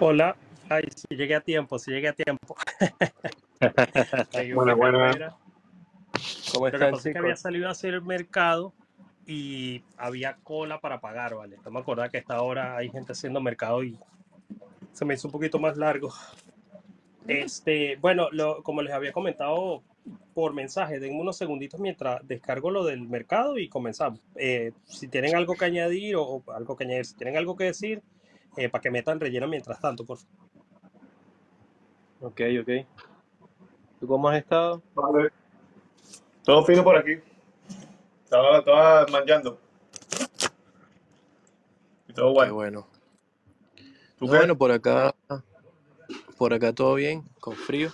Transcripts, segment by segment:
Hola. Ay, sí llegué a tiempo, sí llegué a tiempo. Bueno, bueno. ¿Cómo Lo que pasa es que había salido a hacer el mercado y había cola para pagar, ¿vale? No me acordaba que a esta hora hay gente haciendo mercado y se me hizo un poquito más largo. Este, bueno, lo, como les había comentado por mensaje, denme unos segunditos mientras descargo lo del mercado y comenzamos. Eh, si tienen algo que añadir o, algo que añadir, si tienen algo que decir, eh, para que metan relleno mientras tanto, por favor. Ok, ok. ¿Tú cómo has estado? Vale. Todo fino por aquí. Estaba, estaba manchando. Y todo Qué bueno. bueno. ¿Tú No, qué? bueno, por acá, por acá todo bien, con frío.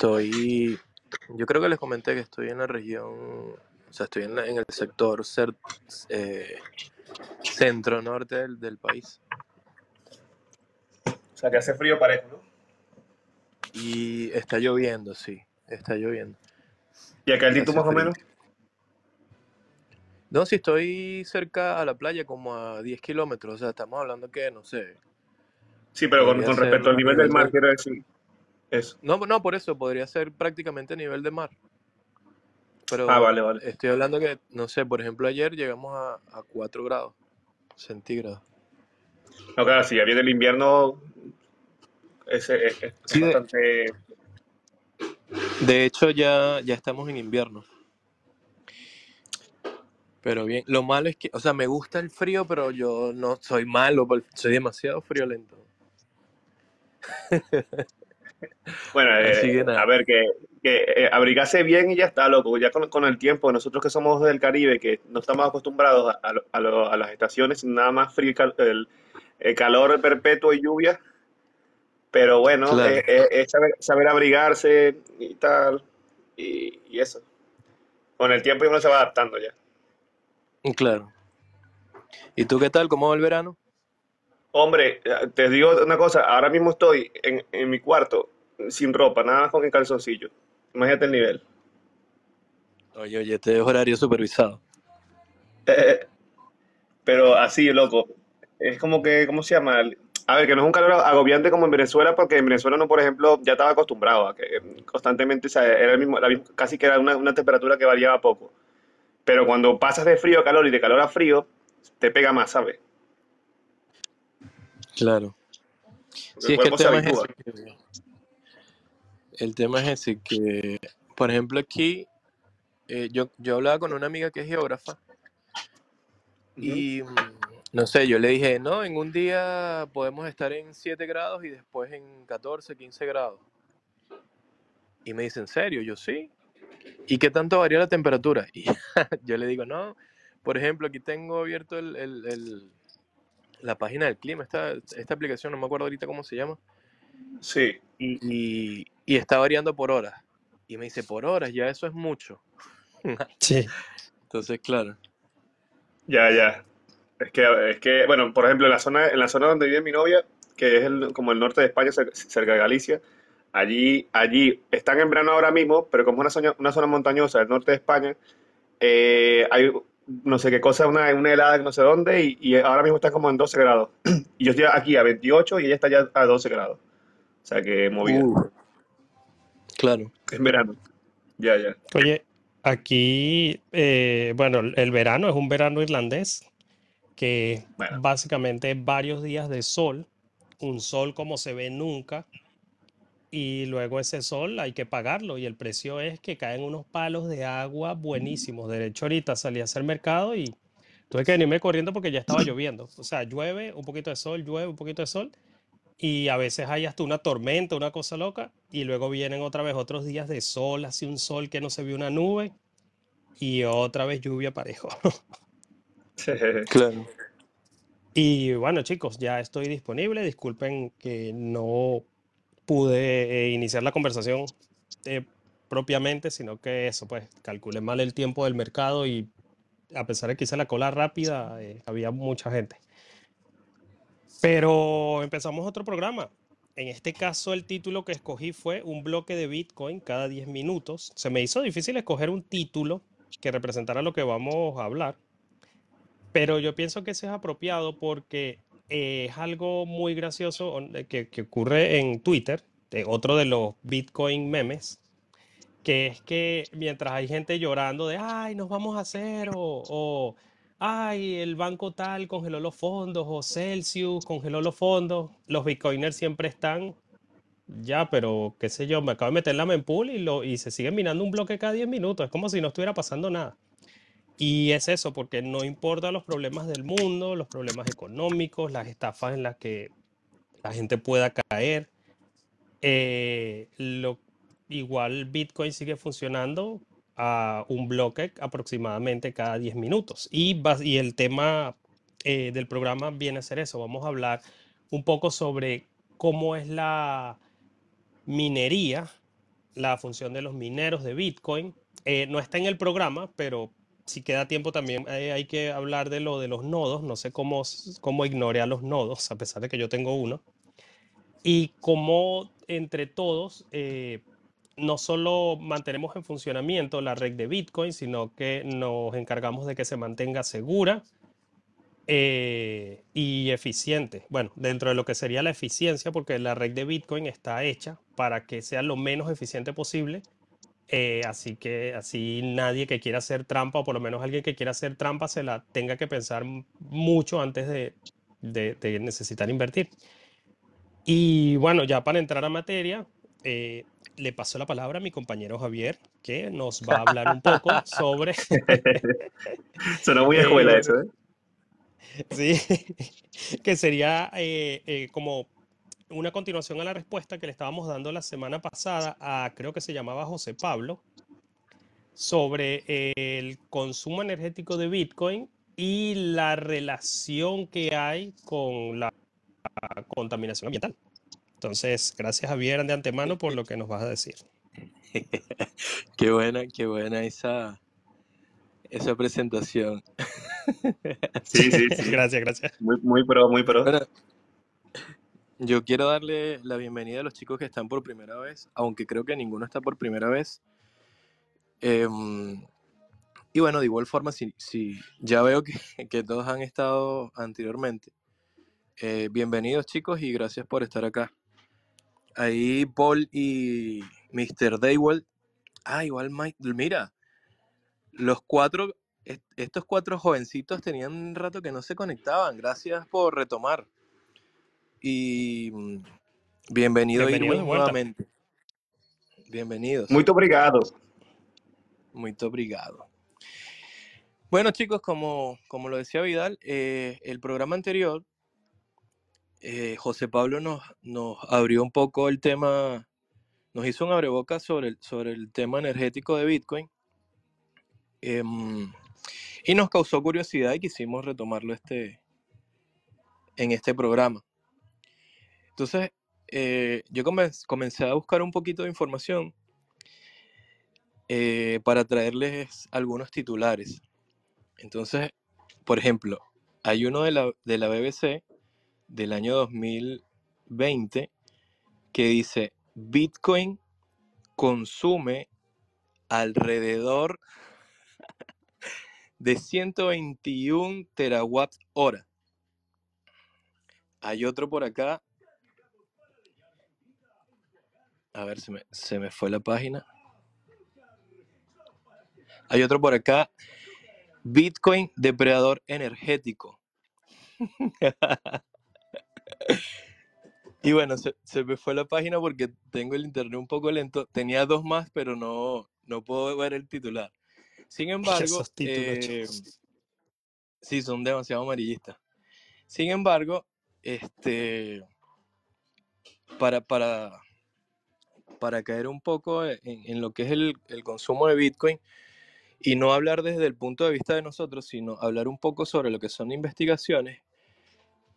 Estoy, yo creo que les comenté que estoy en la región, o sea, estoy en, la- en el sector cer- eh, centro-norte del, del país. O sea, que hace frío parejo, ¿no? Y está lloviendo, sí, está lloviendo. ¿Y acá altitud Hace más o menos? No, si estoy cerca a la playa, como a 10 kilómetros, o sea, estamos hablando que, no sé, Sí, pero con, respecto al nivel del mar, quiero decir. Eso. No, no, por eso, podría ser prácticamente a nivel de mar. Ah, Pero vale, vale. estoy hablando que, no sé, por ejemplo, ayer llegamos a, a 4 grados centígrados. No, claro, si ya viene el invierno, es, es, es- es Sí, de, bastante... de hecho ya, ya estamos en invierno. Pero bien, lo malo es que, o sea, me gusta el frío, pero yo no soy malo, soy demasiado friolento. Bueno, eh, a ver, que, que eh, abrigarse bien y ya está, loco. Ya con, con el tiempo, nosotros que somos del Caribe, que no estamos acostumbrados a, a lo- a lo- a las estaciones, nada más frío el, el calor perpetuo y lluvia. Pero bueno, Claro, eh, es saber, saber abrigarse y tal, y, y eso. Con el tiempo uno se va adaptando ya. claro. ¿Y tú qué tal? ¿Cómo va el verano? Hombre, te digo una cosa, ahora mismo estoy en, en mi cuarto sin ropa, nada más con el calzoncillo. Imagínate el nivel. Oye, oye, este es horario supervisado. Eh, pero así, loco. Es como que, ¿cómo se llama? A ver, que no es un calor agobiante como en Venezuela, porque en Venezuela no, por ejemplo, ya estaba acostumbrado a que eh, constantemente, o sea, era el mismo, la misma- casi que era una, una temperatura que variaba poco. Pero cuando pasas de frío a calor y de calor a frío, te pega más, ¿sabes? Claro. Porque Sí, el es que el tema es. El tema es ese, que, por ejemplo, aquí eh, yo, yo hablaba con una amiga que es geógrafa y, mm, no sé, yo le dije, no, en un día podemos estar en 7 grados y después en 14, 15 grados. Y me dice, ¿en serio? Yo sí. ¿Y qué tanto varía la temperatura? Y yo le digo, no, por ejemplo, aquí tengo abierto el, el- el- la página del clima, esta, esta aplicación, no me acuerdo ahorita cómo se llama, Sí, y, y, y está variando por horas. Y me dice, por horas, ya eso es mucho. Sí. Entonces, claro. ya, ya. Es que, es que, bueno, por ejemplo, en la zona, en la zona donde vive mi novia, que es el- como el norte de España, cer- cerca de Galicia, allí, allí están en verano ahora mismo, pero como es una zona, una zona montañosa del norte de España, eh, hay no sé qué cosa, una, una helada que no sé dónde, y, y ahora mismo está como en 12 grados. Y yo estoy aquí a 28 y ella está ya a 12 grados. O sea que movida. Uh, claro. En verano. Ya, ya. Oye, aquí, eh, bueno, el verano es un verano irlandés que Bueno, básicamente es varios días de sol, un sol como se ve nunca, y luego ese sol hay que pagarlo y el precio es que caen unos palos de agua buenísimos. De hecho, ahorita salí a hacer mercado y tuve que venirme corriendo porque ya estaba lloviendo. O sea, llueve, un poquito de sol, llueve, un poquito de sol y a veces hay hasta una tormenta, una cosa loca y luego vienen otra vez otros días de sol, así un sol que no se ve una nube y otra vez lluvia parejo. Claro. Y bueno, chicos, ya estoy disponible. Disculpen que no pude eh, iniciar la conversación eh, propiamente, sino que eso, pues calculé mal el tiempo del mercado y a pesar de que hice la cola rápida, eh, había mucha gente. Pero empezamos otro programa. En este caso, el título que escogí fue un bloque de Bitcoin cada 10 minutos. Se me hizo difícil escoger un título que representara lo que vamos a hablar. Pero yo pienso que eso es apropiado porque eh, es algo muy gracioso que, que ocurre en Twitter, de otro de los Bitcoin memes, que es que mientras hay gente llorando de, ay, nos vamos a hacer, o, ay, el banco tal congeló los fondos, o Celsius congeló los fondos, los bitcoiners siempre están, ya, pero qué sé yo, me acabo de meter la mempool y, se sigue minando un bloque cada 10 minutos, es como si no estuviera pasando nada. Y es eso, porque no importa los problemas del mundo, los problemas económicos, las estafas en las que la gente pueda caer, eh, lo, igual Bitcoin sigue funcionando a un bloque aproximadamente cada 10 minutos. Y, el tema eh, del programa viene a ser eso. Vamos a hablar un poco sobre cómo es la minería, la función de los mineros de Bitcoin. Eh, no está en el programa, pero si queda tiempo también eh, hay que hablar de lo de los nodos. No sé cómo, cómo ignoré a los nodos, a pesar de que yo tengo uno. Y cómo entre todos no solo mantenemos en funcionamiento la red de Bitcoin, sino que nos encargamos de que se mantenga segura eh, y eficiente. Bueno, dentro de lo que sería la eficiencia, porque la red de Bitcoin está hecha para que sea lo menos eficiente posible. Eh, así que así nadie que quiera hacer trampa, o por lo menos alguien que quiera hacer trampa, se la tenga que pensar mucho antes de, de necesitar invertir. Y bueno, ya para entrar a materia, eh, le paso la palabra a mi compañero Javier, que nos va a hablar un poco sobre... Suena muy escuela eso, ¿eh? Sí, que sería eh, como una continuación a la respuesta que le estábamos dando la semana pasada a, creo que se llamaba José Pablo, sobre el consumo energético de Bitcoin y la relación que hay con la contaminación ambiental. Entonces, gracias Javier de antemano por lo que nos vas a decir. qué buena, qué buena esa, esa presentación. Sí, sí, sí. gracias, gracias. Muy, muy pro, muy pro. yo quiero darle la bienvenida a los chicos que están por primera vez, aunque creo que ninguno está por primera vez. Em, y bueno, de igual forma, si, si ya veo que, que, todos han estado anteriormente, eh, bienvenidos chicos y gracias por estar acá. Ahí Paul y Mr. Daywell. Ah, igual Mike. Mira, los cuatro, estos cuatro jovencitos tenían un rato que no se conectaban. Gracias por retomar. Y mm, bienvenido, Bienvenido nuevamente. Bienvenidos. Muy obrigado. Muy obrigado. Bueno, chicos, como, como lo decía Vidal, eh, el programa anterior eh, José Pablo nos, nos abrió un poco el tema, nos hizo un abreboca sobre el, sobre el tema energético de Bitcoin em, y nos causó curiosidad y quisimos retomarlo este, en este programa. Entonces, eh, yo comencé a buscar un poquito de información eh, para traerles algunos titulares. Entonces, por ejemplo, hay uno de la, de la BBC del año 2020 que dice, Bitcoin consume alrededor de 121 terawatt hora. Hay otro por acá. A ver, se me, se me fue la página. Hay otro por acá. Bitcoin depredador energético. Y bueno, se, me fue la página porque tengo el internet un poco lento. Tenía dos más, pero no, no puedo ver el titular. Sin embargo, eh, sí, son demasiado amarillistas. Sin embargo, este, para, para, para caer un poco en, lo que es el, consumo de Bitcoin y no hablar desde el punto de vista de nosotros, sino hablar un poco sobre lo que son investigaciones,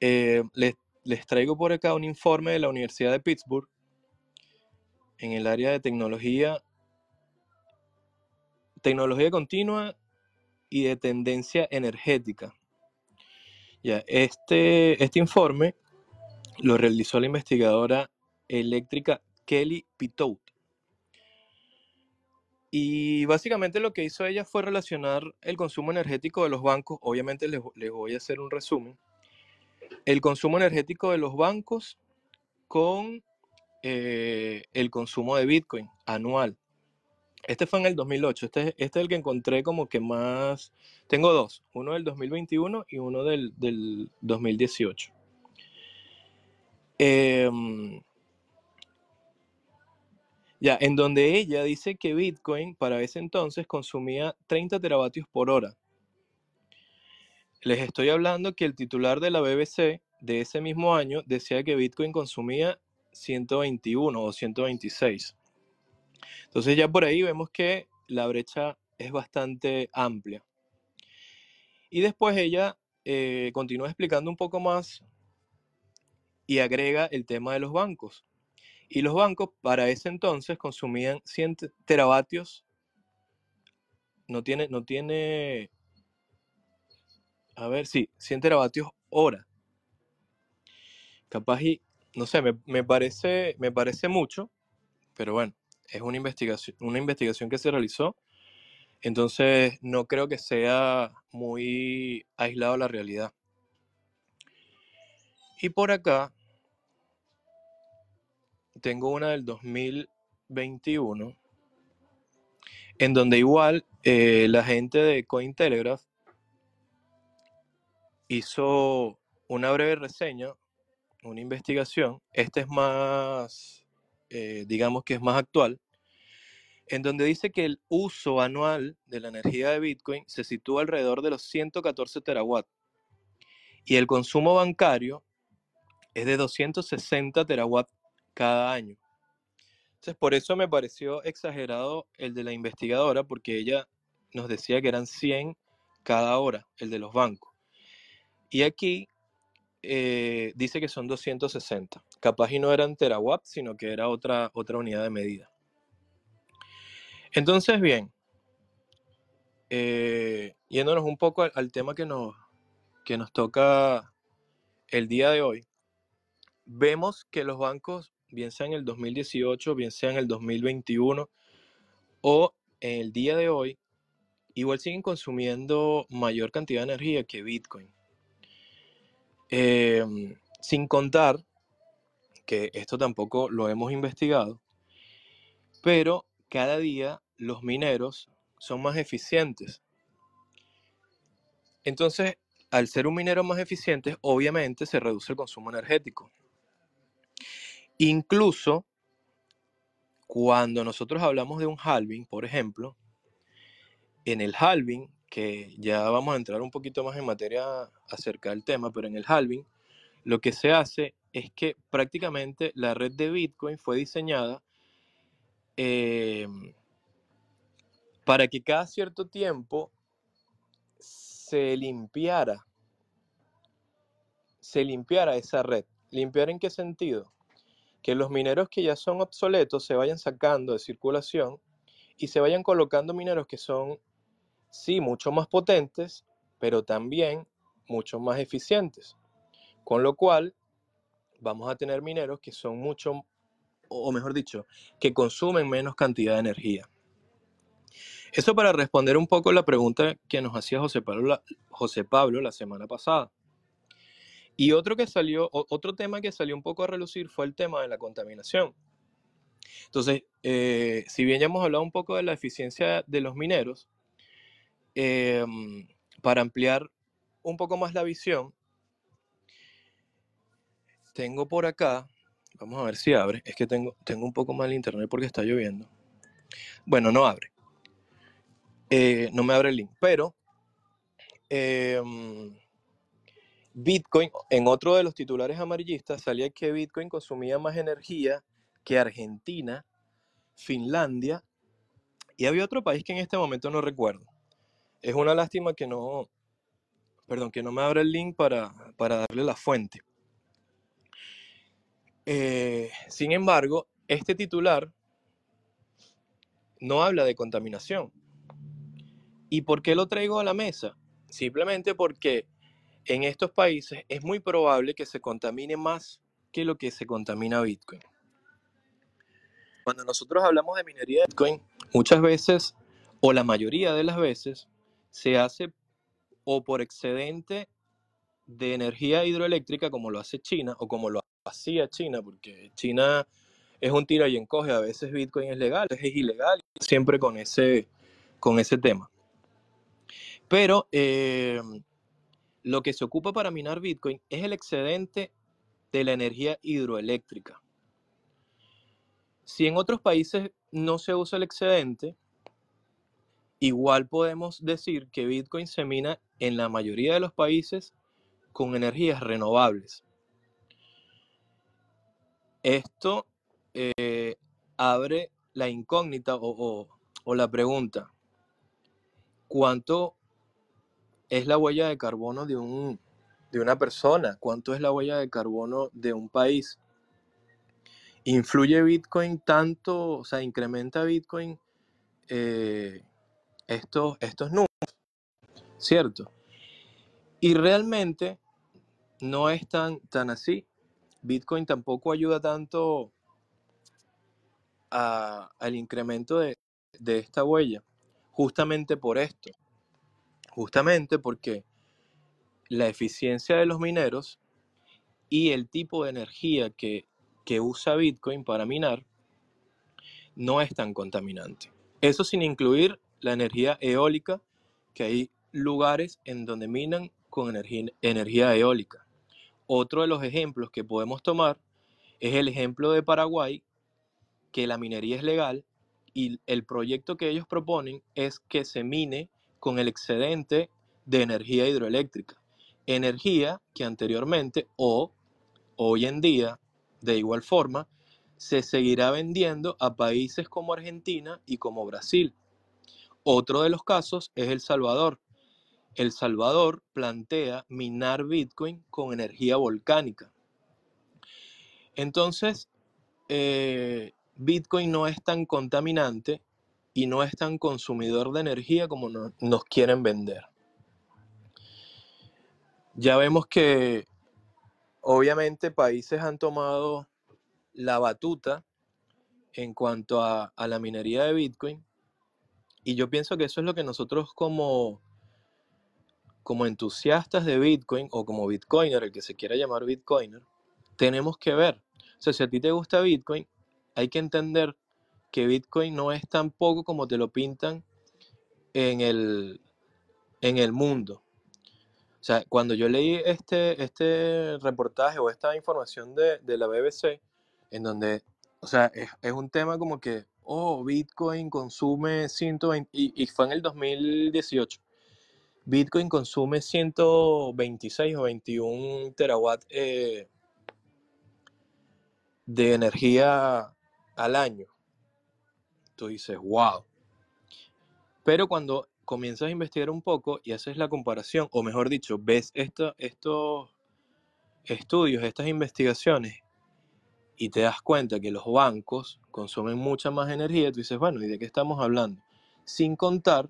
eh, les, les traigo por acá un informe de la Universidad de Pittsburgh en el área de tecnología, tecnología continua y de tendencia energética. Ya, este, este informe lo realizó la investigadora eléctrica Kelly Pitout. Y básicamente lo que hizo ella fue relacionar el consumo energético de los bancos, obviamente les, les voy a hacer un resumen, el consumo energético de los bancos con eh, el consumo de Bitcoin anual. Este fue en el 2008. Este, este es el que encontré como que más... Tengo dos. Uno del 2021 y uno del, del 2018. Em, ya, en donde ella dice que Bitcoin para ese entonces consumía 30 teravatios por hora. Les estoy hablando que el titular de la BBC de ese mismo año decía que Bitcoin consumía 121 o 126. Entonces ya por ahí vemos que la brecha es bastante amplia. Y después ella eh, continúa explicando un poco más y agrega el tema de los bancos. Y los bancos para ese entonces consumían 100 teravatios. No tiene, no tiene, a ver, sí, 100 teravatios hora. Capaz y, no sé, me, parece, me parece mucho, pero bueno, es una investigación, una investigación que se realizó. Entonces, no creo que sea muy aislado la realidad. Y por acá tengo una del 2021, en donde igual eh, la gente de Cointelegraph hizo una breve reseña, una investigación. Este es más, eh, digamos que es más actual, en donde dice que el uso anual de la energía de Bitcoin se sitúa alrededor de los 114 terawatts y el consumo bancario es de 260 terawatts cada año. Entonces, por eso me pareció exagerado el de la investigadora, porque ella nos decía que eran 100 cada hora, el de los bancos. Y aquí eh, dice que son 260. Capaz y no eran terawatts, sino que era otra, otra unidad de medida. Entonces, bien, eh, yéndonos un poco al, al, tema que nos, que nos toca el día de hoy, vemos que los bancos bien sea en el 2018, bien sea en el 2021 o en el día de hoy, igual siguen consumiendo mayor cantidad de energía que Bitcoin. Em, sin contar que esto tampoco lo hemos investigado, pero cada día los mineros son más eficientes. Entonces, al ser un minero más eficiente, obviamente se reduce el consumo energético. Incluso cuando nosotros hablamos de un halving, por ejemplo, en el halving, que ya vamos a entrar un poquito más en materia acerca del tema, pero en el halving, lo que se hace es que prácticamente la red de Bitcoin fue diseñada em, para que cada cierto tiempo se limpiara, se limpiara esa red. ¿Limpiar en qué sentido? que los mineros que ya son obsoletos se vayan sacando de circulación y se vayan colocando mineros que son, sí, mucho más potentes, pero también mucho más eficientes. Con lo cual, vamos a tener mineros que son mucho, o mejor dicho, que consumen menos cantidad de energía. Eso para responder un poco la pregunta que nos hacía José Pablo José Pablo la semana pasada. Y otro que salió, otro tema que salió un poco a relucir fue el tema de la contaminación. Entonces, eh, si bien ya hemos hablado un poco de la eficiencia de los mineros, em, para ampliar un poco más la visión, tengo por acá, vamos a ver si abre, es que tengo, tengo un poco mal internet porque está lloviendo. Bueno, no abre. Eh, no me abre el link, pero em, Bitcoin, en otro de los titulares amarillistas salía que Bitcoin consumía más energía que Argentina, Finlandia y había otro país que en este momento no recuerdo. Es una lástima que no, perdón, que no me abra el link para, darle la fuente. Eh, sin embargo, este titular no habla de contaminación. ¿Y por qué lo traigo a la mesa? Simplemente porque en estos países es muy probable que se contamine más que lo que se contamina Bitcoin. Cuando nosotros hablamos de minería de Bitcoin, muchas veces, o la mayoría de las veces, se hace o por excedente de energía hidroeléctrica como lo hace China o como lo hacía China, porque China es un tira y encoge, a veces Bitcoin es legal, es ilegal, siempre con ese, con ese tema. Pero eh, lo que se ocupa para minar Bitcoin es el excedente de la energía hidroeléctrica. Si en otros países no se usa el excedente, igual podemos decir que Bitcoin se mina en la mayoría de los países con energías renovables. Esto eh, abre la incógnita o, la pregunta, ¿cuánto es la huella de carbono de, un, de una persona? ¿Cuánto es la huella de carbono de un país? ¿Influye Bitcoin tanto, o sea, incrementa Bitcoin eh, estos, estos números? ¿Cierto? Y realmente no es tan, tan así. Bitcoin tampoco ayuda tanto al incremento de, de esta huella, justamente por esto. Justamente porque la eficiencia de los mineros y el tipo de energía que, que usa Bitcoin para minar no es tan contaminante. Eso sin incluir la energía eólica, que hay lugares en donde minan con energía, energía eólica. Otro de los ejemplos que podemos tomar es el ejemplo de Paraguay, que la minería es legal y el proyecto que ellos proponen es que se mine con el excedente de energía hidroeléctrica. Energía que anteriormente o hoy en día, de igual forma, se seguirá vendiendo a países como Argentina y como Brasil. Otro de los casos es El Salvador. El Salvador plantea minar Bitcoin con energía volcánica. Entonces, eh, Bitcoin no es tan contaminante y no es tan consumidor de energía como nos quieren vender. Ya vemos que obviamente países han tomado la batuta en cuanto a, la minería de Bitcoin y yo pienso que eso es lo que nosotros como, como entusiastas de Bitcoin o como Bitcoiner, el que se quiera llamar Bitcoiner, tenemos que ver. O sea, si a ti te gusta Bitcoin, hay que entender que Bitcoin no es tan poco como te lo pintan en el, en el mundo. O sea, cuando yo leí este, este reportaje o esta información de, la BBC, en donde, o sea, es, un tema como que, oh, Bitcoin consume 120, y, fue en el 2018, Bitcoin consume 126 o 21 terawatt eh, de energía al año tú dices, wow. Pero cuando comienzas a investigar un poco y haces la comparación, o mejor dicho, ves estos estudios, estas investigaciones, y te das cuenta que los bancos consumen mucha más energía, tú dices, bueno, ¿y de qué estamos hablando? Sin contar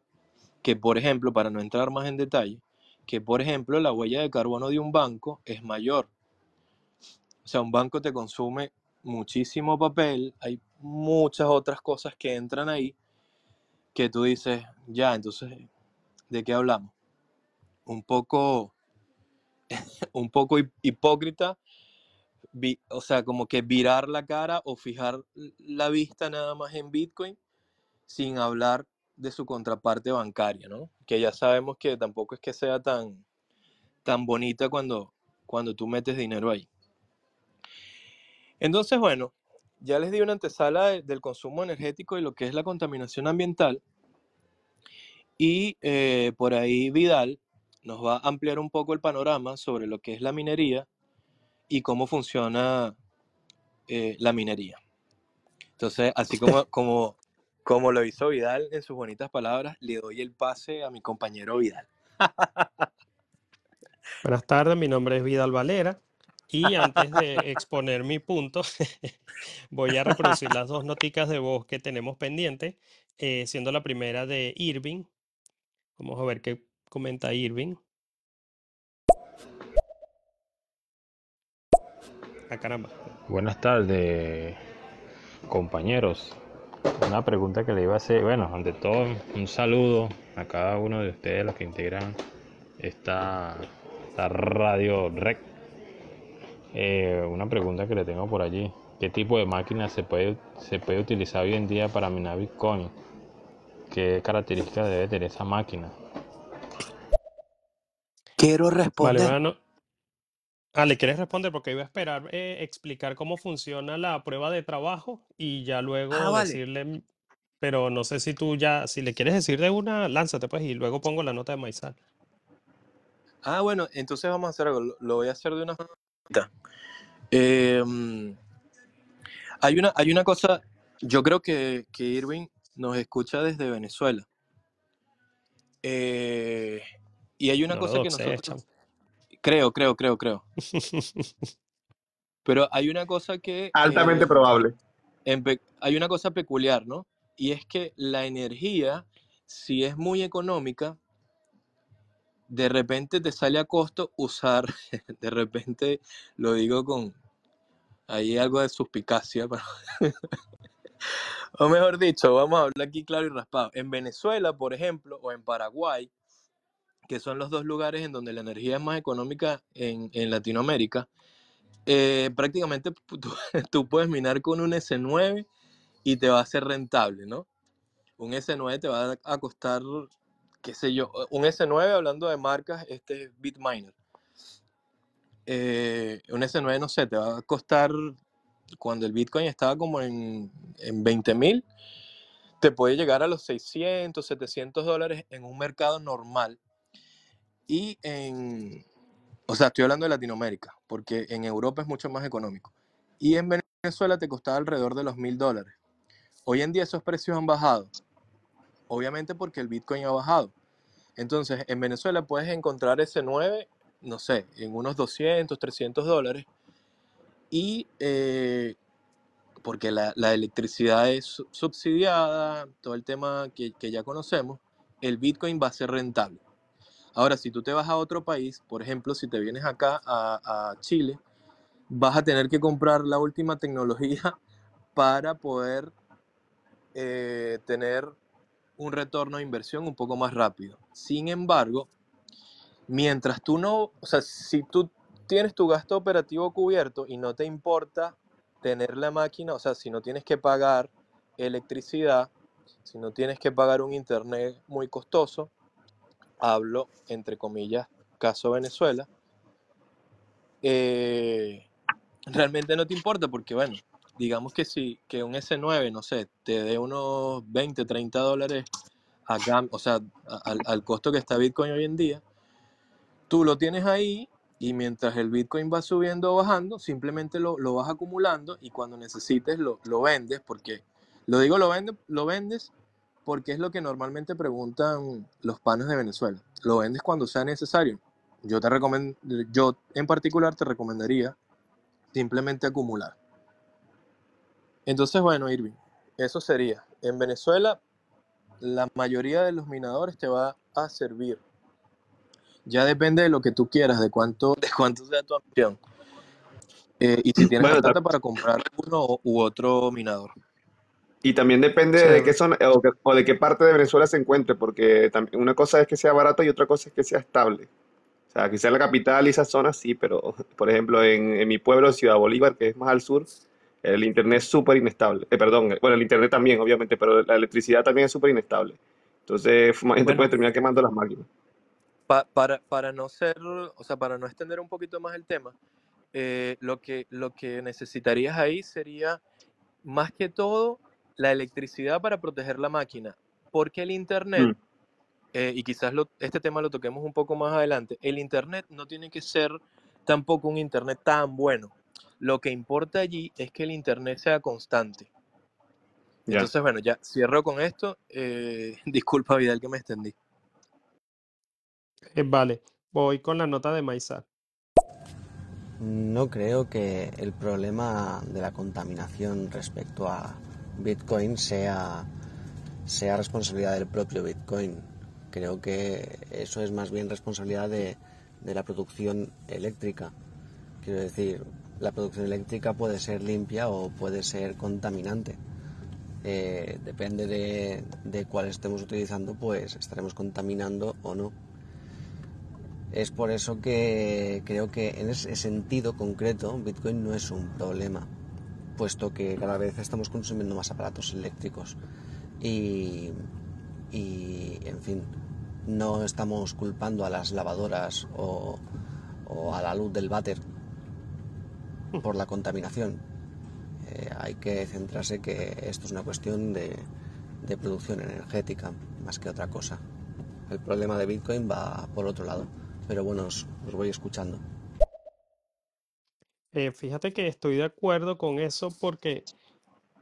que, por ejemplo, para no entrar más en detalle, que, por ejemplo, la huella de carbono de un banco es mayor. O sea, un banco te consume muchísimo papel, hay muchas otras cosas que entran ahí que tú dices, ya, entonces, ¿de qué hablamos? Un poco, un poco hipócrita, o sea, como que virar la cara o fijar la vista nada más en Bitcoin sin hablar de su contraparte bancaria, ¿no? Que ya sabemos que tampoco es que sea tan, tan bonita cuando, cuando tú metes dinero ahí. Entonces, bueno, ya les di una antesala del consumo energético y lo que es la contaminación ambiental. Y eh, por ahí Vidal nos va a ampliar un poco el panorama sobre lo que es la minería y cómo funciona eh, la minería. Entonces, así como, como, como lo hizo Vidal en sus bonitas palabras, le doy el pase a mi compañero Vidal. Buenas tardes, mi nombre es Vidal Valera. Y antes de exponer mi punto, voy a reproducir las dos noticas de voz que tenemos pendientes, eh, siendo la primera de Irving. Vamos a ver qué comenta Irving. Ah, caramba. Buenas tardes, compañeros. una pregunta que le iba a hacer, bueno, ante todo, un saludo a cada uno de ustedes, los que integran esta, esta radio rec. Eh, una pregunta que le tengo por allí. ¿Qué tipo de máquina se puede, se puede utilizar hoy en día para minar Bitcoin? ¿Qué características debe tener esa máquina? Quiero Vale, responder. bueno. Ah, ¿le quieres responder? Porque iba a esperar eh, explicar cómo funciona la prueba de trabajo y ya Ah, luego vale. decirle, pero no sé si tú ya, si le quieres decir de una, lánzate pues y luego pongo la nota de Maizal. Ah, bueno, entonces vamos a hacer algo. Lo, lo voy a hacer de una. Eh, hay una, hay una cosa, yo creo que, que Irving nos escucha desde Venezuela. Eh, y hay una No cosa que nosotros, chamo. Creo, creo, creo, creo. Pero hay una cosa que, Altamente eh, probable. hay una cosa peculiar, ¿no? Y es que la energía, si es muy económica, de repente te sale a costo usar, de repente lo digo con ahí algo de suspicacia, pero- o mejor dicho, vamos a hablar aquí claro y raspado. En Venezuela, por ejemplo, o en Paraguay, que son los dos lugares en donde la energía es más económica en, en Latinoamérica, eh, prácticamente tú, tú puedes minar con un S9 y te va a ser rentable, ¿no? Un S9 te va a costar, qué sé yo, un S9 hablando de marcas, este es Bitminer. Eh, un S9, no sé, te va a costar, cuando el Bitcoin estaba como en, en 20 mil, te puede llegar a los 600, 700 dólares en un mercado normal. Y en, o sea, estoy hablando de Latinoamérica, porque en Europa es mucho más económico. Y en Venezuela te costaba alrededor de los mil dólares. Hoy en día esos precios han bajado, obviamente porque el Bitcoin ha bajado. Entonces, en Venezuela puedes encontrar ese 9, no sé, en unos 200, 300 dólares. Y eh, porque la, la electricidad es su- subsidiada, todo el tema que, que ya conocemos, el Bitcoin va a ser rentable. Ahora, si tú te vas a otro país, por ejemplo, si te vienes acá a, Chile, vas a tener que comprar la última tecnología para poder eh, tener un retorno de inversión un poco más rápido. Sin embargo, mientras tú no, o sea, si tú tienes tu gasto operativo cubierto y no te importa tener la máquina, o sea, si no tienes que pagar electricidad, si no tienes que pagar un internet muy costoso, hablo entre comillas, caso Venezuela, eh, realmente no te importa porque, bueno, digamos que si que un S9, no sé, te dé unos 20, 30 dólares acá, o sea, a- al, al costo que está Bitcoin hoy en día, tú lo tienes ahí y mientras el Bitcoin va subiendo o bajando, simplemente lo, lo vas acumulando y cuando necesites lo, lo vendes, porque, lo digo lo, vende, lo vendes porque es lo que normalmente preguntan los panes de Venezuela. Lo vendes cuando sea necesario. Yo te recomend, yo en particular te recomendaría simplemente acumular. Entonces, bueno, Irving, eso sería. En Venezuela, la mayoría de los minadores te va a servir. Ya depende de lo que tú quieras, de cuánto, de cuánto sea tu ambición. Eh, y si tienes la Bueno, plata ta- para comprar uno u otro minador. Y también depende de Chévere. qué zona o, o de qué parte de Venezuela se encuentre, porque también una cosa es que sea barato y otra cosa es que sea estable. O sea, quizá en la capital y esas zonas sí, pero por ejemplo en, en mi pueblo, Ciudad Bolívar, que es más al sur, el internet es súper inestable. Eh, perdón, bueno, el internet también, obviamente, pero la electricidad también es súper inestable. Entonces, más gente Bueno, puede terminar quemando las máquinas. pa- para, para no ser, o sea, para no extender un poquito más el tema, eh, lo que, lo que necesitarías ahí sería más que todo la electricidad para proteger la máquina, porque el internet, Mm, eh, y quizás lo- este tema lo toquemos un poco más adelante, el internet no tiene que ser tampoco un internet tan bueno. Lo que importa allí es que el internet sea constante. Entonces, bueno, ya cierro con esto. eh, disculpa, Vidal, que me extendí. Eh, vale, voy con la nota de Maizal. No creo que el problema de la contaminación respecto a Bitcoin sea, sea responsabilidad del propio Bitcoin. Creo que eso es más bien responsabilidad de, de la producción eléctrica. Quiero decir, la producción eléctrica puede ser limpia o puede ser contaminante. Eh, depende de, de cuál estemos utilizando, pues estaremos contaminando o no. Es por eso que creo que en ese sentido concreto Bitcoin no es un problema, puesto que cada vez estamos consumiendo más aparatos eléctricos y, y en fin, no estamos culpando a las lavadoras o, o a la luz del váter por la contaminación. Eh, hay que centrarse que esto es una cuestión de, de producción energética más que otra cosa. El problema de Bitcoin va por otro lado, pero bueno, os, os voy escuchando. Eh, fíjate que estoy de acuerdo con eso porque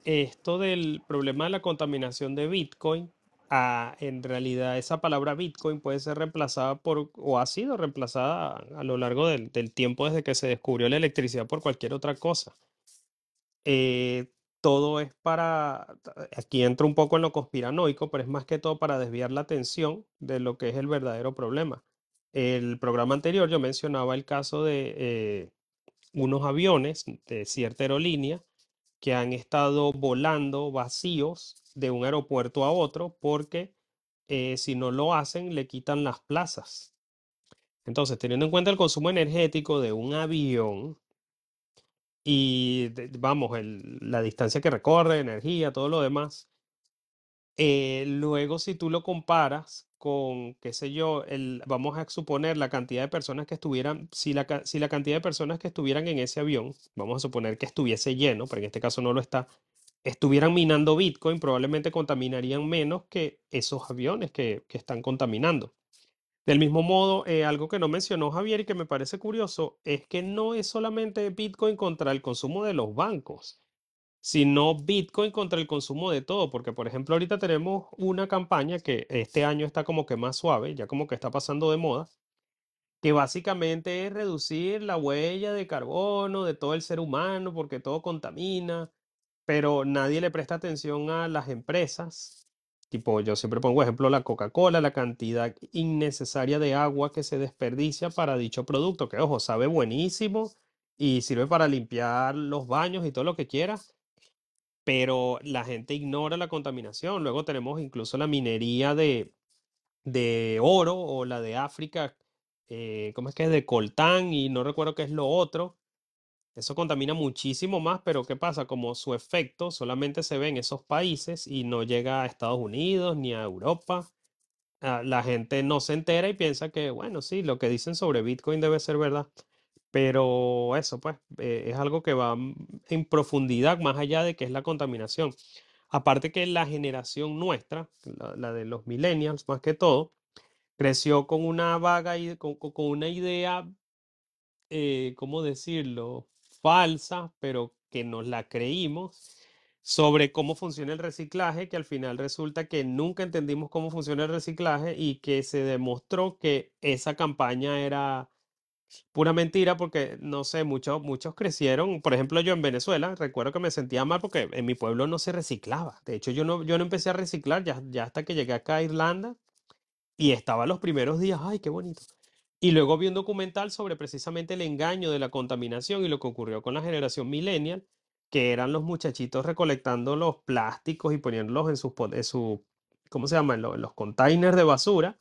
esto del problema de la contaminación de Bitcoin, ah, en realidad esa palabra Bitcoin puede ser reemplazada por, o ha sido reemplazada a lo largo del, del tiempo desde que se descubrió la electricidad por cualquier otra cosa. Eh, todo es para, aquí entro un poco en lo conspiranoico, pero es más que todo para desviar la atención de lo que es el verdadero problema. El programa anterior yo mencionaba el caso de eh, unos aviones de cierta aerolínea que han estado volando vacíos de un aeropuerto a otro porque eh, si no lo hacen le quitan las plazas. Entonces, teniendo en cuenta el consumo energético de un avión y vamos, el- la distancia que recorre, energía, todo lo demás, eh, luego si tú lo comparas con, qué sé yo, el, vamos a suponer la cantidad de personas que estuvieran, si la, si la cantidad de personas que estuvieran en ese avión, vamos a suponer que estuviese lleno, pero en este caso no lo está, estuvieran minando Bitcoin, probablemente contaminarían menos que esos aviones que, que están contaminando. Del mismo modo, eh, algo que no mencionó Javier y que me parece curioso es que no es solamente Bitcoin contra el consumo de los bancos, sino Bitcoin contra el consumo de todo, porque por ejemplo ahorita tenemos una campaña que este año está como que más suave, ya como que está pasando de moda, que básicamente es reducir la huella de carbono de todo el ser humano, porque todo contamina, pero nadie le presta atención a las empresas. Tipo, yo siempre pongo ejemplo la Coca-Cola, la cantidad innecesaria de agua que se desperdicia para dicho producto, que ojo, sabe buenísimo y sirve para limpiar los baños y todo lo que quieras, pero la gente ignora la contaminación. Luego tenemos incluso la minería de, de oro o la de África, eh, ¿cómo es que es? De coltán y no recuerdo qué es lo otro. Eso contamina muchísimo más, pero ¿qué pasa? Como su efecto solamente se ve en esos países y no llega a Estados Unidos ni a Europa, ah, la gente no se entera y piensa que, bueno, sí, lo que dicen sobre Bitcoin debe ser verdad. Pero eso, pues, eh, es algo que va mm, en profundidad más allá de que es la contaminación. Aparte que la generación nuestra, la, de los millennials más que todo, creció con una vaga, con- con una idea, eh, ¿cómo decirlo? Falsa, pero que nos la creímos sobre cómo funciona el reciclaje, que al final resulta que nunca entendimos cómo funciona el reciclaje y que se demostró que esa campaña era pura mentira porque, no sé, muchos, muchos crecieron, por ejemplo, yo en Venezuela, recuerdo que me sentía mal porque en mi pueblo no se reciclaba. De hecho, yo no, yo no empecé a reciclar ya, ya hasta que llegué acá a Irlanda y estaba los primeros días, ay, qué bonito. Y luego vi un documental sobre precisamente el engaño de la contaminación y lo que ocurrió con la generación millennial, que eran los muchachitos recolectando los plásticos y poniéndolos en sus, en su, ¿cómo se llama? En, lo- en los containers de basura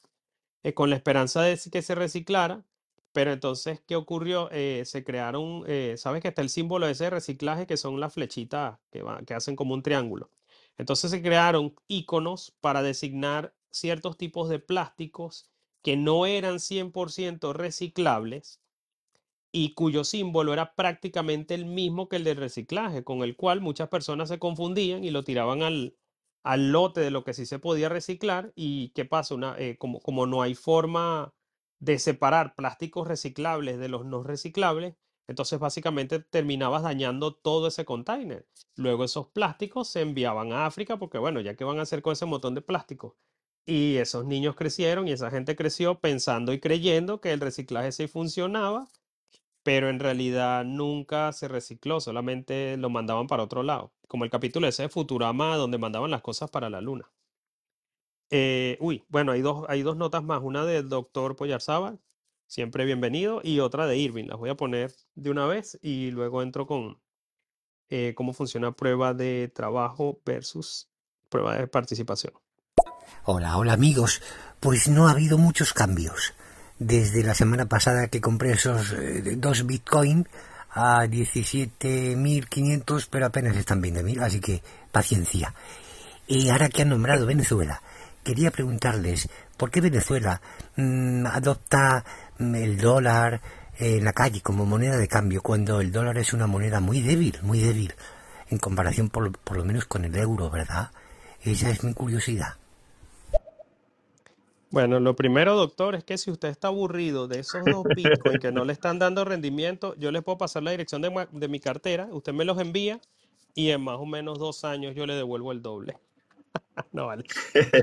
eh, con la esperanza de que se reciclara, pero entonces, ¿qué ocurrió? Eh, se crearon, eh, ¿sabes que está el símbolo de ese reciclaje que son las flechitas que, va- que hacen como un triángulo? Entonces se crearon iconos para designar ciertos tipos de plásticos que no eran 100% reciclables y cuyo símbolo era prácticamente el mismo que el del reciclaje, con el cual muchas personas se confundían y lo tiraban al, al lote de lo que sí se podía reciclar. ¿Y qué pasa? Una, eh, como, como no hay forma de separar plásticos reciclables de los no reciclables, entonces básicamente terminabas dañando todo ese container. Luego esos plásticos se enviaban a África porque, bueno, ya que van a hacer con ese montón de plásticos. Y esos niños crecieron y esa gente creció pensando y creyendo que el reciclaje sí funcionaba pero en realidad nunca se recicló, solamente lo mandaban para otro lado, como el capítulo ese de Futurama donde mandaban las cosas para la luna. Eh, uy, bueno, hay dos, hay dos notas más, una del doctor Poyarzábal, siempre bienvenido, y otra de Irving, las voy a poner de una vez y luego entro con eh, cómo funciona prueba de trabajo versus prueba de participación. Hola, hola amigos. Pues no ha habido muchos cambios. Desde la semana pasada que compré esos eh, dos Bitcoin a 17.500, pero apenas están 20.000, así que paciencia. Y ahora que han nombrado Venezuela, quería preguntarles por qué Venezuela mm, adopta mm, el dólar en la calle como moneda de cambio cuando el dólar es una moneda muy débil, muy débil, en comparación por, por lo menos con el euro, ¿verdad? Esa es mi curiosidad. Bueno, lo primero, doctor, es que si usted está aburrido de esos dos Bitcoin que no le están dando rendimiento, yo le puedo pasar la dirección de, de mi cartera, usted me los envía y en más o menos dos años yo le devuelvo el doble. No vale.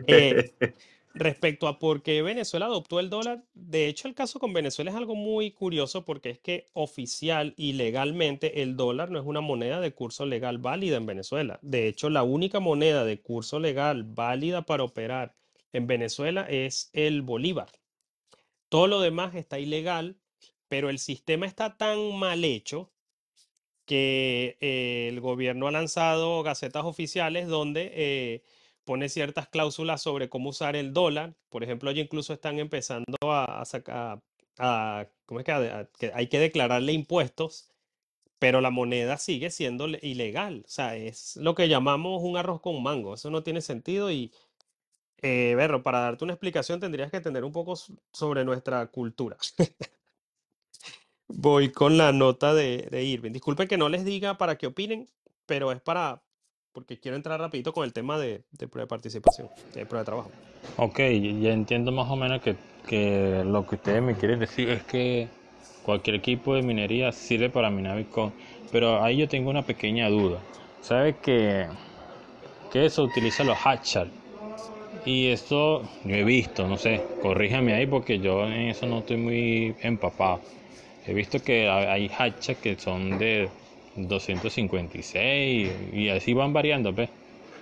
Eh, respecto a por qué Venezuela adoptó el dólar, de hecho el caso con Venezuela es algo muy curioso porque es que oficial y legalmente el dólar no es una moneda de curso legal válida en Venezuela. De hecho, la única moneda de curso legal válida para operar en Venezuela es el bolívar. Todo lo demás está ilegal, pero el sistema está tan mal hecho que eh, el gobierno ha lanzado gacetas oficiales donde eh, pone ciertas cláusulas sobre cómo usar el dólar. Por ejemplo, ya incluso están empezando a, sacar, ¿cómo es que, hay que declararle impuestos, pero la moneda sigue siendo le- ilegal. O sea, es lo que llamamos un arroz con mango. Eso no tiene sentido y, eh, para darte una explicación tendrías que entender un poco sobre nuestra cultura. Voy con la nota de, de Irving. Disculpen que no les diga para que opinen, pero es para, porque quiero entrar rapidito con el tema de, prueba de participación, de prueba de trabajo. Ok, ya entiendo más o menos que, que lo que ustedes me quieren decir es que cualquier equipo de minería sirve para minar Bitcoin, pero ahí yo tengo una pequeña duda. ¿Sabes que, que eso utiliza los hashtags? Y esto yo he visto, no sé, corríjame ahí porque yo en eso no estoy muy empapado. He visto que ha- hay hashtags que son de 256 y así van variando, ¿ves?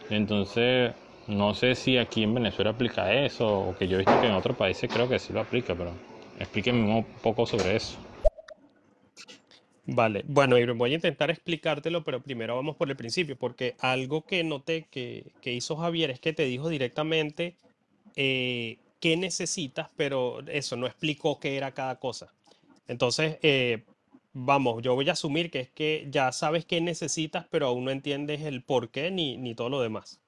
Entonces, no sé si aquí en Venezuela aplica eso o que yo he visto que en otros países creo que sí lo aplica, pero explíqueme un poco sobre eso. Vale, bueno, voy a intentar explicártelo, pero primero vamos por el principio, porque algo que noté que, que hizo Javier es que te dijo directamente eh, qué necesitas, pero eso no explicó qué era cada cosa. Entonces, eh, vamos, yo voy a asumir que es que ya sabes qué necesitas, pero aún no entiendes el por qué ni, ni todo lo demás.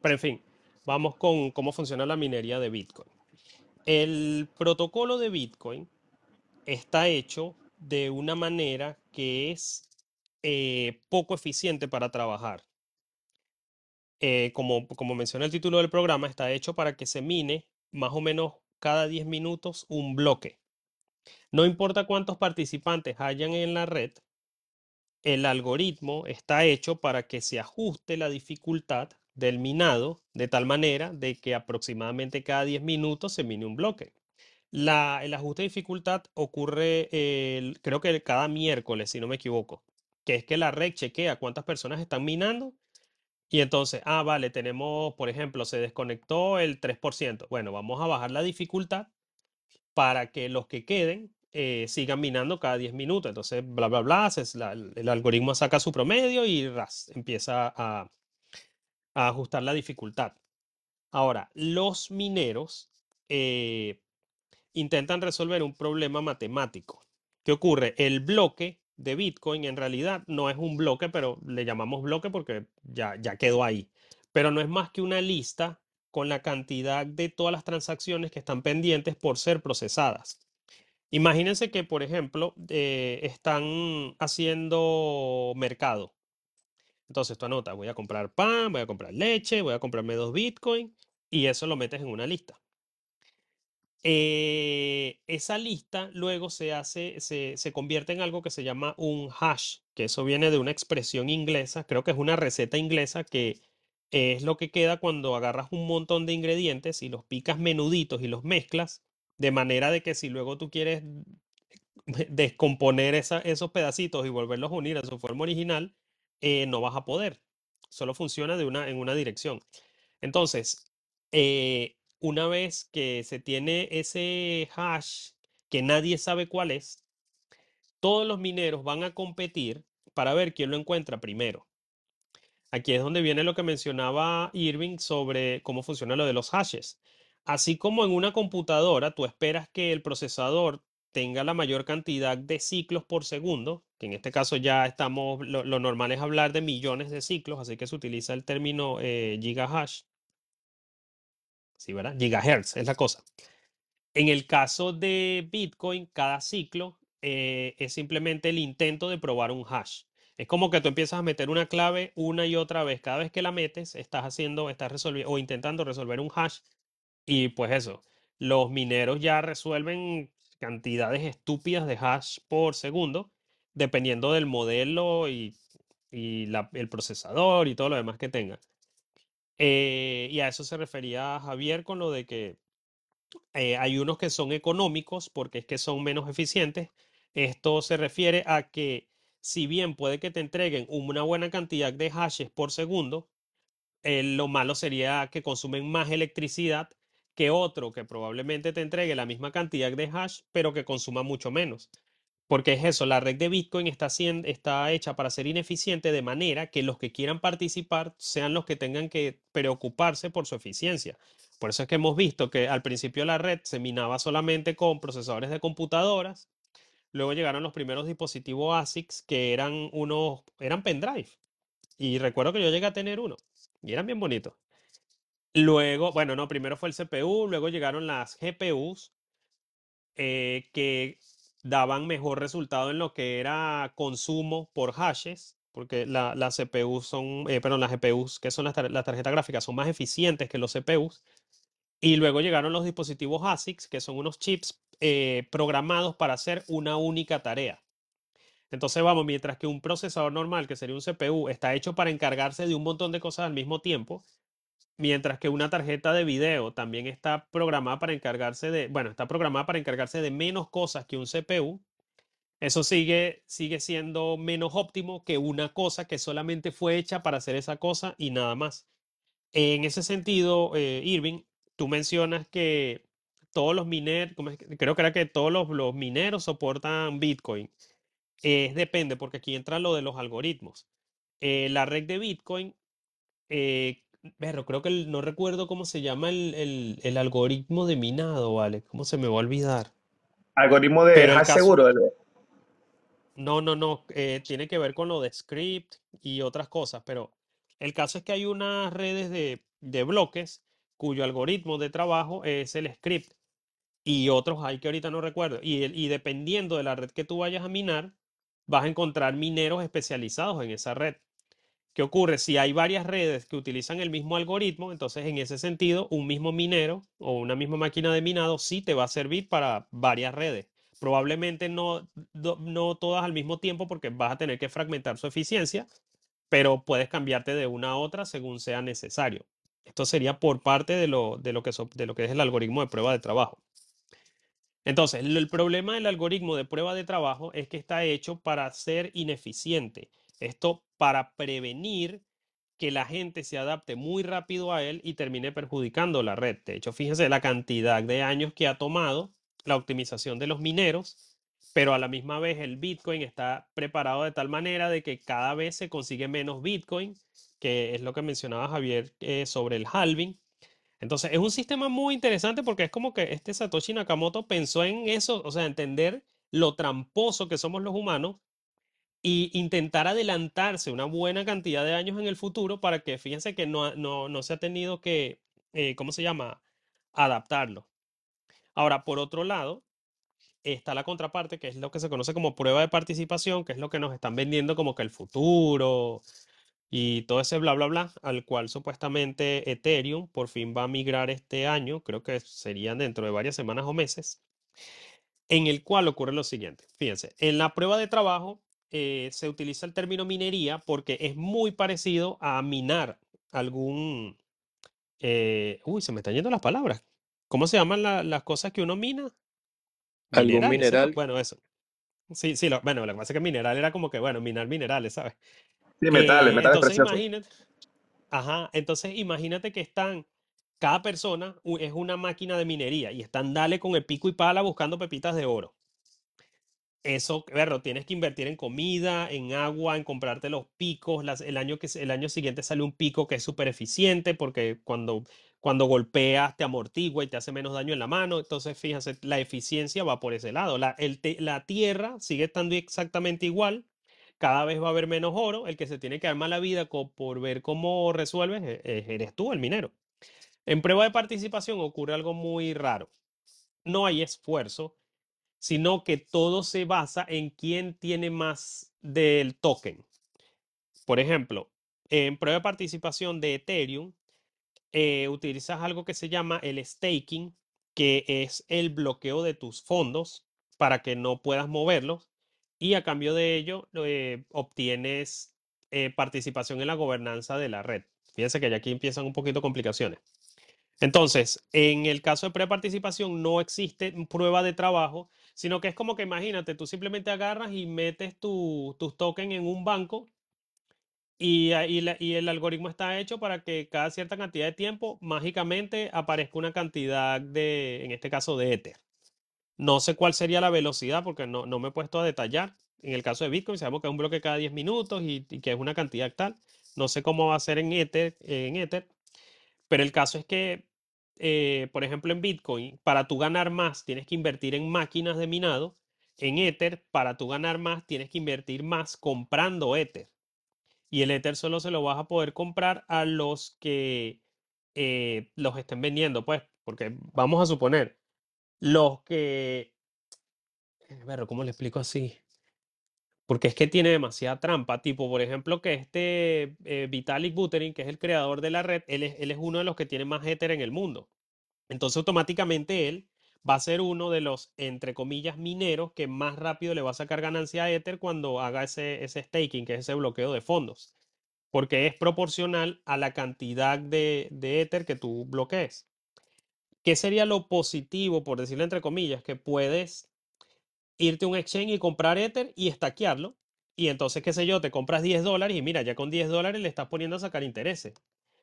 Pero en fin, vamos con cómo funciona la minería de Bitcoin. El protocolo de Bitcoin está hecho de una manera que es eh, poco eficiente para trabajar. Eh, como, como menciona el título del programa, está hecho para que se mine más o menos cada 10 minutos un bloque. No importa cuántos participantes hayan en la red, el algoritmo está hecho para que se ajuste la dificultad del minado de tal manera de que aproximadamente cada 10 minutos se mine un bloque. La, el ajuste de dificultad ocurre, el- creo que cada miércoles, si no me equivoco, que es que la red chequea cuántas personas están minando y entonces, ah, vale, tenemos, por ejemplo, se desconectó el 3%. Bueno, vamos a bajar la dificultad para que los que queden eh, sigan minando cada 10 minutos. Entonces, bla, bla, bla, el algoritmo saca su promedio y empieza a, a ajustar la dificultad. Ahora, los mineros eh, intentan resolver un problema matemático. ¿Qué ocurre? El bloque de Bitcoin en realidad no es un bloque, pero le llamamos bloque porque ya, ya quedó ahí. Pero no es más que una lista con la cantidad de todas las transacciones que están pendientes por ser procesadas. Imagínense que, por ejemplo, eh, están haciendo mercado. Entonces tú anotas, voy a comprar pan, voy a comprar leche, voy a comprarme dos Bitcoin y eso lo metes en una lista. Eh, esa lista luego se hace, se, se convierte en algo que se llama un hash, que eso viene de una expresión inglesa, creo que es una receta inglesa que es lo que queda cuando agarras un montón de ingredientes y los picas menuditos y los mezclas, de manera de que si luego tú quieres descomponer esos pedacitos y volverlos a unir a su forma original, eh, no vas a poder. Solo funciona de una, en una dirección. Entonces, eh, una vez que se tiene ese hash que nadie sabe cuál es, todos los mineros van a competir para ver quién lo encuentra primero. Aquí es donde viene lo que mencionaba Irving sobre cómo funciona lo de los hashes. Así como en una computadora tú esperas que el procesador tenga la mayor cantidad de ciclos por segundo, que en este caso ya estamos, lo, normal es hablar de millones de ciclos, así que se utiliza el término eh, gigahash. Sí, ¿verdad? Gigahertz es la cosa. En el caso de Bitcoin, cada ciclo eh, es simplemente el intento de probar un hash. Es como que tú empiezas a meter una clave una y otra vez. Cada vez que la metes, estás haciendo, estás resolviendo o intentando resolver un hash. Y pues eso, los mineros ya resuelven cantidades estúpidas de hash por segundo, dependiendo del modelo y, y el procesador y todo lo demás que tenga. Eh, y a eso se refería Javier con lo de que eh, hay unos que son económicos porque es que son menos eficientes. Esto se refiere a que si bien puede que te entreguen una buena cantidad de hashes por segundo, eh, lo malo sería que consumen más electricidad que otro que probablemente te entregue la misma cantidad de hash, pero que consuma mucho menos. Porque es eso, la red de Bitcoin está, está hecha para ser ineficiente de manera que los que quieran participar sean los que tengan que preocuparse por su eficiencia. Por eso es que hemos visto que al principio la red se minaba solamente con procesadores de computadoras, luego llegaron los primeros dispositivos ASICs que eran unos, eran pendrive. Y recuerdo que yo llegué a tener uno y eran bien bonitos. Luego, bueno, no, primero fue el CPU, luego llegaron las GPUs eh, que daban mejor resultado en lo que era consumo por hashes, porque la- las CPUs son, eh, perdón, las GPUs, que son las, las tarjetas gráficas, son más eficientes que los CPUs. Y luego llegaron los dispositivos ASICs, que son unos chips eh, programados para hacer una única tarea. Entonces, vamos, mientras que un procesador normal, que sería un CPU, está hecho para encargarse de un montón de cosas al mismo tiempo, Mientras que una tarjeta de video también está programada para encargarse de, bueno, está programada para encargarse de menos cosas que un CPU. Eso sigue, sigue siendo menos óptimo que una cosa que solamente fue hecha para hacer esa cosa y nada más. En ese sentido, eh, Irving, tú mencionas que todos los mineros, creo que era que todos los, los mineros soportan Bitcoin. Eh, depende, porque aquí entra lo de los algoritmos. Eh, la red de Bitcoin eh, berro, creo que el- no recuerdo cómo se llama el, el- el algoritmo de minado, ¿vale? ¿Cómo se me va a olvidar? Algoritmo de Pero hash caso, seguro. no, no, no, eh, tiene que ver con lo de script y otras cosas, pero el caso es que hay unas redes de, de bloques cuyo algoritmo de trabajo es el script y otros hay que ahorita no recuerdo. Y, dependiendo de la red que tú vayas a minar, vas a encontrar mineros especializados en esa red. ¿Qué ocurre? Si hay varias redes que utilizan el mismo algoritmo, entonces en ese sentido, un mismo minero o una misma máquina de minado sí te va a servir para varias redes. Probablemente no, no todas al mismo tiempo porque vas a tener que fragmentar su eficiencia, pero puedes cambiarte de una a otra según sea necesario. Esto sería por parte de lo, de lo que, de lo que es el algoritmo de prueba de trabajo. Entonces, el problema del algoritmo de prueba de trabajo es que está hecho para ser ineficiente. Esto para prevenir que la gente se adapte muy rápido a él y termine perjudicando la red. De hecho, fíjense la cantidad de años que ha tomado la optimización de los mineros, pero a la misma vez el Bitcoin está preparado de tal manera de que cada vez se consigue menos Bitcoin, que es lo que mencionaba Javier eh, sobre el halving. Entonces, es un sistema muy interesante porque es como que este Satoshi Nakamoto pensó en eso, o sea, entender lo tramposo que somos los humanos y intentar adelantarse una buena cantidad de años en el futuro para que fíjense que no, no, no se ha tenido que, eh, ¿cómo se llama? Adaptarlo. Ahora, por otro lado, está la contraparte, que es lo que se conoce como prueba de participación, que es lo que nos están vendiendo como que el futuro y todo ese bla, bla, bla, al cual supuestamente Ethereum por fin va a migrar este año, creo que serían dentro de varias semanas o meses, en el cual ocurre lo siguiente. Fíjense, en la prueba de trabajo eh, se utiliza el término minería porque es muy parecido a minar algún... eh, uy, se me están yendo las palabras. ¿Cómo se llaman la- las cosas que uno mina? Algún mineral. Bueno, eso. Sí, sí, lo- bueno, lo que pasa es que mineral era como que, bueno, minar minerales, ¿sabes? Sí, metales, Eh, metales entonces preciosos. imagínate, ajá, entonces imagínate que están, cada persona es una máquina de minería y están dale con el pico y pala buscando pepitas de oro. eso, claro, tienes que invertir en comida, en agua, en comprarte los picos. las- el año que, el año siguiente sale un pico que es súper eficiente porque cuando, cuando golpeas te amortigua y te hace menos daño en la mano. Entonces, fíjense, la eficiencia va por ese lado. La, el la tierra sigue estando exactamente igual. Cada vez va a haber menos oro. El que se tiene que dar mala vida por ver cómo resuelves e- e- eres tú, el minero. En prueba de participación ocurre algo muy raro. No hay esfuerzo sino que todo se basa en quién tiene más del token. Por ejemplo, en prueba de participación de Ethereum, eh, utilizas algo que se llama el staking, que es el bloqueo de tus fondos para que no puedas moverlos y a cambio de ello eh, obtienes eh, participación en la gobernanza de la red. Fíjense que ya aquí empiezan un poquito complicaciones. Entonces, en el caso de preparticipación no existe prueba de trabajo, sino que es como que imagínate, tú simplemente agarras y metes tu- tus tokens en un banco y, la- y el algoritmo está hecho para que cada cierta cantidad de tiempo mágicamente aparezca una cantidad de, en este caso, de Ether. No sé cuál sería la velocidad porque no, no me he puesto a detallar. En el caso de Bitcoin sabemos que es un bloque cada 10 minutos y, que es una cantidad tal. No sé cómo va a ser en Ether, en Ether, pero el caso es que, eh, por ejemplo, en Bitcoin, para tú ganar más tienes que invertir en máquinas de minado. En Ether, para tú ganar más tienes que invertir más comprando Ether. Y el Ether solo se lo vas a poder comprar a los que eh, los estén vendiendo, pues, porque vamos a suponer, los que... eh, Ver, ¿cómo le explico así? Porque es que tiene demasiada trampa. Tipo, por ejemplo, que este eh, Vitalik Buterin, que es el creador de la red, él es, uno de los que tiene más Ether en el mundo. Entonces, automáticamente él va a ser uno de los, entre comillas, mineros que más rápido le va a sacar ganancia a Ether cuando haga ese, ese staking, que es ese bloqueo de fondos. Porque es proporcional a la cantidad de, de Ether que tú bloquees. ¿Qué sería lo positivo, por decirlo entre comillas? Que puedes irte a un exchange y comprar Ether y estaquearlo. Y entonces, qué sé yo, te compras 10 dólares y mira, ya con 10 dólares le estás poniendo a sacar intereses.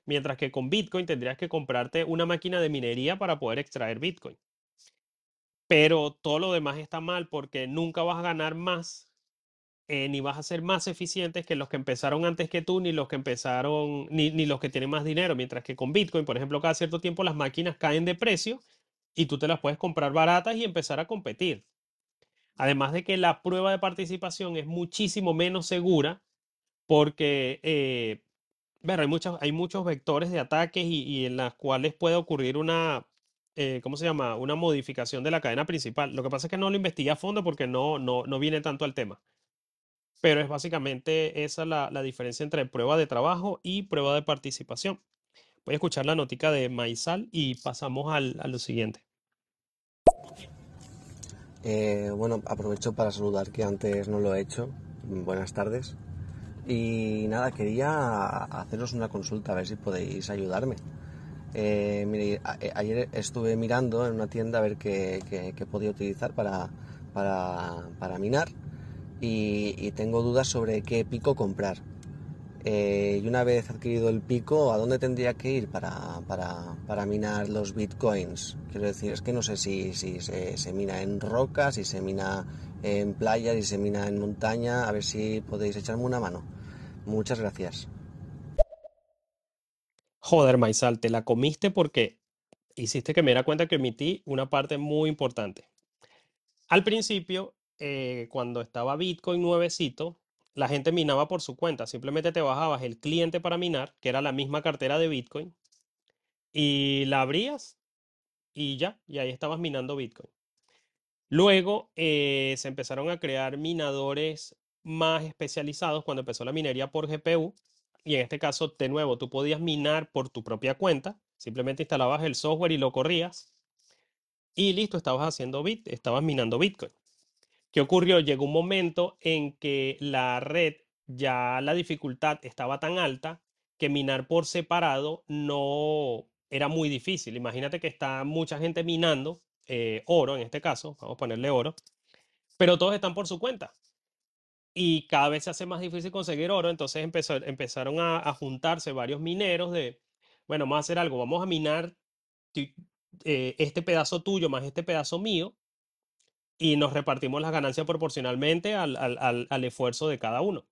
Mientras que con Bitcoin tendrías que comprarte una máquina de minería para poder extraer Bitcoin. Pero todo lo demás está mal porque nunca vas a ganar más, eh, ni vas a ser más eficientes que los que empezaron antes que tú, ni los que empezaron, ni, ni los que tienen más dinero. Mientras que con Bitcoin, por ejemplo, cada cierto tiempo las máquinas caen de precio y tú te las puedes comprar baratas y empezar a competir. Además de que la prueba de participación es muchísimo menos segura porque eh, ver, hay, muchos, hay muchos vectores de ataques y, y en las cuales puede ocurrir una, eh, ¿cómo se llama? Una modificación de la cadena principal. Lo que pasa es que no lo investigué a fondo porque no, no, no viene tanto al tema. Pero es básicamente esa la, la diferencia entre prueba de trabajo y prueba de participación. Voy a escuchar la notica de Maizal y pasamos al, a lo siguiente. Eh, bueno, aprovecho para saludar que antes no lo he hecho. Buenas tardes. Y nada, quería haceros una consulta, a ver si podéis ayudarme. Eh, mire, eh, ayer estuve mirando en una tienda a ver qué, qué- qué podía utilizar para, para, para minar y, tengo dudas sobre qué pico comprar. Eh, y una vez adquirido el pico, ¿a dónde tendría que ir para, para, para minar los bitcoins? Quiero decir, es que no sé si, si se, se mina en rocas, si se mina en playa, si se mina en montaña, a ver si podéis echarme una mano. Muchas gracias. Joder, Maizal, te la comiste porque hiciste que me diera cuenta que omití una parte muy importante. Al principio, eh, cuando estaba Bitcoin nuevecito, la gente minaba por su cuenta. Simplemente te bajabas el cliente para minar, que era la misma cartera de Bitcoin, y la abrías y ya, y ahí estabas minando Bitcoin. Luego eh, se empezaron a crear minadores más especializados cuando empezó la minería por GPU. Y en este caso, de nuevo, tú podías minar por tu propia cuenta. Simplemente instalabas el software y lo corrías. Y listo, estabas haciendo bit, estabas minando Bitcoin. ¿Qué ocurrió? Llegó un momento en que la red, ya la dificultad estaba tan alta que minar por separado no era muy difícil. Imagínate que está mucha gente minando eh, oro, en este caso, vamos a ponerle oro, pero todos están por su cuenta. Y cada vez se hace más difícil conseguir oro, entonces empezó, empezaron a, juntarse varios mineros de, bueno, vamos a hacer algo, vamos a minar eh, este pedazo tuyo más este pedazo mío y nos repartimos las ganancias proporcionalmente al, al- al- esfuerzo de cada uno.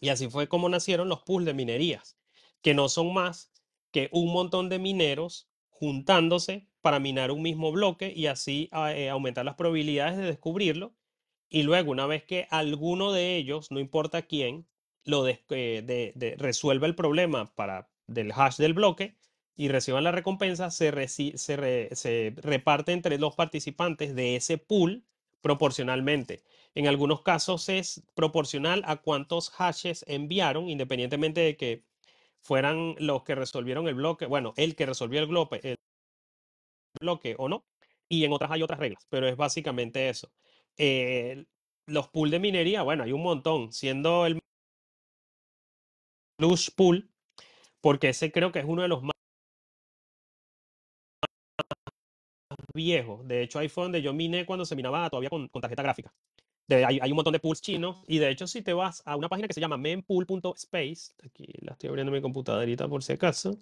Y así fue como nacieron los pools de minerías, que no son más que un montón de mineros juntándose para minar un mismo bloque y así a- eh, aumentar las probabilidades de descubrirlo. Y luego, una vez que alguno de ellos, no importa quién, lo eh, de- resuelva el problema para, del hash del bloque y reciban la recompensa, se, reci- se, se reparte entre los participantes de ese pool proporcionalmente. En algunos casos es proporcional a cuántos hashes enviaron, independientemente de que fueran los que resolvieron el bloque, bueno, el que resolvió el bloque, el bloque o no. Y en otras hay otras reglas, pero es básicamente eso. Los pools de minería, bueno, hay un montón, siendo el Lush Pool, porque ese creo que es uno de los más viejos. De hecho, ahí fue donde yo miné cuando se minaba todavía con, con tarjeta gráfica. De- hay, hay un montón de pools chinos y de hecho si te vas a una página que se llama mempool.space, aquí la estoy abriendo en mi computadorita por si acaso,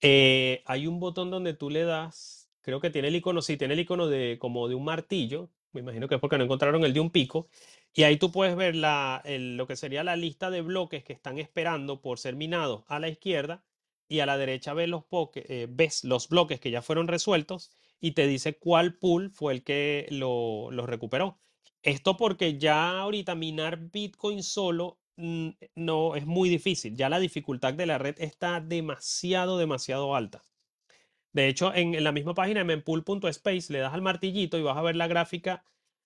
eh, hay un botón donde tú le das, creo que tiene el icono, sí, tiene el icono de como de un martillo, me imagino que es porque no encontraron el de un pico, y ahí tú puedes ver la, el- lo que sería la lista de bloques que están esperando por ser minados a la izquierda y a la derecha ves los, eh, ves los bloques que ya fueron resueltos y te dice cuál pool fue el que lo, los recuperó. Esto porque ya ahorita minar Bitcoin solo mm, no es muy difícil. Ya la dificultad de la red está demasiado, demasiado alta. De hecho, en, en la misma página de mempool.space le das al martillito y vas a ver la gráfica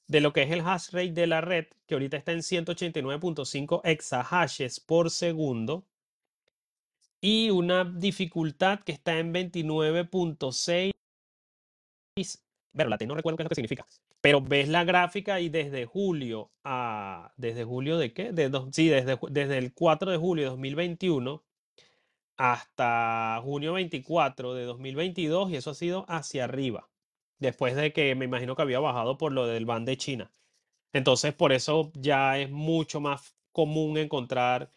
de lo que es el hash rate de la red, que ahorita está en 189.5 exahashes por segundo, y una dificultad que está en 29.6 pero la T no recuerdo qué es lo que significa. Pero ves la gráfica y desde julio a. ¿Desde julio de qué? De sí, desde, desde el 4 de julio de 2021 hasta junio 24 de 2022 y eso ha sido hacia arriba. Después de que me imagino que había bajado por lo del ban de China. Entonces, por eso ya es mucho más común encontrar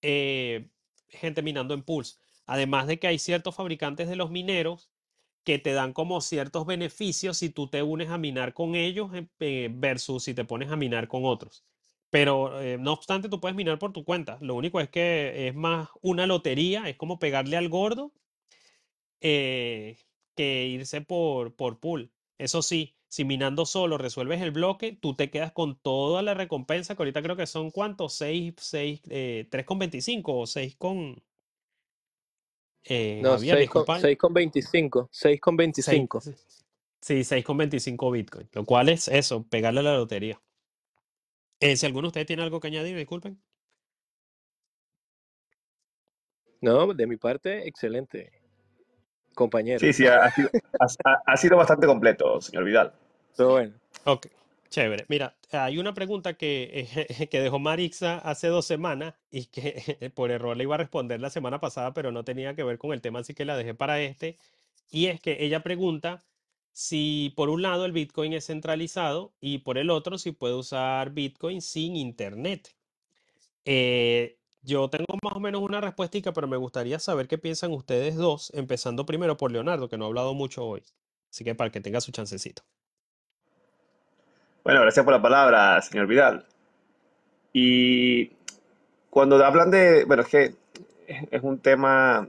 eh, gente minando en pools. Además de que hay ciertos fabricantes de los mineros que te dan como ciertos beneficios si tú te unes a minar con ellos eh, eh, versus si te pones a minar con otros. Pero eh, no obstante, tú puedes minar por tu cuenta. Lo único es que es más una lotería, es como pegarle al gordo eh, que irse por, por pool. Eso sí, si minando solo resuelves el bloque, tú te quedas con toda la recompensa, que ahorita creo que son cuántos, 6, 6, eh, 3,25 o 6 con... Eh, No, Javier, 6 con, disculpa. 6 con 25. 6 con 25. Seis- Sí, 6,25 Bitcoin, lo cual es eso, pegarle a la lotería. Eh, si alguno de ustedes tiene algo que añadir, disculpen. No, de mi parte, excelente. Compañero. Sí, sí, ha, ha sido, ha- ha sido bastante completo, señor Vidal. Pero bueno. Ok, chévere. Mira, hay una pregunta que, eh, que dejó Marixa hace dos semanas y que por error le iba a responder la semana pasada, pero no tenía que ver con el tema, así que la dejé para este. Y es que ella pregunta si por un lado el Bitcoin es centralizado y por el otro si puede usar Bitcoin sin internet. Eh, yo tengo más o menos una respuesta, pero me gustaría saber qué piensan ustedes dos, empezando primero por Leonardo, que no ha hablado mucho hoy. Así que para que tenga su chancecito. Bueno, gracias por la palabra, señor Vidal. Y cuando hablan de, bueno, es que es, un tema,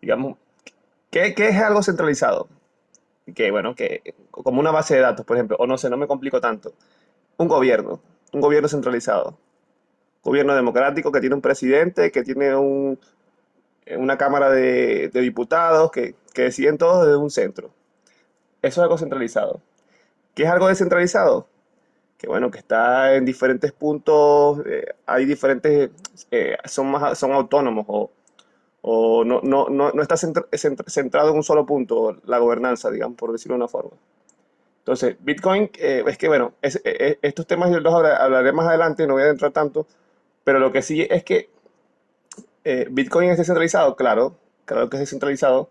digamos, ¿qué, qué es algo centralizado? Que, bueno, que como una base de datos, por ejemplo, o no sé, no me complico tanto. Un gobierno, un gobierno centralizado. Gobierno democrático que tiene un presidente, que tiene un, una cámara de, diputados, que, que deciden todos desde un centro. Eso es algo centralizado. ¿Qué es algo descentralizado? Que bueno, que está en diferentes puntos, eh, hay diferentes, eh, son más, son autónomos o, o no, no, no, no está centra- centra- centrado en un solo punto la gobernanza, digamos, por decirlo de una forma. Entonces, Bitcoin, eh, es que bueno, es- eh, estos temas yo los habla- hablaré más adelante, no voy a entrar tanto, pero lo que sí es que eh, Bitcoin es descentralizado, claro, claro que es descentralizado,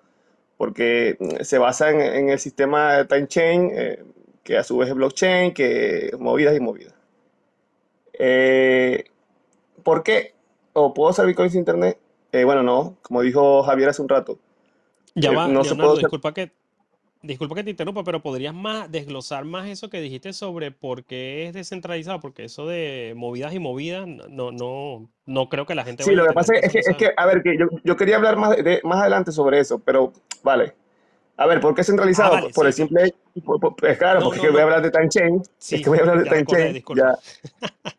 porque mm, se basa en, en el sistema time chain, eh, que a su vez es blockchain, que movidas y movidas. Eh, ¿por qué? ¿O puedo usar Bitcoin sin internet? Bueno, no, como dijo Javier hace un rato. Ya va, no se puede usar- disculpa que, disculpa que te interrumpa, pero podrías más desglosar más eso que dijiste sobre por qué es descentralizado, porque eso de movidas y movidas, no, no, no creo que la gente Sí, lo que pasa es que, es que a ver, que yo, yo quería hablar más, de, más adelante sobre eso, pero vale. A ver, ¿por qué Ah, centralizado? vale, Por sí, el sí. simple hecho, por- por- es claro, No, porque no, es que voy a hablar de TimeChain, es que Sí, voy a hablar de disculpa. ya,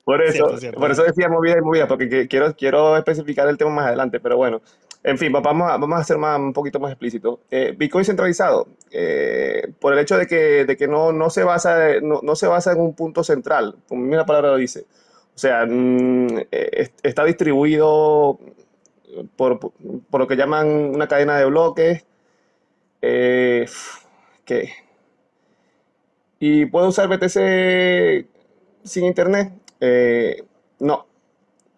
por eso, Cierto, cierto, por eso decía movida y movida, porque que- quiero, quiero especificar el tema más adelante, pero bueno, en fin, va- vamos a, vamos a ser más, un poquito más explícito. Eh, Bitcoin centralizado, eh, por el hecho de que, de que no, no, se basa, no, no se basa en un punto central, como la palabra lo dice. O sea, mm, eh, es- está distribuido por, por lo que llaman una cadena de bloques, que, ¿Y puedo usar BTC sin internet? No,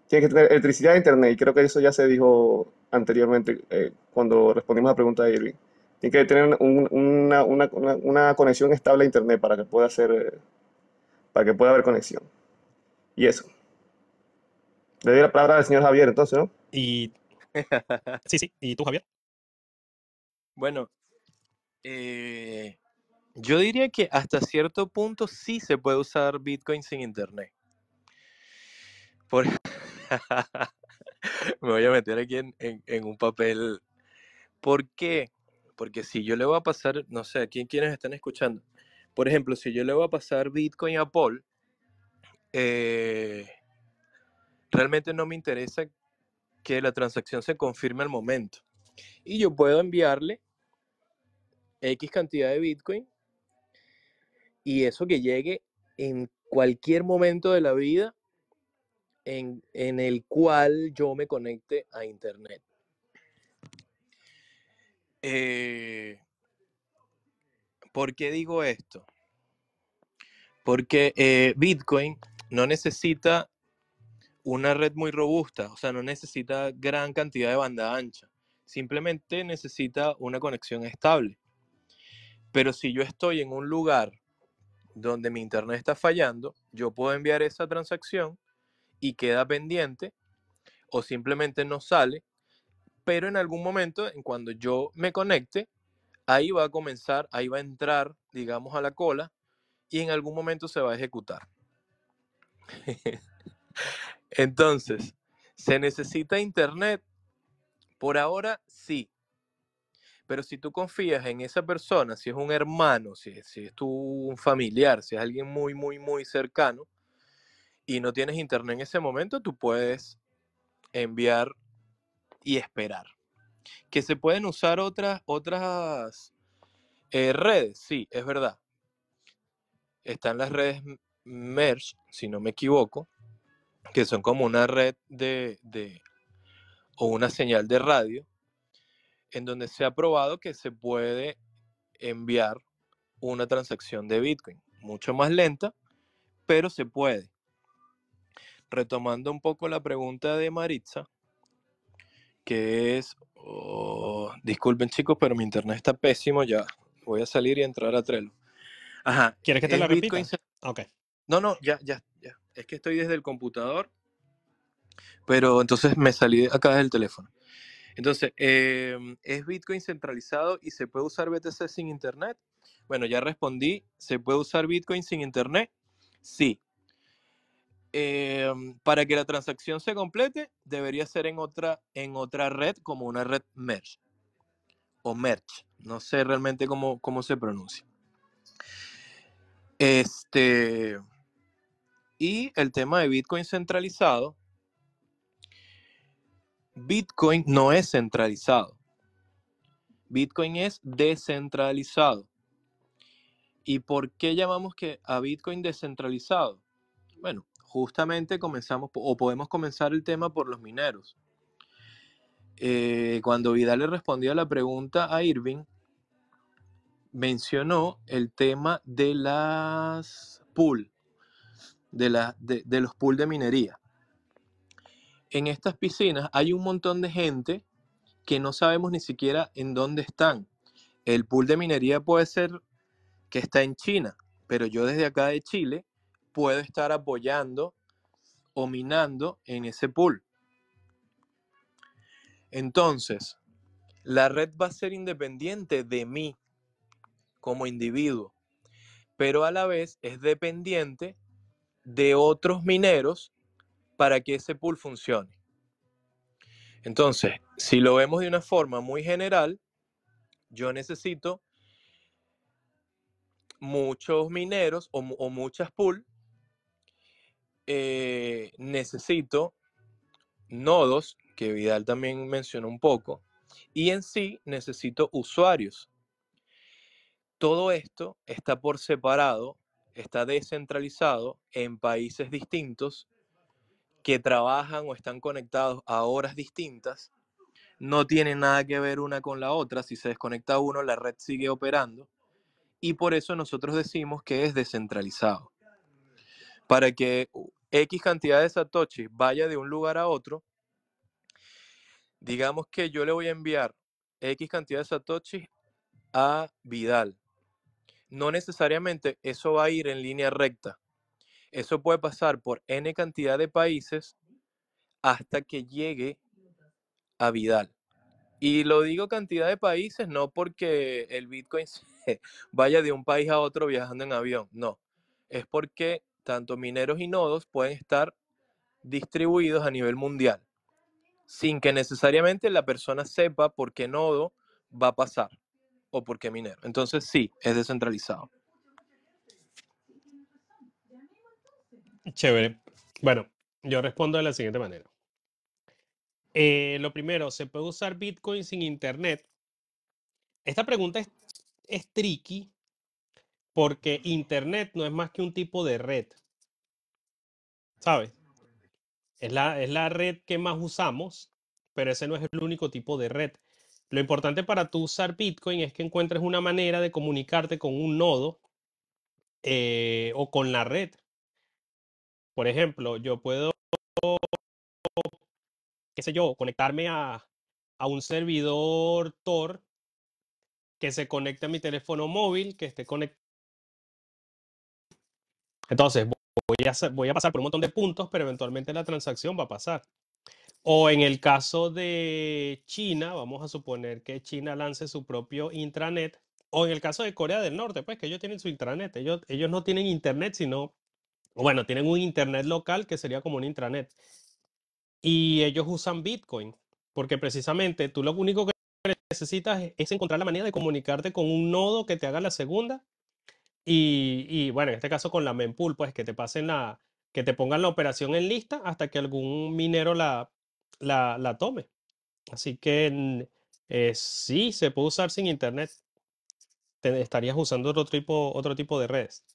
tiene que tener electricidad e internet. Y creo que eso ya se dijo anteriormente eh, cuando respondimos a la pregunta de Irving. Tiene que tener un- una, una- una- una conexión estable a internet para que pueda hacer, eh, para que pueda haber conexión. Y eso. Le doy la palabra al señor Javier, entonces, ¿no? Y sí, sí. ¿Y tú, Javier? Bueno, eh, yo diría que hasta cierto punto sí se puede usar Bitcoin sin internet. Por- Me voy a meter aquí en, un papel. ¿Por qué? Porque si yo le voy a pasar, no sé, ¿a quién, quiénes están escuchando? Por ejemplo, si yo le voy a pasar Bitcoin a Paul, eh, realmente no me interesa que la transacción se confirme al momento. Y yo puedo enviarle X cantidad de Bitcoin y eso que llegue en cualquier momento de la vida en, en el cual yo me conecte a Internet. Eh, ¿Por qué digo esto? Porque eh, Bitcoin no necesita una red muy robusta, o sea, no necesita gran cantidad de banda ancha, simplemente necesita una conexión estable. Pero si yo estoy en un lugar donde mi internet está fallando, yo puedo enviar esa transacción y queda pendiente o simplemente no sale, pero en algún momento, en cuando yo me conecte, ahí va a comenzar, ahí va a entrar, digamos, a la cola y en algún momento se va a ejecutar. Entonces, ¿se necesita internet? Por ahora sí. Pero si tú confías en esa persona, si es un hermano, si, si es tu un familiar, si es alguien muy, muy, muy cercano y no tienes internet en ese momento, tú puedes enviar y esperar. Que se pueden usar otras, otras eh, redes, sí, es verdad. Están las redes Merge, si no me equivoco, que son como una red de, de o una señal de radio en donde se ha probado que se puede enviar una transacción de Bitcoin. Mucho más lenta, pero se puede. Retomando un poco la pregunta de Maritza, que es, oh, disculpen chicos, pero mi internet está pésimo ya. Voy a salir y entrar a Trello. Ajá, ¿Quieres que te ¿es la repita? cen- Ok. No, no, ya, ya, ya. Es que estoy desde el computador, pero entonces me salí acá desde el teléfono. Entonces, em, ¿es Bitcoin centralizado y se puede usar BTC sin internet? Bueno, ya respondí, ¿se puede usar Bitcoin sin internet? Sí. Em, para que la transacción se complete, debería ser en otra, en otra red, como una red merge o merge. No sé realmente cómo, cómo se pronuncia. Este, y el tema de Bitcoin centralizado, Bitcoin no es centralizado. Bitcoin es descentralizado. ¿Y por qué llamamos que a Bitcoin descentralizado? Bueno, justamente comenzamos o podemos comenzar el tema por los mineros. Eh, cuando Vidal le respondió a la pregunta a Irving, mencionó el tema de las pool, de, los pool de minería. En estas piscinas hay un montón de gente que no sabemos ni siquiera en dónde están. El pool de minería puede ser que está en China, pero yo desde acá de Chile puedo estar apoyando o minando en ese pool. Entonces, la red va a ser independiente de mí como individuo, pero a la vez es dependiente de otros mineros para que ese pool funcione. Entonces, si lo vemos de una forma muy general, yo necesito muchos mineros o, o muchas pool, eh, necesito nodos, que Vidal también mencionó un poco, y en sí necesito usuarios. Todo esto está por separado, está descentralizado en países distintos que trabajan o están conectados a horas distintas. No tienen nada que ver una con la otra. Si se desconecta uno, la red sigue operando. Y por eso nosotros decimos que es descentralizado. Para que X cantidad de satoshi vaya de un lugar a otro, digamos que yo le voy a enviar X cantidad de satoshi a Vidal. No necesariamente eso va a ir en línea recta. Eso puede pasar por n cantidad de países hasta que llegue a Vidal. Y lo digo cantidad de países no porque el Bitcoin vaya de un país a otro viajando en avión, no. Es porque tanto mineros y nodos pueden estar distribuidos a nivel mundial, sin que necesariamente la persona sepa por qué nodo va a pasar o por qué minero. Entonces sí, es descentralizado. Chévere. Bueno, yo respondo de la siguiente manera. Eh, lo primero, ¿se puede usar Bitcoin sin Internet? Esta pregunta es, es tricky porque Internet no es más que un tipo de red. ¿Sabes? Es la, es la red que más usamos, pero ese no es el único tipo de red. Lo importante para tú usar Bitcoin es que encuentres una manera de comunicarte con un nodo eh, o con la red. Por ejemplo, yo puedo, qué sé yo, conectarme a, a un servidor Tor que se conecte a mi teléfono móvil, que esté conectado. Entonces, voy a, pasar por un montón de puntos, pero eventualmente la transacción va a pasar. O en el caso de China, vamos a suponer que China lance su propio intranet. O en el caso de Corea del Norte, pues que ellos tienen su intranet. Ellos, ellos no tienen internet, sino, bueno, tienen un internet local que sería como un intranet. Y ellos usan Bitcoin, porque precisamente tú lo único que necesitas es- es encontrar la manera de comunicarte con un nodo que te haga la segunda y, y, bueno, en este caso con la mempool, pues que te pasen la, que te pongan la operación en lista hasta que algún minero la, la, la tome. Así que eh, sí, se puede usar sin internet. Te- estarías usando otro tipo, otro tipo de redes.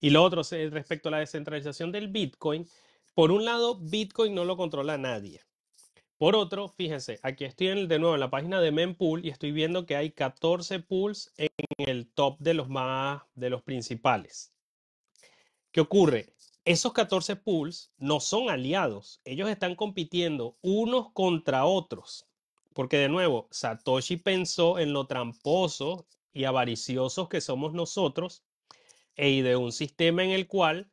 Y lo otro, respecto a la descentralización del Bitcoin, por un lado, Bitcoin no lo controla nadie. Por otro, fíjense, aquí estoy en de nuevo en la página de Mempool y estoy viendo que hay 14 pools en el top de los más, de los principales. ¿Qué ocurre? Esos 14 pools no son aliados. Ellos están compitiendo unos contra otros. Porque de nuevo, Satoshi pensó en lo tramposo y avariciosos que somos nosotros e ideó un sistema en el cual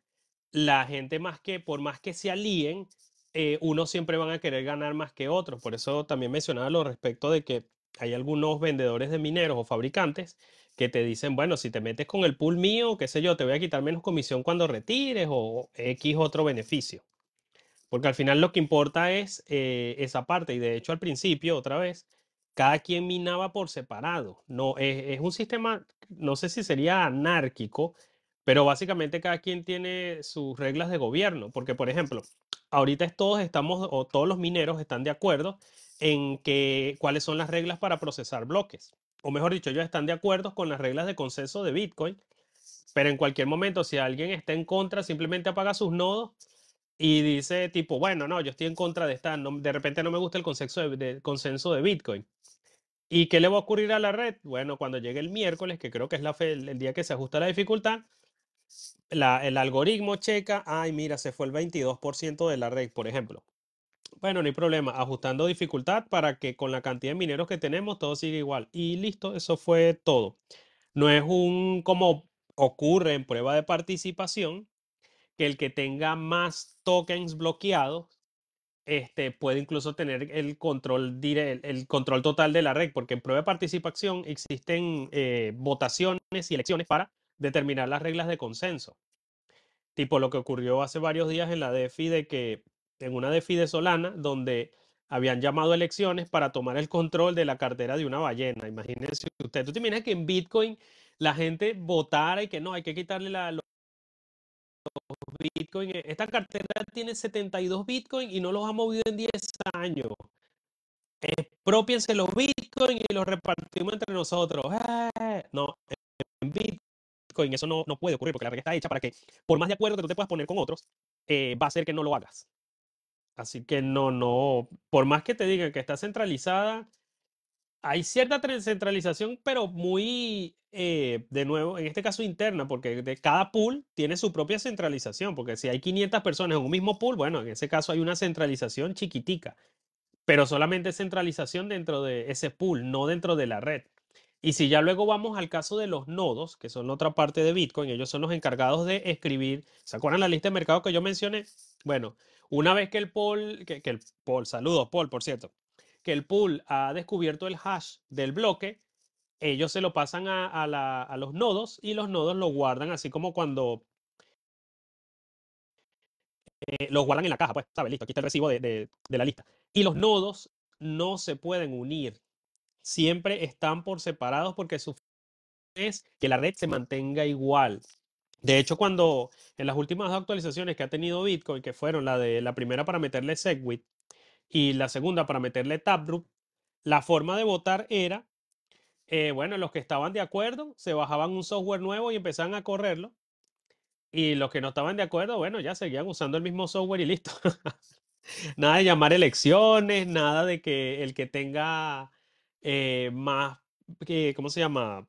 la gente más que, por más que se alíen, eh, unos siempre van a querer ganar más que otros. Por eso también mencionaba lo respecto de que hay algunos vendedores de mineros o fabricantes que te dicen, bueno, si te metes con el pool mío, qué sé yo, te voy a quitar menos comisión cuando retires o X otro beneficio. Porque al final lo que importa es eh, esa parte. Y de hecho al principio, otra vez, cada quien minaba por separado. No, es, es un sistema, no sé si sería anárquico, pero básicamente cada quien tiene sus reglas de gobierno. Porque, por ejemplo, ahorita todos estamos, o todos los mineros están de acuerdo en que cuáles son las reglas para procesar bloques. O mejor dicho, ellos están de acuerdo con las reglas de consenso de Bitcoin. Pero en cualquier momento, si alguien está en contra, simplemente apaga sus nodos y dice tipo, bueno, no, yo estoy en contra de esta, no- de repente no me gusta el consenso de, de- consenso de Bitcoin. ¿Y qué le va a ocurrir a la red? Bueno, cuando llegue el miércoles, que creo que es la fe- el día que se ajusta la dificultad, el algoritmo checa, ay, mira, se fue el 22% de la red, por ejemplo. Bueno, no hay problema, ajustando dificultad para que con la cantidad de mineros que tenemos todo siga igual. Y listo, eso fue todo. No es un como ocurre en prueba de participación, que el que tenga más tokens bloqueados este, puede incluso tener el control, el control total de la red, porque en prueba de participación existen eh, votaciones y elecciones para determinar las reglas de consenso. Tipo lo que ocurrió hace varios días en la DeFi de que, en una DeFi de Solana, donde habían llamado elecciones para tomar el control de la cartera de una ballena. Imagínense usted, ¿tú te imaginas que en Bitcoin la gente votara y que no, hay que quitarle la, los Bitcoin? Esta cartera tiene 72 Bitcoin y no los ha movido en 10 años. Expropiense los Bitcoin y los repartimos entre nosotros. ¡Eh! No, en Bitcoin eso no, no puede ocurrir porque la regla está hecha para que, por más de acuerdo que tú te puedas poner con otros, eh, va a ser que no lo hagas. Así que no, no, por más que te digan que está centralizada, hay cierta centralización, pero muy, eh, de nuevo, en este caso interna, porque de cada pool tiene su propia centralización, porque si hay 500 personas en un mismo pool, bueno, en ese caso hay una centralización chiquitica, pero solamente centralización dentro de ese pool, no dentro de la red. Y si ya luego vamos al caso de los nodos, que son otra parte de Bitcoin, ellos son los encargados de escribir, ¿se acuerdan la lista de mercado que yo mencioné? Bueno, una vez que el pool, que, el pool, saludos Paul, por cierto, que el pool ha descubierto el hash del bloque, ellos se lo pasan a, los nodos y los nodos lo guardan así como cuando eh, lo guardan en la caja, pues, ¿sabes? Listo, aquí está el recibo de la lista. Y los nodos no se pueden unir, siempre están por separados porque su es que la red se mantenga igual. De hecho, cuando en las últimas dos actualizaciones que ha tenido Bitcoin, que fueron la de la primera para meterle Segwit y la segunda para meterle Taproot, la forma de votar era, eh, bueno, los que estaban de acuerdo se bajaban un software nuevo y empezaban a correrlo. Y los que no estaban de acuerdo, bueno, ya seguían usando el mismo software y listo. Nada de llamar elecciones, nada de que el que tenga eh, más, que, ¿cómo se llama?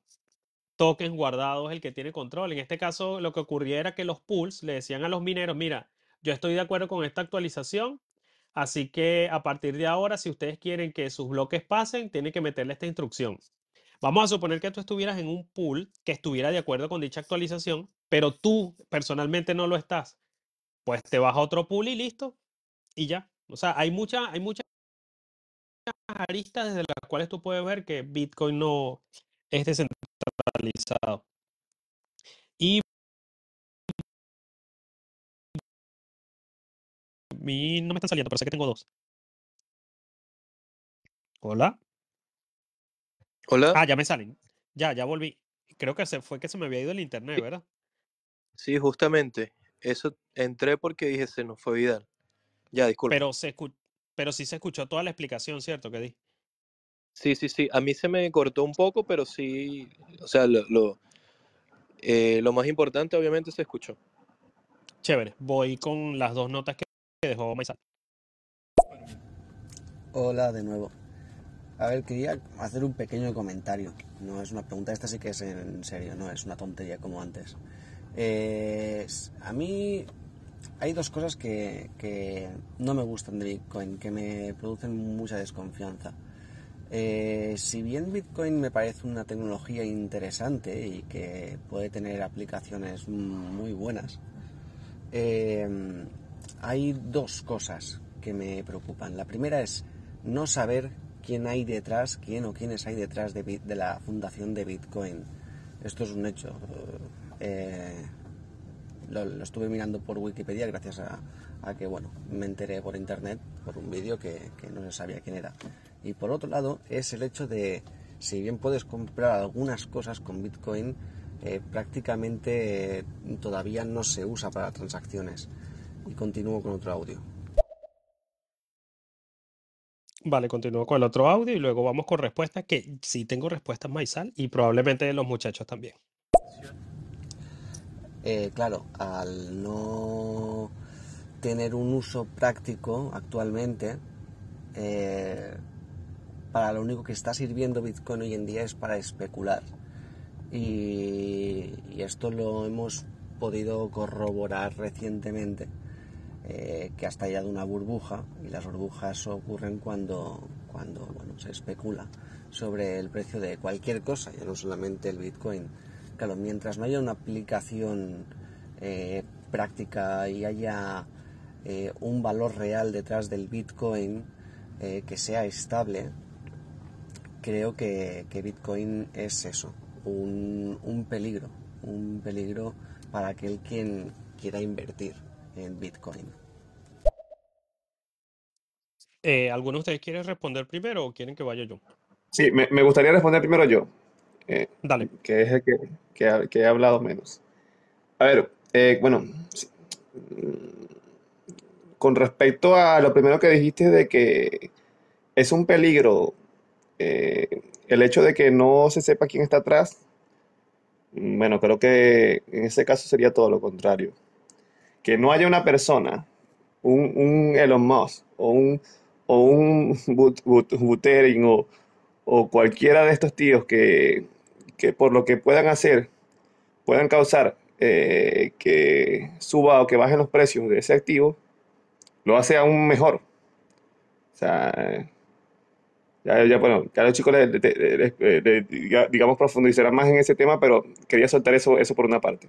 Tokens guardados, el que tiene control. En este caso, lo que ocurría era que los pools le decían a los mineros, mira, yo estoy de acuerdo con esta actualización, así que a partir de ahora, si ustedes quieren que sus bloques pasen, tienen que meterle esta instrucción. Vamos a suponer que tú estuvieras en un pool que estuviera de acuerdo con dicha actualización, pero tú personalmente no lo estás. Pues te vas a otro pool y listo, y ya. O sea, hay mucha, hay muchas aristas desde las cuales tú puedes ver que Bitcoin no es descentralizado. Y mí no me están saliendo, pero sé que tengo dos. Hola. Hola. Ah, ya me salen. Ya, ya volví. Creo que se fue que se me había ido el internet, ¿verdad? Sí, justamente. Eso entré porque dije se nos fue Vidal. Ya, disculpa. Pero se escu- pero sí se escuchó toda la explicación, ¿cierto? Que di. Sí, sí, sí. A mí se me cortó un poco, pero sí. O sea, lo, lo, eh, lo más importante obviamente se escuchó. Chévere. Voy con las dos notas que dejó Maisal. Hola de nuevo. A ver, quería hacer un pequeño comentario. No es una pregunta, esta sí que es en serio, no es una tontería como antes. Eh, a mí hay dos cosas que, que no me gustan de Bitcoin, que me producen mucha desconfianza. Eh, si bien Bitcoin me parece una tecnología interesante y que puede tener aplicaciones muy buenas, eh, hay dos cosas que me preocupan. La primera es no saber quién hay detrás, quién o quiénes hay detrás de, de la fundación de Bitcoin. Esto es un hecho. Eh, lo, lo estuve mirando por Wikipedia gracias a, a que, bueno, me enteré por internet, por un vídeo que, que no se sabía quién era. Y por otro lado, es el hecho de, si bien puedes comprar algunas cosas con Bitcoin, eh, prácticamente eh, todavía no se usa para transacciones. Y continúo con otro audio. Vale, continúo con el otro audio y luego vamos con respuestas que sí tengo respuestas Maisal y probablemente los muchachos también. Eh, claro, al no tener un uso práctico actualmente, eh, para lo único que está sirviendo Bitcoin hoy en día es para especular. Y, esto lo hemos podido corroborar recientemente, eh, que ha estallado una burbuja, y las burbujas ocurren cuando, cuando bueno, se especula sobre el precio de cualquier cosa, ya no solamente el Bitcoin. Claro, mientras no haya una aplicación eh, práctica y haya eh, un valor real detrás del Bitcoin eh, que sea estable, creo que, que Bitcoin es eso, un, un peligro, un peligro para aquel quien quiera invertir en Bitcoin. Eh, ¿Alguno de ustedes quiere responder primero o quieren que vaya yo? Sí, me, me gustaría responder primero yo, eh, Dale. que es el que, que que he hablado menos. A ver, eh, bueno, mm, con respecto a lo primero que dijiste de que es un peligro eh, el hecho de que no se sepa quién está atrás, mm, bueno, creo que en ese caso sería todo lo contrario. Que no haya una persona, un, un Elon Musk o un, o un Buterin o, o cualquiera de estos tíos que, que por lo que puedan hacer, puedan causar eh, que suba o que bajen los precios de ese activo, lo hace aún mejor. O sea, ya, ya, bueno, ya los chicos, le- le- le- le- le- diga- digamos, profundizarán más en ese tema, pero quería soltar eso, eso por una parte.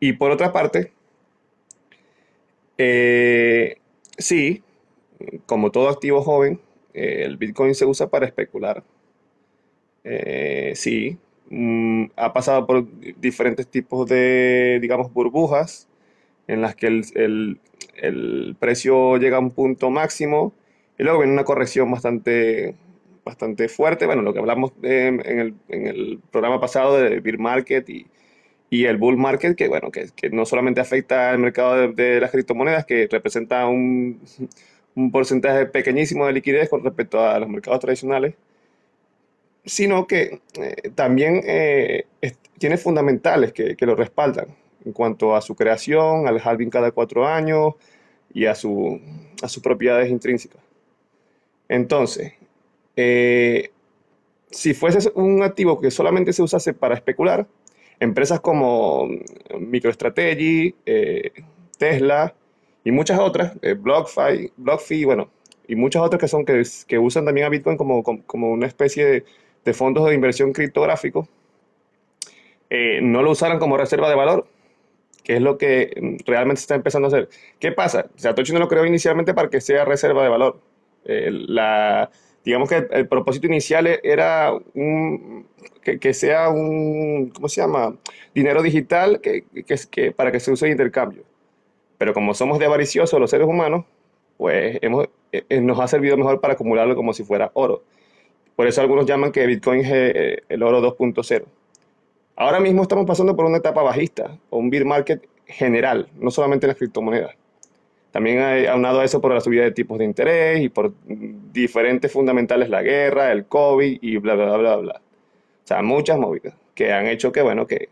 Y por otra parte, eh, sí, como todo activo joven, eh, el Bitcoin se usa para especular. Eh, sí, mm, ha pasado por diferentes tipos de, digamos, burbujas en las que el, el- el precio llega a un punto máximo y luego viene una corrección bastante, bastante fuerte. Bueno, lo que hablamos eh, en el, en el programa pasado de bear market y, y el bull market, que bueno, que, que no solamente afecta al mercado de, de las criptomonedas, que representa un, un porcentaje pequeñísimo de liquidez con respecto a los mercados tradicionales, sino que eh, también eh, tiene fundamentales que, que lo respaldan en cuanto a su creación, al halving cada cuatro años y a, su, a sus propiedades intrínsecas. Entonces, eh, si fuese un activo que solamente se usase para especular, empresas como MicroStrategy, eh, Tesla y muchas otras, BlockFi, BlockFi, bueno, y muchas otras que son que, que usan también a Bitcoin como, como, como una especie de, de fondos de inversión criptográficos, eh, no lo usaran como reserva de valor, que es lo que mm, realmente se está empezando a hacer. ¿Qué pasa? Satoshi no lo creó inicialmente para que sea reserva de valor. Eh, la, digamos que el, propósito inicial era un, que, que sea un, ¿cómo se llama? Dinero digital que, que, que para que se use de intercambio. Pero como somos de avariciosos los seres humanos, pues hemos, eh, eh, nos ha servido mejor para acumularlo como si fuera oro. Por eso algunos llaman que Bitcoin es eh, el oro 2.0. Ahora mismo estamos pasando por una etapa bajista o un bear market general, no solamente en las criptomonedas. También hay aunado a eso por la subida de tipos de interés y por diferentes fundamentales, la guerra, el COVID y bla, bla, bla, bla. O sea, muchas movidas que han hecho que, bueno, que,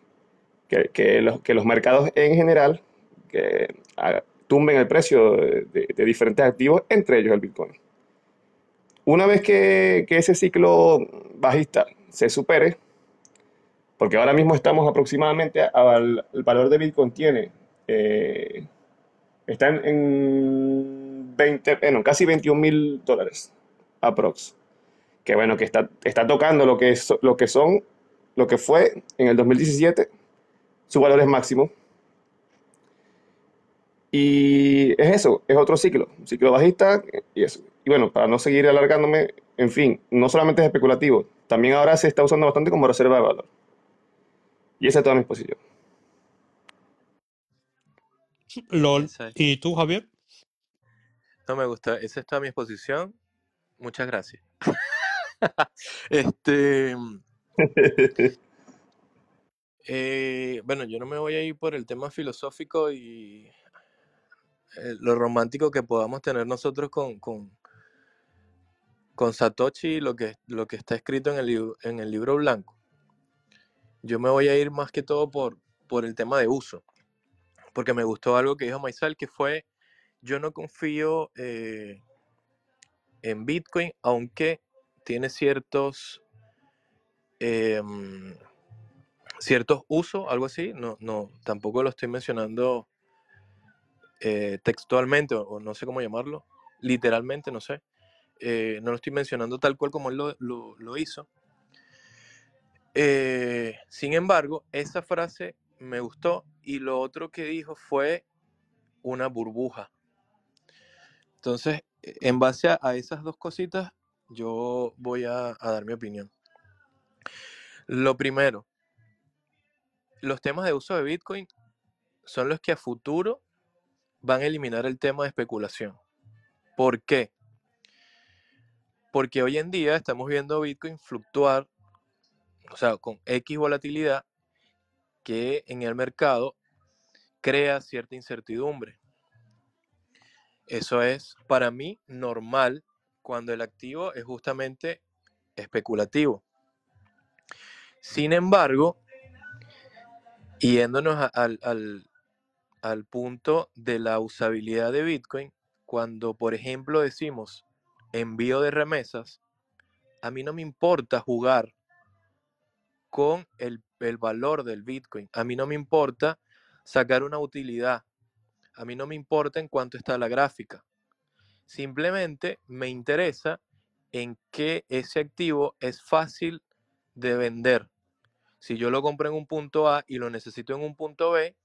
que, que los, que los mercados en general que, ah, tumben el precio de- de diferentes activos, entre ellos el Bitcoin. Una vez que, ese ciclo bajista se supere, porque ahora mismo estamos aproximadamente al valor de Bitcoin tiene, eh, está en, en 20, bueno, casi 21 mil dólares aprox. Que bueno, que está, está tocando lo que, es, lo que son, lo que fue en el 2017, su valor es máximo. Y es eso, es otro ciclo, un ciclo bajista y eso. Y bueno, para no seguir alargándome, en fin, no solamente es especulativo, también ahora se está usando bastante como reserva de valor. Y esa es toda mi exposición. LOL. ¿Y tú, Javier? No me gusta. Esa es toda mi exposición. Muchas gracias. Este, eh, bueno, yo no me voy a ir por el tema filosófico y eh, lo romántico que podamos tener nosotros con, con, con Satoshi lo que, lo que está escrito en el, en el libro blanco. Yo me voy a ir más que todo por, por el tema de uso, porque me gustó algo que dijo Maisal, que fue, yo no confío eh, en Bitcoin, aunque tiene ciertos, em, ciertos usos, algo así, no, no, tampoco lo estoy mencionando eh, textualmente, o no sé cómo llamarlo, literalmente, no sé, eh, no lo estoy mencionando tal cual como él lo, hizo. Eh, sin embargo, esa frase me gustó y lo otro que dijo fue una burbuja. Entonces, e, en base a, a esas dos cositas, yo voy a, a dar mi opinión. Lo primero, los temas de uso de Bitcoin son los que a futuro van a eliminar el tema de especulación. ¿Por qué? Porque hoy en día estamos viendo Bitcoin fluctuar, o sea, con X volatilidad, que en el mercado crea cierta incertidumbre. Eso es para mí normal cuando el activo es justamente especulativo. Sin embargo, yéndonos al, al- al punto de la usabilidad de Bitcoin, cuando por ejemplo decimos envío de remesas, a mí no me importa jugar con el, el valor del Bitcoin. A mí no me importa sacar una utilidad. A mí no me importa en cuánto está la gráfica. Simplemente me interesa en que ese activo es fácil de vender. Si yo lo compro en un punto A y lo necesito en un punto B,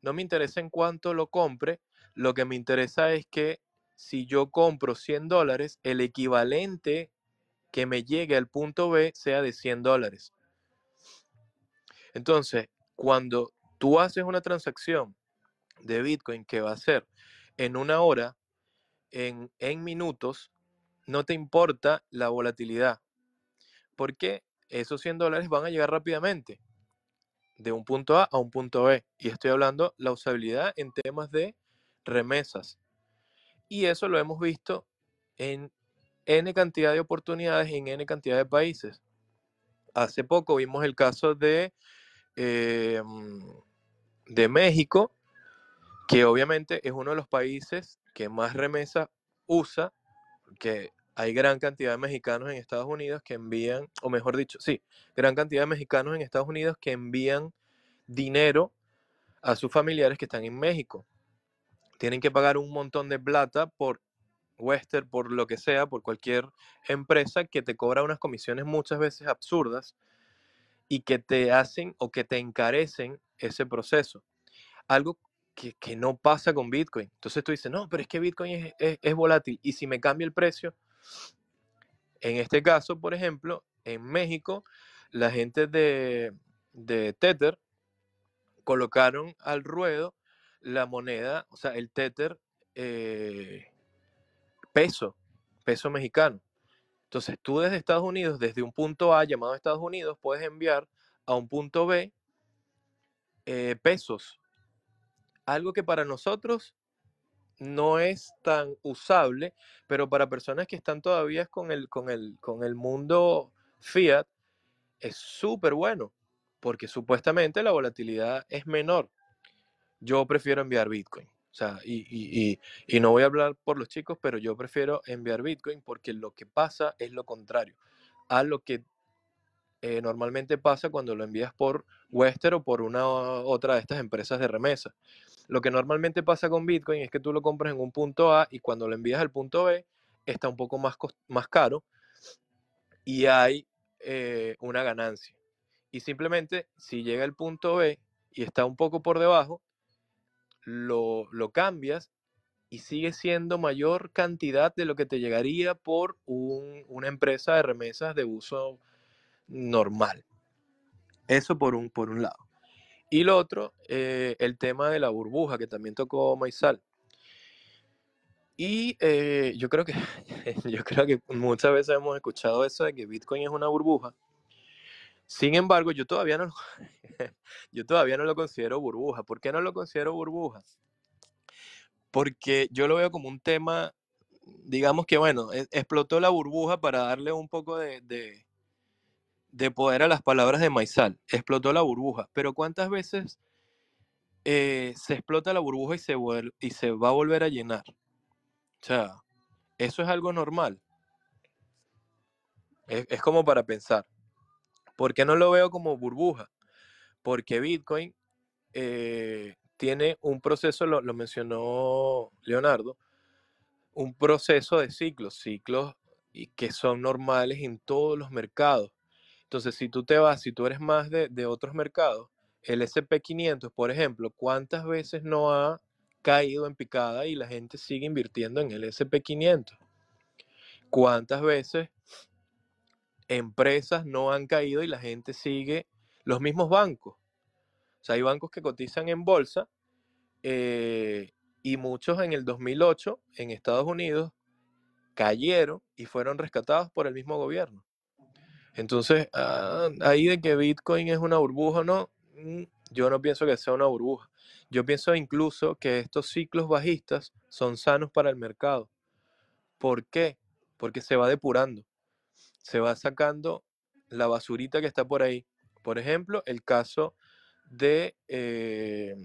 no me interesa en cuánto lo compre. Lo que me interesa es que si yo compro 100 dólares, el equivalente que me llegue al punto B sea de 100 dólares. Entonces, cuando tú haces una transacción de Bitcoin que va a ser en una hora, en, en minutos, no te importa la volatilidad, porque esos 100 dólares van a llegar rápidamente de un punto A a un punto B. Y estoy hablando la usabilidad en temas de remesas. Y eso lo hemos visto en N cantidad de oportunidades en N cantidad de países. Hace poco vimos el caso de, eh, de México, que obviamente es uno de los países que más remesas usa, que hay gran cantidad de mexicanos en Estados Unidos que envían, o mejor dicho, sí, gran cantidad de mexicanos en Estados Unidos que envían dinero a sus familiares que están en México. Tienen que pagar un montón de plata por Western, por lo que sea, por cualquier empresa que te cobra unas comisiones muchas veces absurdas y que te hacen o que te encarecen ese proceso. Algo que, que no pasa con Bitcoin. Entonces tú dices, no, pero es que Bitcoin es, es- volátil. Y si me cambia el precio, en este caso, por ejemplo, en México, la gente de, de Tether colocaron al ruedo la moneda, o sea, el Tether eh, peso, peso mexicano. Entonces tú desde Estados Unidos, desde un punto A llamado Estados Unidos, puedes enviar a un punto B eh, pesos. Algo que para nosotros no es tan usable, pero para personas que están todavía con el, con el, con el mundo fiat, es súper bueno, porque supuestamente la volatilidad es menor. Yo prefiero enviar Bitcoin. O sea, y, y- y- y no voy a hablar por los chicos, pero yo prefiero enviar Bitcoin porque lo que pasa es lo contrario a lo que eh, normalmente pasa cuando lo envías por Western o por una otra de estas empresas de remesa. Lo que normalmente pasa con Bitcoin es que tú lo compras en un punto A y cuando lo envías al punto B está un poco más, más caro y hay eh, una ganancia. Y simplemente si llega el punto B y está un poco por debajo, lo, lo cambias y sigue siendo mayor cantidad de lo que te llegaría por un- una empresa de remesas de uso normal. Eso por un, por un lado. Y lo otro, eh, el tema de la burbuja, que también tocó Maizal. Y eh, yo creo que yo creo que muchas veces hemos escuchado eso de que Bitcoin es una burbuja. Sin embargo, yo todavía no yo todavía no lo considero burbuja. ¿Por qué no lo considero burbuja? Porque yo lo veo como un tema, digamos que bueno, e- explotó la burbuja para darle un poco de, de- de poder a las palabras de Maizal. Explotó la burbuja. Pero ¿cuántas veces eh, se explota la burbuja y se, y se va a volver a llenar? O sea, eso es algo normal. Es, es como para pensar. ¿Por qué no lo veo como burbuja? Porque Bitcoin eh, tiene un proceso, lo, mencionó Leonardo, un proceso de ciclos, ciclos y que son normales en todos los mercados. Entonces, si tú te vas, si tú eres más de, de otros mercados, el SP500, por ejemplo, ¿cuántas veces no ha caído en picada y la gente sigue invirtiendo en el SP500. ¿Cuántas veces empresas no han caído y la gente sigue los mismos bancos? O sea, hay bancos que cotizan en bolsa eh, y muchos en el 2008 en Estados Unidos cayeron y fueron rescatados por el mismo gobierno. Entonces, ah, ahí de que Bitcoin es una burbuja no, mm, yo no pienso que sea una burbuja. Yo pienso incluso que estos ciclos bajistas son sanos para el mercado. ¿Por qué? Porque se va depurando, se va sacando la basurita que está por ahí. Por ejemplo, el caso de... eh,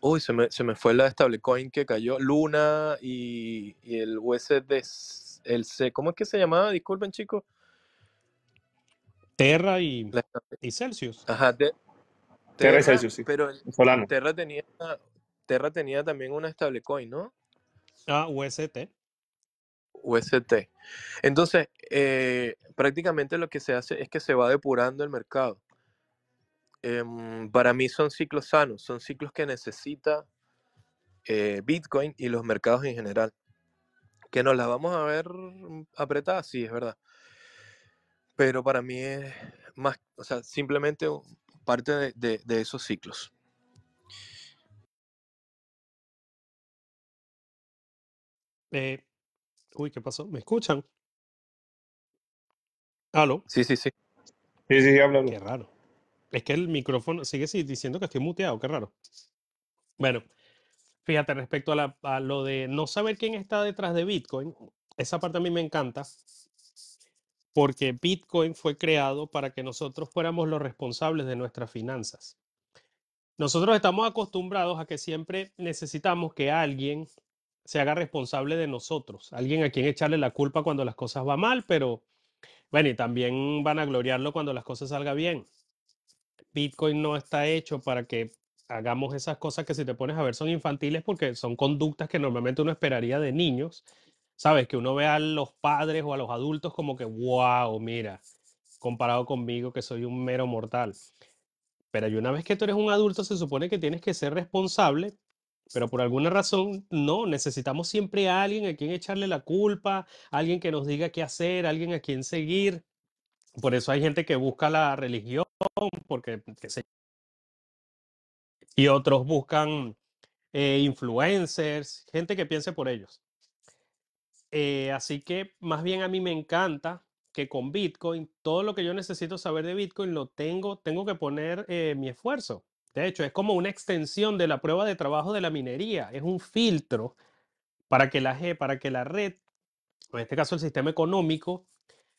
uy, se me, se me fue la stablecoin que cayó, Luna y, y el USD, el C, ¿cómo es que se llamaba? Disculpen chicos. Terra y, La stable- y Celsius. Ajá, de- Terra Terra, y Celsius, sí. pero el-. Terra tenía, Terra tenía también una stablecoin, ¿no? Ah, UST. UST. Entonces, eh, prácticamente lo que se hace es que se va depurando el mercado. Em, para mí son ciclos sanos, son ciclos que necesita eh, Bitcoin y los mercados en general. Que nos las vamos a ver mm, apretadas, sí, es verdad. Pero para mí es más, o sea, simplemente parte de, de- de esos ciclos. Eh, uy, ¿qué pasó? ¿Me escuchan? ¿Aló? Sí, sí, sí. Sí, sí, habla. Qué raro. Es que el micrófono sigue si- diciendo que estoy muteado, qué raro. Bueno, fíjate, respecto a, la- a lo de no saber quién está detrás de Bitcoin, esa parte a mí me encanta porque Bitcoin fue creado para que nosotros fuéramos los responsables de nuestras finanzas. Nosotros estamos acostumbrados a que siempre necesitamos que alguien se haga responsable de nosotros, alguien a quien echarle la culpa cuando las cosas van mal, pero bueno, y también van a gloriarlo cuando las cosas salgan bien. Bitcoin no está hecho para que hagamos esas cosas que si te pones a ver son infantiles porque son conductas que normalmente uno esperaría de niños. Sabes, que uno ve a los padres o a los adultos como que, wow, mira, comparado conmigo que soy un mero mortal. Pero y una vez que tú eres un adulto se supone que tienes que ser responsable, pero por alguna razón no, necesitamos siempre a alguien a quien echarle la culpa, alguien que nos diga qué hacer, alguien a quien seguir. Por eso hay gente que busca la religión, porque y otros buscan eh, influencers, gente que piense por ellos. Eh, así que más bien a mí me encanta que con Bitcoin, todo lo que yo necesito saber de Bitcoin lo tengo, tengo que poner eh, mi esfuerzo. De hecho, es como una extensión de la prueba de trabajo de la minería, es un filtro para que la, para que la red, en este caso el sistema económico,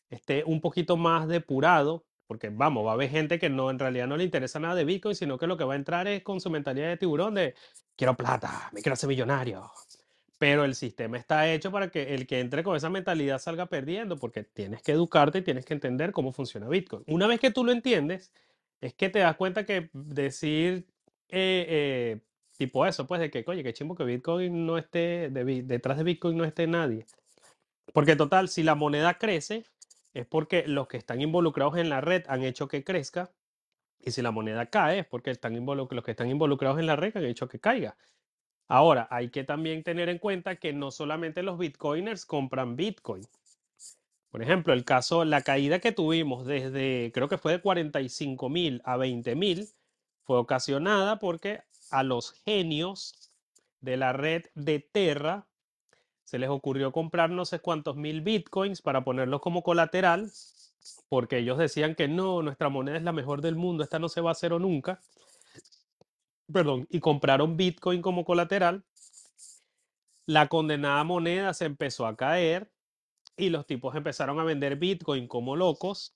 esté un poquito más depurado, porque vamos, va a haber gente que no en realidad no le interesa nada de Bitcoin, sino que lo que va a entrar es con su mentalidad de tiburón de quiero plata, me quiero hacer millonario. Pero el sistema está hecho para que el que entre con esa mentalidad salga perdiendo, porque tienes que educarte y tienes que entender cómo funciona Bitcoin. Una vez que tú lo entiendes, es que te das cuenta que decir eh, eh, tipo eso, pues de que, oye, qué chimbo que Bitcoin no esté, detrás de Bitcoin no esté nadie. Porque total, si la moneda crece, es porque los que están involucrados en la red han hecho que crezca. Y si la moneda cae, es porque están los que están involucrados en la red han hecho que caiga. Ahora, hay que también tener en cuenta que no solamente los bitcoiners compran bitcoin. Por ejemplo, el caso, la caída que tuvimos desde, creo que fue de 45 mil a 20 mil, fue ocasionada porque a los genios de la red de Terra se les ocurrió comprar no sé cuántos mil bitcoins para ponerlos como colateral, porque ellos decían que no, nuestra moneda es la mejor del mundo, esta no se va a hacer o nunca. Perdón, y compraron bitcoin como colateral. La condenada moneda se empezó a caer y los tipos empezaron a vender bitcoin como locos,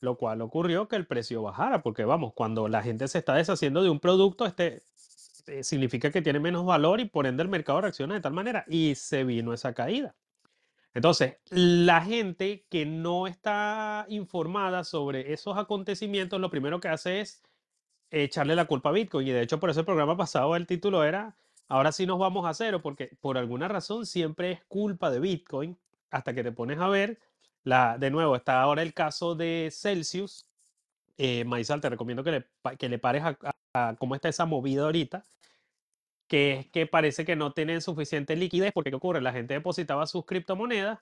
lo cual ocurrió que el precio bajara, porque vamos, cuando la gente se está deshaciendo de un producto, este eh, significa que tiene menos valor y por ende el mercado reacciona de tal manera y se vino esa caída. Entonces, la gente que no está informada sobre esos acontecimientos, lo primero que hace es echarle la culpa a Bitcoin. Y de hecho, por eso el programa pasado el título era, ahora sí nos vamos a cero, porque por alguna razón siempre es culpa de Bitcoin, hasta que te pones a ver, la, de nuevo, está ahora el caso de Celsius. Eh, Maizal, te recomiendo que le, que le pares a, cómo está esa movida ahorita, que es que parece que no tienen suficiente liquidez, porque ¿qué ocurre? La gente depositaba sus criptomonedas,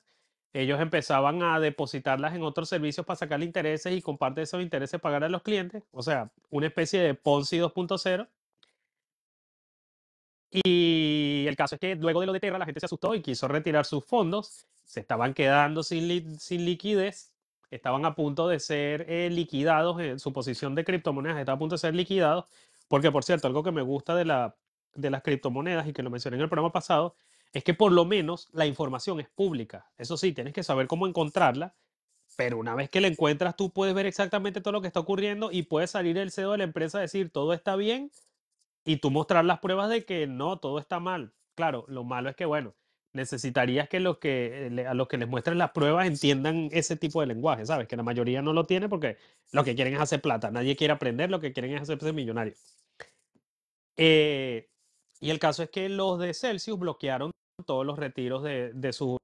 ellos empezaban a depositarlas en otros servicios para sacarle intereses y con parte de esos intereses pagar a los clientes, o sea, una especie de Ponzi 2.0. Y el caso es que luego de lo de Terra la gente se asustó y quiso retirar sus fondos, se estaban quedando sin, sin liquidez, estaban a punto de ser eh, liquidados, en su posición de criptomonedas estaba a punto de ser liquidados, porque por cierto, algo que me gusta de, la, de las criptomonedas y que lo mencioné en el programa pasado, es que por lo menos la información es pública. Eso sí, tienes que saber cómo encontrarla, pero una vez que la encuentras tú puedes ver exactamente todo lo que está ocurriendo y puede salir el CEO de la empresa a decir todo está bien y tú mostrar las pruebas de que no, todo está mal. Claro, lo malo es que, bueno, necesitarías que, los que eh, a los que les muestres las pruebas entiendan ese tipo de lenguaje, ¿sabes? Que la mayoría no lo tiene porque lo que quieren es hacer plata. Nadie quiere aprender, lo que quieren es hacerse millonario. Eh, y el caso es que los de Celsius bloquearon todos los retiros de, de su...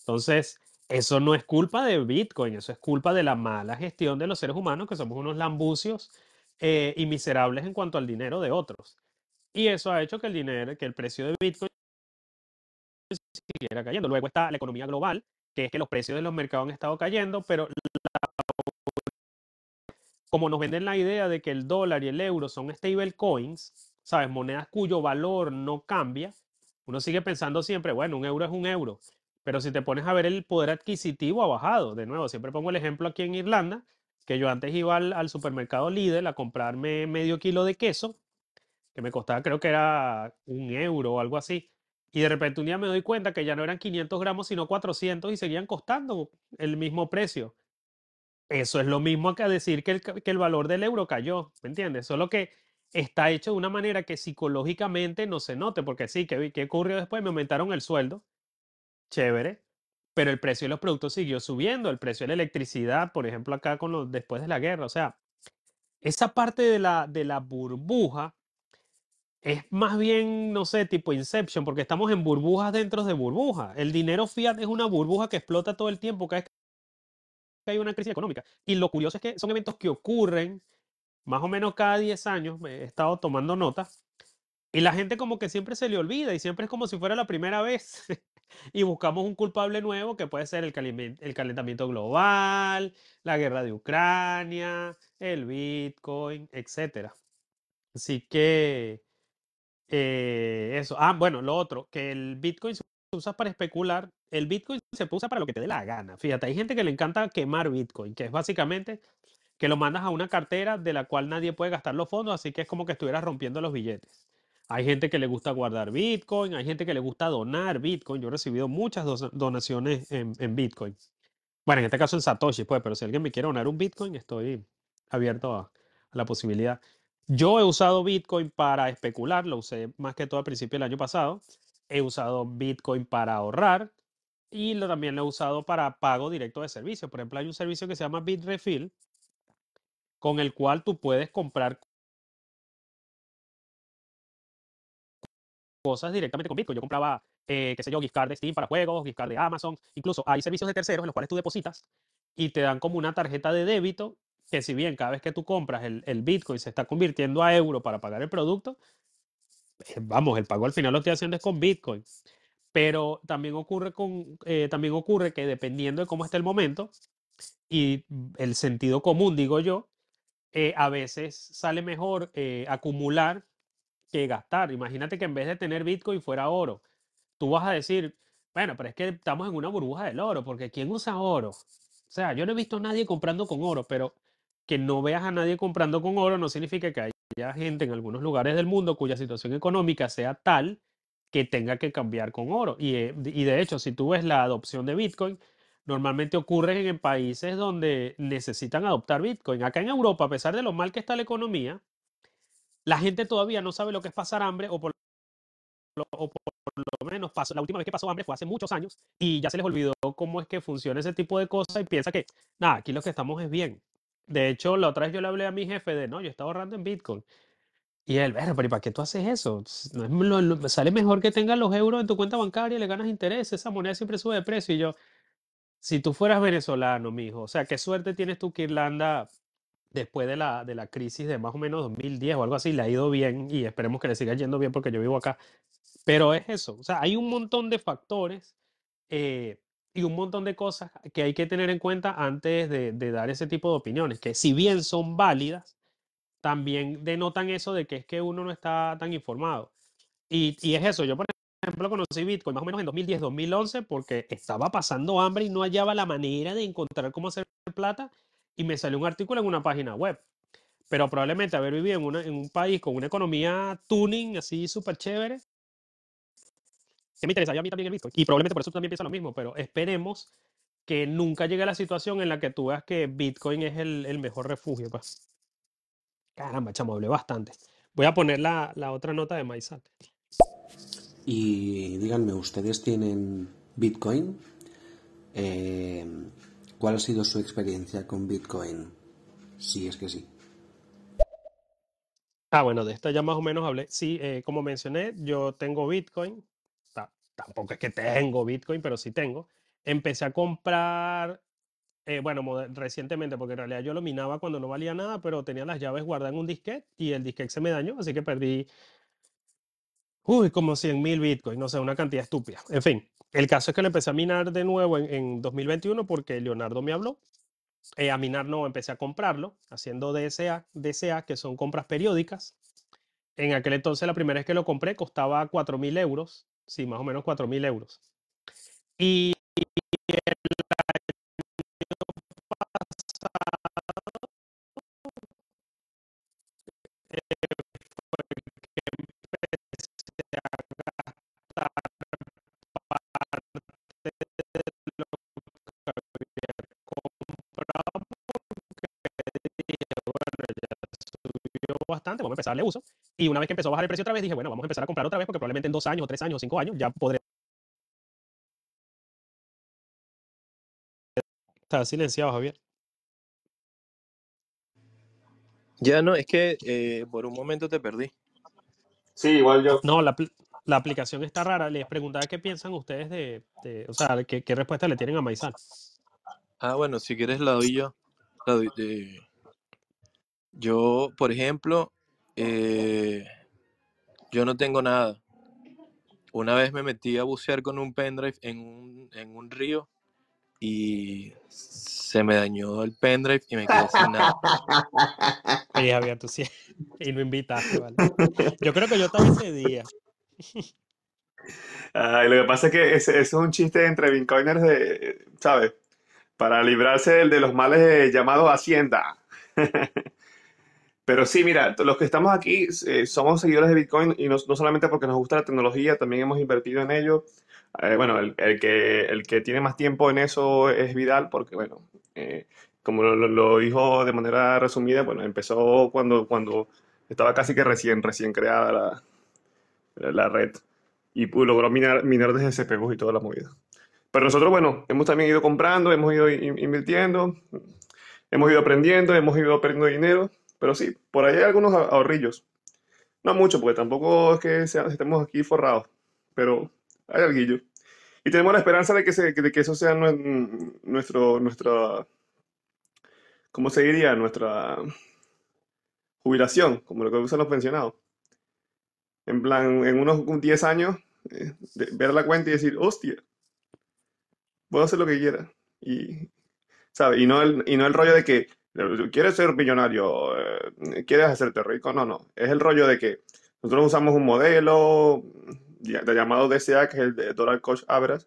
Entonces, eso no es culpa de Bitcoin, eso es culpa de la mala gestión de los seres humanos, que somos unos lambucios eh, y miserables en cuanto al dinero de otros. Y eso ha hecho que el dinero, que el precio de Bitcoin siguiera cayendo. Luego está la economía global, que es que los precios de los mercados han estado cayendo, pero como nos venden la idea de que el dólar y el euro son stable coins, ¿sabes? Monedas cuyo valor no cambia, uno sigue pensando siempre, bueno, un euro es un euro. Pero si te pones a ver el poder adquisitivo ha bajado. De nuevo, siempre pongo el ejemplo aquí en Irlanda, que yo antes iba al, supermercado Lidl a comprarme medio kilo de queso, que me costaba creo que era un euro o algo así. Y de repente un día me doy cuenta que ya no eran 500 gramos, sino 400 y seguían costando el mismo precio. Eso es lo mismo que decir que el, que el valor del euro cayó, ¿me entiendes? Solo que está hecho de una manera que psicológicamente no se note, porque sí, ¿qué, qué ocurrió después? Me aumentaron el sueldo, chévere, pero el precio de los productos siguió subiendo, el precio de la electricidad, por ejemplo, acá con los, después de la guerra, o sea, esa parte de la, de la burbuja es más bien, no sé, tipo Inception, porque estamos en burbujas dentro de burbujas. El dinero fiat es una burbuja que explota todo el tiempo cada vez que hay una crisis económica. Y lo curioso es que son eventos que ocurren más o menos cada 10 años, he estado tomando notas, y la gente como que siempre se le olvida y siempre es como si fuera la primera vez. y buscamos un culpable nuevo que puede ser el, calentamiento global, la guerra de Ucrania, el Bitcoin, etcétera. Así que eh, eso. Ah, bueno, lo otro, que el Bitcoin se usa para especular. El Bitcoin se usar para lo que te dé la gana. Fíjate, hay gente que le encanta quemar Bitcoin, que es básicamente que lo mandas a una cartera de la cual nadie puede gastar los fondos, así que es como que estuvieras rompiendo los billetes. Hay gente que le gusta guardar Bitcoin, hay gente que le gusta donar Bitcoin. Yo he recibido muchas donaciones en, Bitcoin. Bueno, en este caso en Satoshi, pues, pero si alguien me quiere donar un Bitcoin, estoy abierto a, a la posibilidad. Yo he usado Bitcoin para especular, lo usé más que todo al principio del año pasado. He usado Bitcoin para ahorrar y lo, también lo he usado para pago directo de servicios. Por ejemplo, hay un servicio que se llama Bitrefill, con el cual tú puedes comprar cosas directamente con Bitcoin. Yo compraba, eh, qué sé yo, gift card de Steam para juegos, gift card de Amazon. Incluso hay servicios de terceros en los cuales tú depositas y te dan como una tarjeta de débito que si bien cada vez que tú compras el, el Bitcoin se está convirtiendo a euro para pagar el producto, eh, vamos, el pago al final lo estoy haciendo es con Bitcoin. Pero también ocurre, con, eh, también ocurre que dependiendo de cómo esté el momento y el sentido común, digo yo, eh, a veces sale mejor eh, acumular que gastar. Imagínate que en vez de tener Bitcoin fuera oro. Tú vas a decir, bueno, pero es que estamos en una burbuja del oro, porque ¿quién usa oro? O sea, yo no he visto a nadie comprando con oro, pero que no veas a nadie comprando con oro no significa que haya gente en algunos lugares del mundo cuya situación económica sea tal que tenga que cambiar con oro. Y, eh, de- hecho, si tú ves la adopción de Bitcoin, normalmente ocurre en, en países donde necesitan adoptar Bitcoin. Acá en Europa, a pesar de lo mal que está la economía, la gente todavía no sabe lo que es pasar hambre o por lo, menos pasó, la última vez que pasó hambre fue hace muchos años y ya se les olvidó cómo es que funciona ese tipo de cosas y piensa que, nada, aquí lo que estamos es bien. De hecho, la otra vez yo le hablé a mi jefe de, no, yo estaba ahorrando en Bitcoin. Y él, "Pero, pero ¿y para qué tú haces eso? No sale mejor que tengas los euros en tu cuenta bancaria y le ganas interés. Esa moneda siempre sube de precio. Y yo, si tú fueras venezolano, mijo, o sea, qué suerte tienes tú que Irlanda después de la, de la crisis de más o menos 2010 o algo así, le ha ido bien y esperemos que le siga yendo bien porque yo vivo acá. Pero es eso, o sea, hay un montón de factores eh, y un montón de cosas que hay que tener en cuenta antes de, de dar ese tipo de opiniones, que si bien son válidas, también denotan eso de que es que uno no está tan informado. Y, y es eso, yo por ejemplo conocí Bitcoin más o menos en 2010, 2011 porque estaba pasando hambre y no hallaba la manera de encontrar cómo hacer plata y me salió un artículo en una página web. Pero probablemente haber vivido en, una- en un país con una economía tuning así súper chévere, que me interesaría a mí también el Bitcoin. Y probablemente por eso tú también piensas lo mismo, pero esperemos que nunca llegue a la situación en la que tú veas que Bitcoin es el, el mejor refugio. Pues. Caramba, chamo, hablé bastante. Voy a poner la, la otra nota de Maizal. Y díganme, ¿ustedes tienen Bitcoin? Eh, ¿Cuál ha sido su experiencia con Bitcoin? Si es que sí. Ah, bueno, de esta ya más o menos hablé. Sí, eh, como mencioné, yo tengo Bitcoin. Ta- tampoco es que tengo Bitcoin, pero sí tengo. Empecé a comprar, eh, bueno, recientemente, porque en realidad yo lo minaba cuando no valía nada, pero tenía las llaves guardadas en un disquete y el disquete se me dañó, así que perdí, uy, como 100 mil Bitcoin, no sé, una cantidad estúpida. En fin, el caso es que lo empecé a minar de nuevo en, en 2021 porque Leonardo me habló. Eh, a minar no, empecé a comprarlo, haciendo DSA, DCA, que son compras periódicas. En aquel entonces, la primera vez que lo compré costaba 4 mil euros. Sí, más o menos 4 mil euros. Y vamos a empezar a darle uso. Y una vez que empezó a bajar el precio otra vez, dije, bueno, vamos a empezar a comprar otra vez porque probablemente en dos años, o tres años, o cinco años ya podré. Está silenciado, Javier. Ya no, es que eh, por un momento te perdí. Sí, igual yo. No, la, la aplicación está rara. Les preguntaba qué piensan ustedes de, de- o sea, qué, qué respuesta le tienen a Maizal. Ah, bueno, si quieres la doy yo. La doy- de- Yo, por ejemplo, eh, yo no tengo nada. Una vez me metí a bucear con un pendrive en un, en un río y se me dañó el pendrive y me quedé sin nada. Oye, Javier, tú sí. Y no invitaste, ¿vale? Yo creo que yo estaba ese día. Ay, lo que pasa es que ese, ese es un chiste entre bitcoiners de, ¿sabes? Para librarse del- de los males llamados Hacienda. Pero sí, mira, los que estamos aquí eh, somos seguidores de Bitcoin y no, no solamente porque nos gusta la tecnología, también hemos invertido en ello. Eh, bueno, el, el que, el que tiene más tiempo en eso es Vidal, porque, bueno, eh, como lo, lo- dijo de manera resumida, bueno, empezó cuando, cuando estaba casi que recién, recién creada la, la red y logró minar, minar desde CPUs y toda la movida. Pero nosotros, bueno, hemos también ido comprando, hemos ido in- invirtiendo, hemos ido aprendiendo, hemos ido perdiendo dinero, pero sí, por ahí hay algunos ahorrillos. No mucho, porque tampoco es que estemos aquí forrados, pero hay alguillo. Y tenemos la esperanza de que, eso sea nue- nuestro, nuestra, ¿cómo se diría? Nuestra jubilación, como lo que usan los pensionados. En plan, en unos 10 años, eh, de- ver la cuenta y decir, hostia, puedo hacer lo que quiera. Y, ¿sabes? Y no el, y no el rollo de que quieres ser millonario, eh, quieres hacerte rico. No, no. Es el rollo de que nosotros usamos un modelo de llamado DCA, que es el de Dollar Cost Average,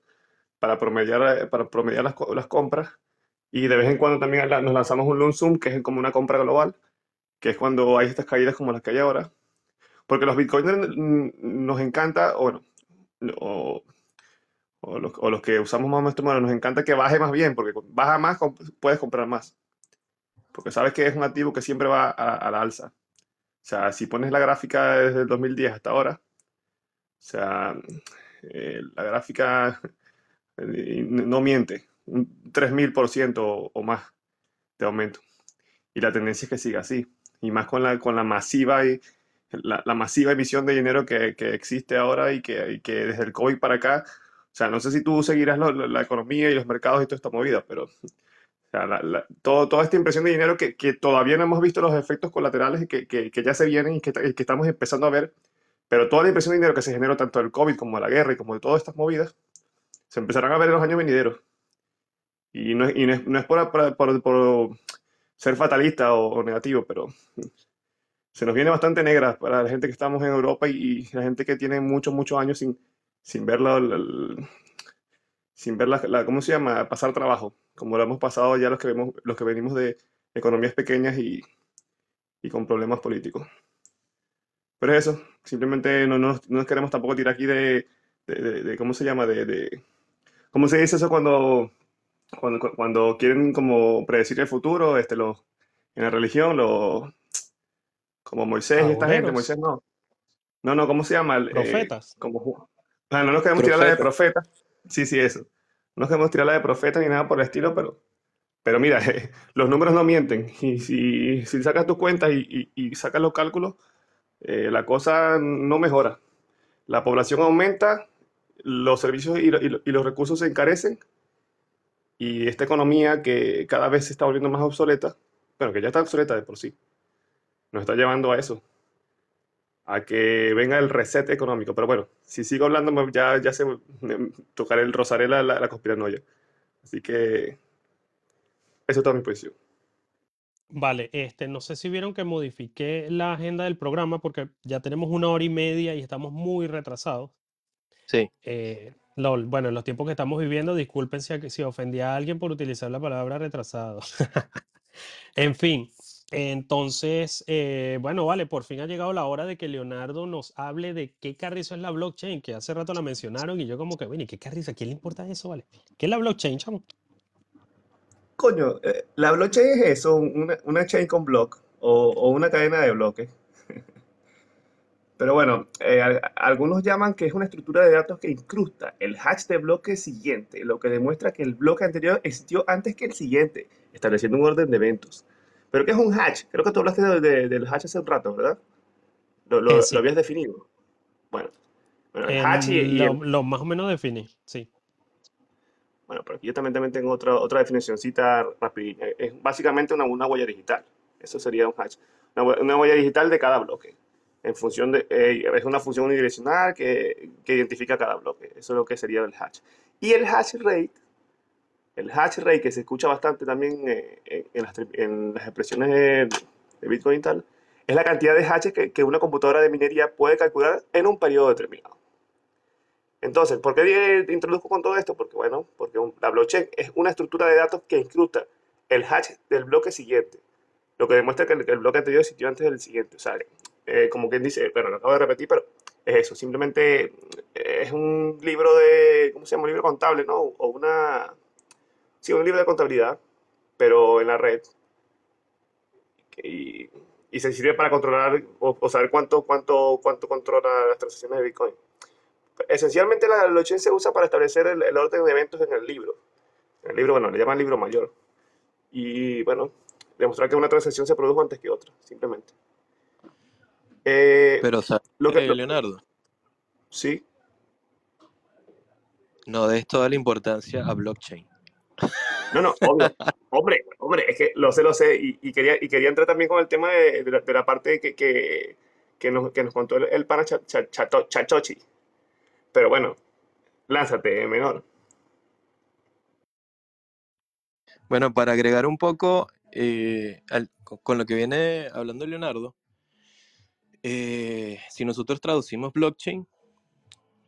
para promediar, eh, para promediar las, las compras. Y de vez en cuando también nos lanzamos un lump sum, que es como una compra global, que es cuando hay estas caídas como las que hay ahora. Porque los bitcoiners nos encanta, o bueno, o, o los, o los que usamos más nuestro modelo, nos encanta que baje más bien, porque baja más, puedes comprar más. Porque sabes que es un activo que siempre va a, a la alza. O sea, si pones la gráfica desde el 2010 hasta ahora, o sea, eh, la gráfica eh, no miente, un 3000% o, más de aumento. Y la tendencia es que siga así. Y más con la, con la masiva y la, la masiva emisión de dinero que, que existe ahora y que, y que desde el COVID para acá, o sea, no sé si tú seguirás lo- lo- la economía y los mercados y toda esta movida, pero sea, la- la- todo, toda esta impresión de dinero que, que todavía no hemos visto los efectos colaterales que, que, que ya se vienen y que, que estamos empezando a ver, pero toda la impresión de dinero que se generó tanto del COVID como de la guerra y como de todas estas movidas, se empezarán a ver en los años venideros. Y no y no es, no es por, por- por- por ser fatalista o, o negativo, pero se nos viene bastante negra para la gente que estamos en Europa y, y la gente que tiene muchos, muchos años sin, sin ver la- la- sin ver la, la- ¿cómo se llama? Pasar trabajo, como lo hemos pasado ya los que vemos, los que venimos de economías pequeñas y, y con problemas políticos. Pero es eso, simplemente no, no, no nos queremos tampoco tirar aquí de, de, de- de- ¿cómo se llama? De, de- ¿cómo se dice eso cuando, cuando, cuando quieren como predecir el futuro? Este, los, en la religión, los, como Moisés y esta gente, Moisés no. No, no, ¿cómo se llama? Eh, profetas. como, no nos queremos tirar la de Profeta. Sí, sí, eso. No queremos tirar la de profeta ni nada por el estilo, pero, pero mira, los números no mienten. Y si, si sacas tus cuentas y, y- y sacas los cálculos, eh, la cosa no mejora. La población aumenta, los servicios y, y los recursos se encarecen, y esta economía que cada vez se está volviendo más obsoleta, bueno, que ya está obsoleta de por sí, nos está llevando a eso, a que venga el reset económico. Pero bueno, si sigo hablando, ya, ya se me- tocaré el rozaré la, la, la conspiranoia. Así que eso es toda mi posición. Vale, este, no sé si vieron que modifiqué la agenda del programa porque ya tenemos una hora y media y estamos muy retrasados. Sí. Eh, lol, bueno, en los tiempos que estamos viviendo, disculpen si, si ofendí a alguien por utilizar la palabra retrasado. En fin, entonces, eh, bueno, vale, por fin ha llegado la hora de que Leonardo nos hable de qué carrizo es la blockchain, que hace rato la mencionaron y yo como que, bueno, ¿y qué carrizo? ¿A quién le importa eso, vale? ¿Qué es la blockchain, chamo? Coño, eh, la blockchain es eso, una, una chain con block o, una cadena de bloques. Pero bueno, eh, algunos llaman que es una estructura de datos que incrusta el hash de bloque siguiente, lo que demuestra que el bloque anterior existió antes que el siguiente, estableciendo un orden de eventos. ¿Pero qué es un hash? Creo que tú hablaste de, de- del hash hace un rato, ¿verdad? Lo, lo- Eh, lo habías definido. Bueno, bueno, el y, y lo, el- lo más o menos definí, sí. Bueno, pero aquí yo también, también tengo otra, otra definicióncita rapidilla. Es básicamente una, una huella digital. Eso sería un hash. Una, hue- una huella digital de cada bloque. En función de, eh, es una función unidireccional que, que identifica cada bloque. Eso es lo que sería el hash. Y el hash rate, el hash rate que se escucha bastante también eh, en, en las, en las expresiones de, de Bitcoin y tal, es la cantidad de hashes que, que una computadora de minería puede calcular en un periodo determinado. Entonces, ¿por qué introduzco con todo esto? Porque, bueno, porque un- la blockchain es una estructura de datos que incrusta el hash del bloque siguiente, lo que demuestra que el, el bloque anterior existió antes del siguiente. O sea, eh, como quien dice, bueno, lo acabo de repetir, pero es eso, simplemente eh, es un libro de, ¿cómo se llama? Un libro contable, ¿no? O una, sí, un libro de contabilidad, pero en la red. Y, y se sirve para controlar o, o saber cuánto, cuánto, cuánto controla las transacciones de Bitcoin. Esencialmente la blockchain se usa para establecer el, el orden de eventos en el libro. En el libro, bueno, le llaman libro mayor. Y bueno, demostrar que una transacción se produjo antes que otra, simplemente. Eh, Pero, ¿sabes lo que, lo- Leonardo? sí, No des toda la importancia a blockchain. No, no, obvio. Hombre, hombre, es que lo sé, lo sé. Y, quería, y quería entrar también con el tema de, la, parte que, nos, que nos contó el, el pana Chachochi. Pero bueno, lánzate, menor. Bueno, para agregar un poco eh, con lo que viene hablando Leonardo, eh, si nosotros traducimos blockchain,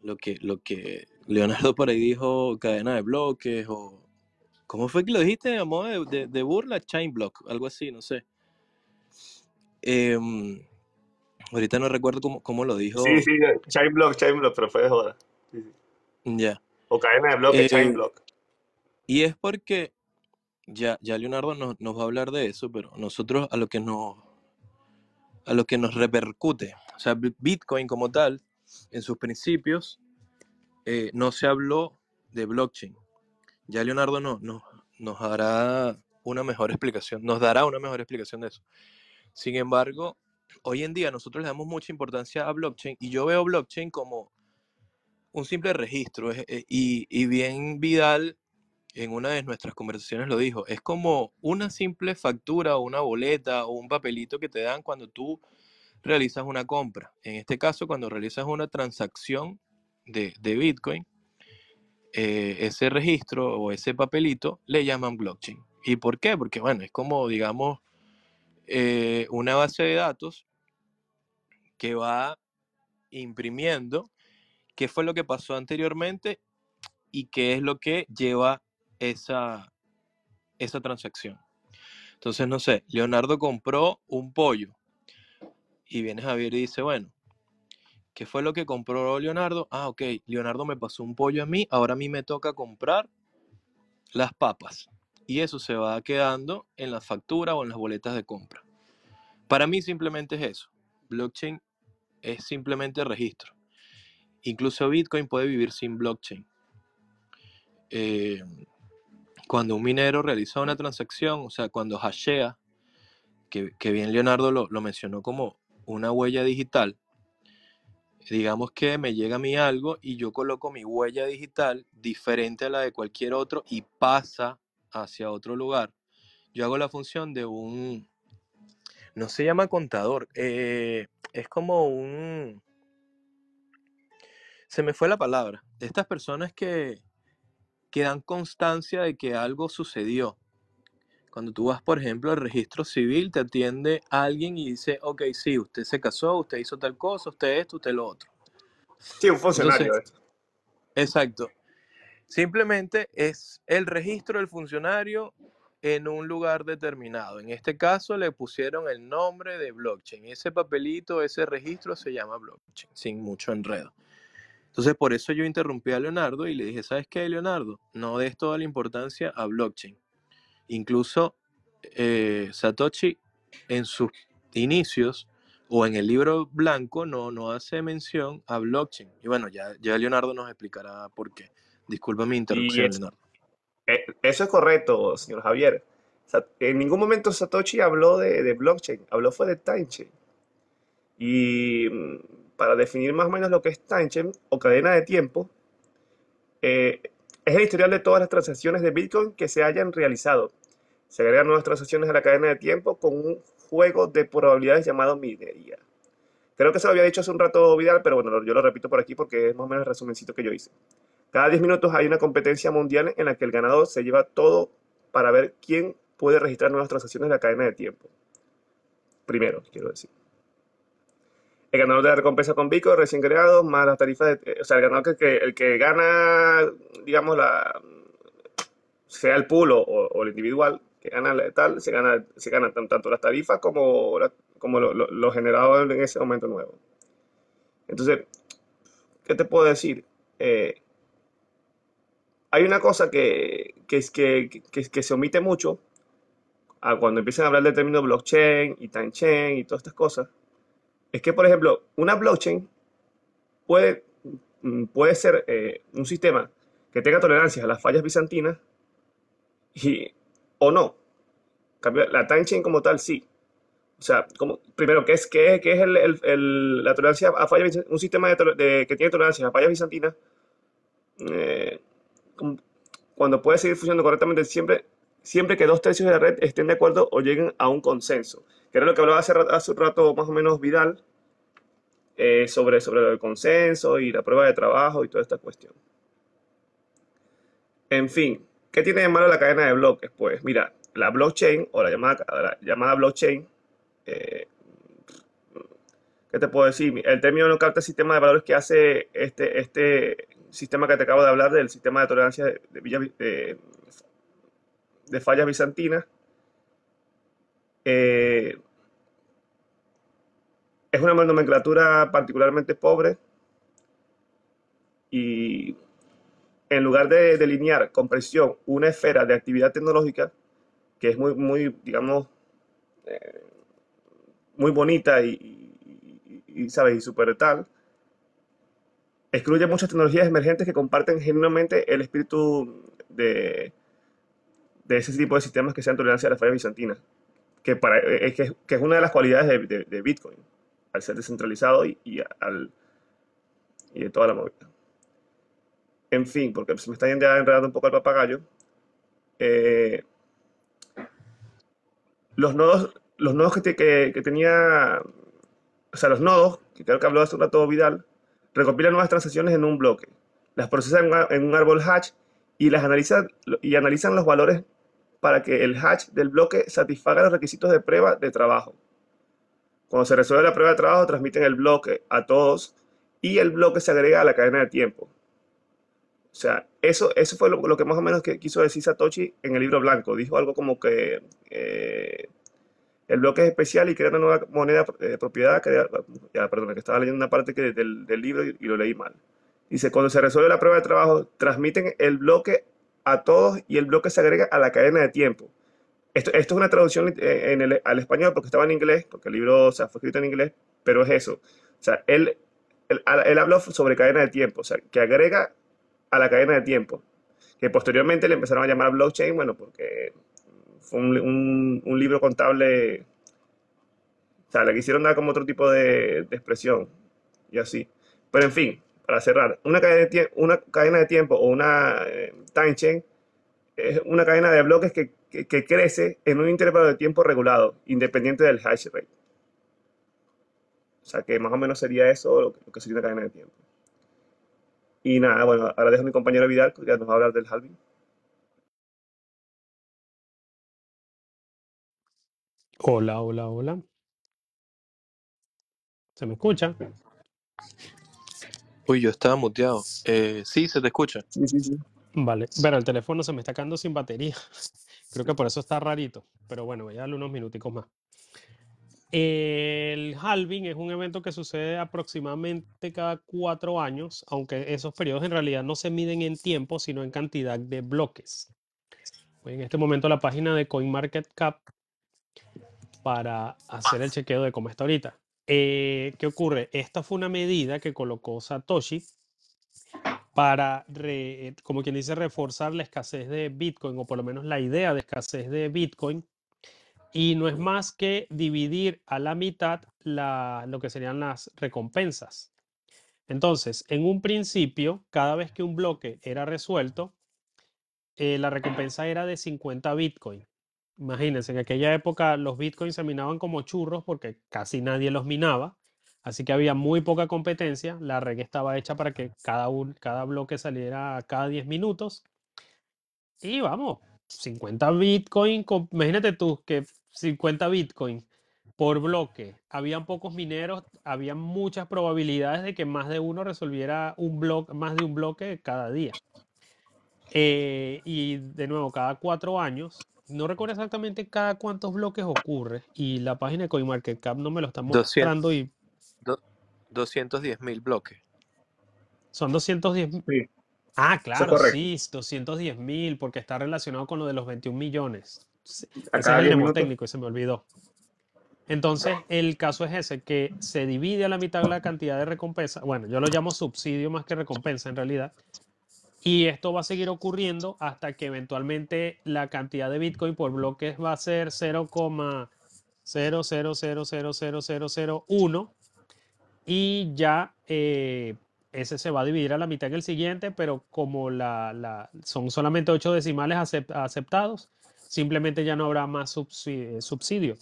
lo que, lo que Leonardo por ahí dijo, cadena de bloques, o ¿cómo fue que lo dijiste? A modo de, de- de burla, chain block, algo así, no sé. Em, ahorita no recuerdo cómo, cómo lo dijo. Sí, sí, chain block, chain block, pero fue de joda. Sí, sí. Ya. O cadena de bloque, Eh, chain block. Y es porque ya, ya Leonardo nos, nos va a hablar de eso, pero nosotros a lo que nos, a lo que nos repercute, o sea, Bi- Bitcoin como tal, en sus principios, eh, no se habló de blockchain. Ya Leonardo no, no- nos hará una mejor explicación, nos dará una mejor explicación de eso. Sin embargo, hoy en día nosotros le damos mucha importancia a blockchain y yo veo blockchain como un simple registro. eh, y, y bien Vidal en una de nuestras conversaciones lo dijo, es como una simple factura o una boleta o un papelito que te dan cuando tú realizas una compra. En este caso, cuando realizas una transacción de, de Bitcoin, eh, ese registro o ese papelito le llaman blockchain. ¿Y por qué? Porque, bueno, es como, digamos, eh, una base de datos que va imprimiendo qué fue lo que pasó anteriormente y qué es lo que lleva esa, esa transacción. Entonces, no sé, Leonardo compró un pollo y viene Javier y dice, bueno, ¿qué fue lo que compró Leonardo? Ah, ok, Leonardo me pasó un pollo a mí, ahora a mí me toca comprar las papas. Y eso se va quedando en la factura o en las boletas de compra. Para mí simplemente es eso. Blockchain es simplemente registro. Incluso Bitcoin puede vivir sin blockchain. Eh, cuando un minero realiza una transacción, o sea, cuando hashea, que, bien Leonardo lo, mencionó como una huella digital, digamos que me llega a mí algo y yo coloco mi huella digital diferente a la de cualquier otro y pasa hacia otro lugar. Yo hago la función de un, no se llama contador, eh, es como un, se me fue la palabra, estas personas que, que dan constancia de que algo sucedió. Cuando tú vas, por ejemplo, al registro civil, te atiende alguien y dice, ok, sí, usted se casó, usted hizo tal cosa, usted esto, usted lo otro. Sí, un funcionario. exacto. Simplemente es el registro del funcionario en un lugar determinado. En este caso le pusieron el nombre de blockchain. Ese papelito, ese registro se llama blockchain, sin mucho enredo. Entonces, por eso yo interrumpí a Leonardo y le dije, ¿sabes qué, Leonardo? No des toda la importancia a blockchain. Incluso eh, Satoshi en sus inicios o en el libro blanco no, no hace mención a blockchain. Y bueno, ya, ya Leonardo nos explicará por qué. Disculpa mi interrupción, Leonardo. Eh, eso es correcto, señor Javier. En ningún momento Satoshi habló de, de blockchain, habló fue de timechain. Y mm, para definir más o menos lo que es timesharing o cadena de tiempo, eh, es el historial de todas las transacciones de Bitcoin que se hayan realizado. Se agregan nuevas transacciones a la cadena de tiempo con un juego de probabilidades llamado minería. Creo que se lo había dicho hace un rato Vidal, pero bueno, yo lo repito por aquí porque es más o menos el resumencito que yo hice. Cada 10 minutos hay una competencia mundial en la que el ganador se lleva todo para ver quién puede registrar nuevas transacciones en la cadena de tiempo. Primero, quiero decir el ganador de la recompensa con Bitcoin recién creado, más las tarifas, de, eh, o sea, el ganador que, el que gana, digamos, la sea el pool o, el individual que gana tal, se gana, se gana tanto las tarifas como, como lo, generado en ese momento nuevo. Entonces, ¿qué te puedo decir? Eh, hay una cosa que, que, que, que, se omite mucho cuando empiezan a hablar del término blockchain y time chain y todas estas cosas es que, por ejemplo, una blockchain puede, mm, puede ser eh, un sistema que tenga tolerancia a las fallas bizantinas y, o no. La time chain como tal, sí. O sea, como, primero, ¿qué es, qué es, el, la tolerancia a fallas Un sistema de, que tiene tolerancia a fallas bizantinas, eh, cuando puede seguir funcionando correctamente, siempre, siempre que dos tercios de la red estén de acuerdo o lleguen a un consenso que era lo que hablaba hace, hace un rato más o menos Vidal, eh, sobre, sobre el consenso y la prueba de trabajo y toda esta cuestión. En fin, ¿qué tiene de malo la cadena de bloques? Pues mira, la blockchain o la llamada, la llamada blockchain, eh, ¿qué te puedo decir? El término no capta el sistema de valores que hace este, este sistema que te acabo de hablar del sistema de tolerancia de, de, de fallas bizantinas eh, es una nomenclatura particularmente pobre y en lugar de delinear con precisión una esfera de actividad tecnológica que es muy, muy digamos, eh, muy bonita y, y, ¿sabes? y super tal, excluye muchas tecnologías emergentes que comparten genuinamente el espíritu de, de ese tipo de sistemas que sean tolerancia a la falla bizantina que, para, eh, es, que, es una de las cualidades de, Bitcoin, al ser descentralizado y, y, al, y de toda la movida. En fin, porque se me está enredando un poco el papagayo, eh, los nodos, los nodos que, te- que- que tenía, o sea, los nodos, que creo que habló hace un rato Vidal, recopilan nuevas transacciones en un bloque, las procesan en un árbol hash y las analizan, y analizan los valores para que el hash del bloque satisfaga los requisitos de prueba de trabajo. Cuando se resuelve la prueba de trabajo, transmiten el bloque a todos y el bloque se agrega a la cadena de tiempo. O sea, eso, eso fue lo, que más o menos quiso decir Satoshi en el libro blanco. Dijo algo como que eh, el bloque es especial y crea una nueva moneda de propiedad. Crea, perdón, que estaba leyendo una parte que, del, del libro y, y lo leí mal. Dice, cuando se resuelve la prueba de trabajo, transmiten el bloque a todos y el bloque se agrega a la cadena de tiempo. Esto, esto es una traducción eh, en el- al español porque estaba en inglés, porque el libro o sea, fue escrito en inglés, pero es eso. O sea, él, él, él habló sobre cadena de tiempo, o sea, que agrega a la cadena de tiempo, que posteriormente le empezaron a llamar blockchain, bueno, porque fue un, un- libro contable, o sea, le quisieron dar como otro tipo de expresión y así. Pero en fin, para cerrar, una cadena de, una cadena de tiempo o una eh, time chain es una cadena de bloques que, que- crece en un intervalo de tiempo regulado, independiente del hash rate. O sea, que más o menos sería eso lo lo que sería una cadena de tiempo. Y nada, bueno, ahora dejo a mi compañero Vidal, que ya nos va a hablar del halving. Hola, hola, hola. ¿Se me escucha? Uy, yo estaba muteado. Eh, sí, se te escucha. Sí, sí, sí. Vale, pero el teléfono se me está quedando sin batería. Creo que por eso está rarito. Pero bueno, voy a darle unos minuticos más. El halving es un evento que sucede aproximadamente cada cuatro años, aunque esos periodos en realidad no se miden en tiempo, sino en cantidad de bloques. Voy en este momento a la página de CoinMarketCap para hacer el chequeo de cómo está ahorita. Eh, ¿qué ocurre? Esta fue una medida que colocó Satoshi para, re- como quien dice, reforzar la escasez de Bitcoin, o por lo menos la idea de escasez de Bitcoin. Y no es más que dividir a la mitad la- lo que serían las recompensas. Entonces, en un principio, cada vez que un bloque era resuelto, eh, la recompensa era de 50 Bitcoin. Imagínense, en aquella época los Bitcoins se minaban como churros porque casi nadie los minaba. Así que había muy poca competencia. La red estaba hecha para que cada, un- cada bloque saliera cada 10 minutos. Y vamos, 50 Bitcoin, imagínate tú que 50 Bitcoin por bloque, habían pocos mineros, había muchas probabilidades de que más de uno resolviera un bloque, más de un bloque cada día. Eh, y de nuevo, cada cuatro años, no recuerdo exactamente cada cuántos bloques ocurre, y la página de CoinMarketCap no me lo está 200, mostrando y do- 210 mil bloques. son 210. Sí, Ah, claro, sí, 210 mil, porque está relacionado con lo de los 21 millones. Ese cada es el 10 minutos. mnemotécnico y se me olvidó. Entonces, el caso es ese, que se divide a la mitad la cantidad de recompensa. Bueno, yo lo llamo subsidio más que recompensa en realidad. Y esto va a seguir ocurriendo hasta que eventualmente la cantidad de Bitcoin por bloques va a ser 0,000000001 y ya eh, ese se va a dividir a la mitad en el siguiente, pero como son solamente ocho decimales acep- aceptados, simplemente ya no habrá más subsi- eh, subsidio.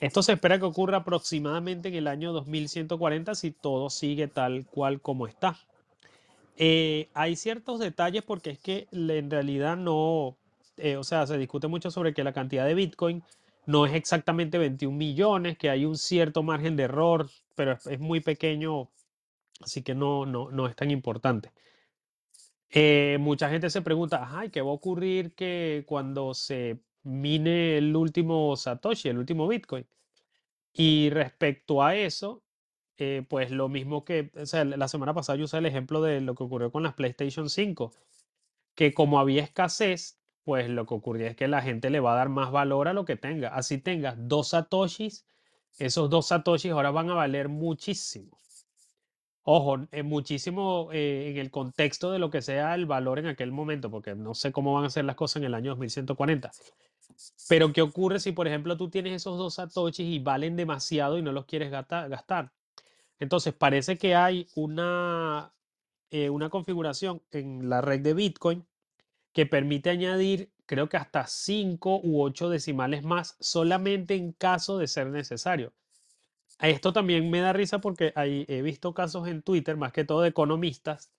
Esto se espera que ocurra aproximadamente en el año 2140 si todo sigue tal cual como está. Eh, hay ciertos detalles porque es que en realidad no, eh, o sea, se discute mucho sobre que la cantidad de Bitcoin no es exactamente 21 millones, que hay un cierto margen de error, pero es, muy pequeño, así que no, no, no es tan importante. Eh, mucha gente se pregunta, ajá, ¿y qué va a ocurrir que cuando se mine el último Satoshi, el último Bitcoin? Y respecto a eso, eh, pues lo mismo que, la semana pasada yo usé el ejemplo de lo que ocurrió con las PlayStation 5, que como había escasez, pues lo que ocurría es que la gente le va a dar más valor a lo que tenga. Así tengas dos satoshis, esos dos satoshis ahora van a valer muchísimo. Ojo, eh, muchísimo eh, en el contexto de lo que sea el valor en aquel momento, porque no sé cómo van a ser las cosas en el año 2140. Pero ¿qué ocurre si, por ejemplo, tú tienes esos dos satoshis y valen demasiado y no los quieres gastar? Entonces, parece que hay una, eh, una configuración en la red de Bitcoin que permite añadir, creo que hasta 5 u 8 decimales más solamente en caso de ser necesario. Esto también me da risa porque he visto casos en Twitter, más que todo de economistas,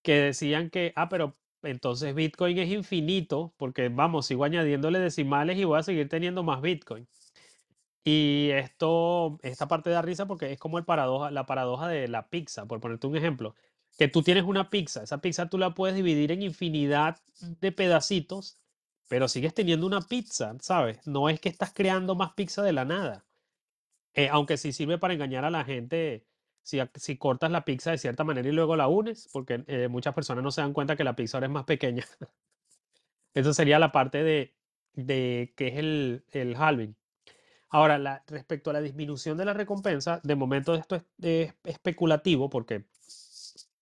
que decían que, ah, pero entonces Bitcoin es infinito, porque vamos, sigo añadiéndole decimales y voy a seguir teniendo más Bitcoin. Y esto, esta parte da risa porque es como el paradoja, la paradoja de la pizza, por ponerte un ejemplo. Que tú tienes una pizza, esa pizza tú la puedes dividir en infinidad de pedacitos, pero sigues teniendo una pizza, ¿sabes? No es que estás creando más pizza de la nada. Eh, aunque sí sirve para engañar a la gente si, si cortas la pizza de cierta manera y luego la unes, porque eh, muchas personas no se dan cuenta que la pizza ahora es más pequeña. Eso sería la parte de, de que es el, el halving. Ahora, respecto a la disminución de la recompensa, de momento esto es, es especulativo porque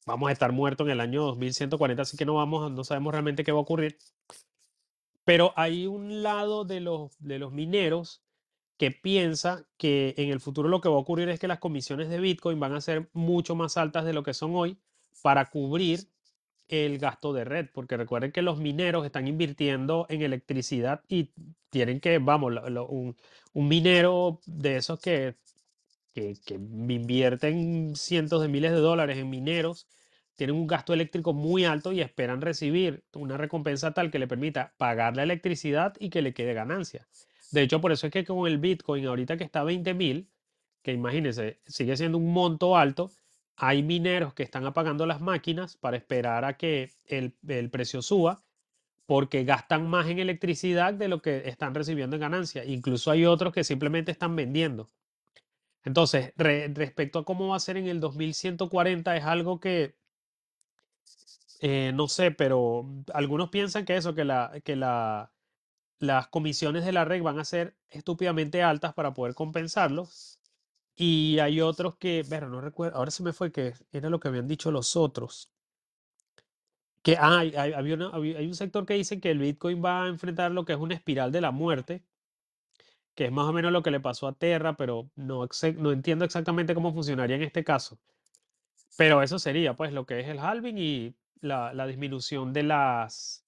vamos a estar muertos en el año 2140, así que no vamos, no sabemos realmente qué va a ocurrir. Pero hay un lado de los, de los mineros que piensa que en el futuro lo que va a ocurrir es que las comisiones de Bitcoin van a ser mucho más altas de lo que son hoy para cubrir el gasto de red, porque recuerden que los mineros están invirtiendo en electricidad y tienen que, vamos, un, un minero de esos que, que, que invierten cientos de miles de dólares en mineros, tienen un gasto eléctrico muy alto y esperan recibir una recompensa tal que le permita pagar la electricidad y que le quede ganancia. De hecho, por eso es que con el Bitcoin, ahorita que está a 20 mil, que imagínense, sigue siendo un monto alto, hay mineros que están apagando las máquinas para esperar a que el, el precio suba porque gastan más en electricidad de lo que están recibiendo en ganancia. Incluso hay otros que simplemente están vendiendo. Entonces, re- respecto a cómo va a ser en el 2140, es algo que eh, no sé, pero algunos piensan que eso, que la, que la, las comisiones de la red van a ser estúpidamente altas para poder compensarlo. Y hay otros que, pero no recuerdo, ahora se me fue que era lo que habían dicho los otros. Ah, hay, un sector que dice que el Bitcoin va a enfrentar lo que es una espiral de la muerte, que es más o menos lo que le pasó a Terra, pero no, entiendo exactamente cómo funcionaría en este caso. Pero eso sería, pues, lo que es el halving y la, disminución de las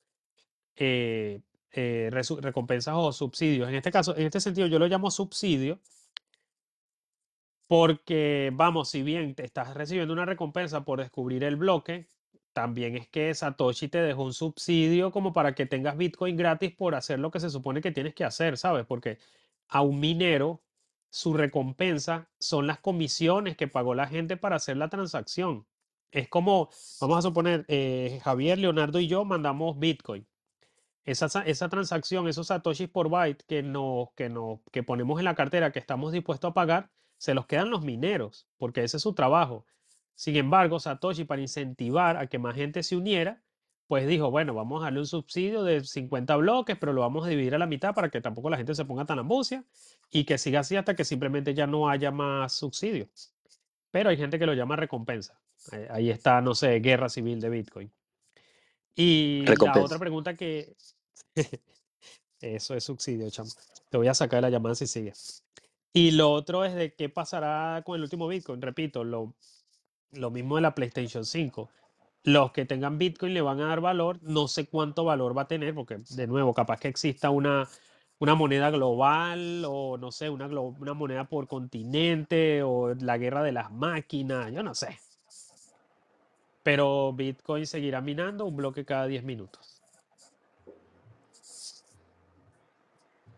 eh, eh, recompensas o subsidios. En este caso, en este sentido, yo lo llamo subsidio porque, vamos, si bien te estás recibiendo una recompensa por descubrir el bloque, también es que Satoshi te dejó un subsidio como para que tengas Bitcoin gratis por hacer lo que se supone que tienes que hacer, ¿sabes? Porque a un minero su recompensa son las comisiones que pagó la gente para hacer la transacción. Es como, vamos a suponer, eh, Javier, Leonardo y yo mandamos Bitcoin. Esa, sa- esa transacción, esos satoshis por byte que, nos, que, nos, que ponemos en la cartera que estamos dispuestos a pagar, se los quedan los mineros, porque ese es su trabajo. Sin embargo, Satoshi, para incentivar a que más gente se uniera, pues dijo, bueno, vamos a darle un subsidio de 50 bloques, pero lo vamos a dividir a la mitad para que tampoco la gente se ponga tan ambucia y que siga así hasta que simplemente ya no haya más subsidio. Pero hay gente que lo llama recompensa. Ahí está, no sé, guerra civil de Bitcoin. Y la otra Recompensa. pregunta que... Eso es subsidio, chamo. Te voy a sacar la llamada si sigue. Y lo otro es de qué pasará con el último Bitcoin. Repito, lo, lo mismo de la PlayStation 5. Los que tengan Bitcoin le van a dar valor. No sé cuánto valor va a tener, porque de nuevo, capaz que exista una, una moneda global o no sé, una, una moneda por continente o la guerra de las máquinas, yo no sé. Pero Bitcoin seguirá minando un bloque cada 10 minutos.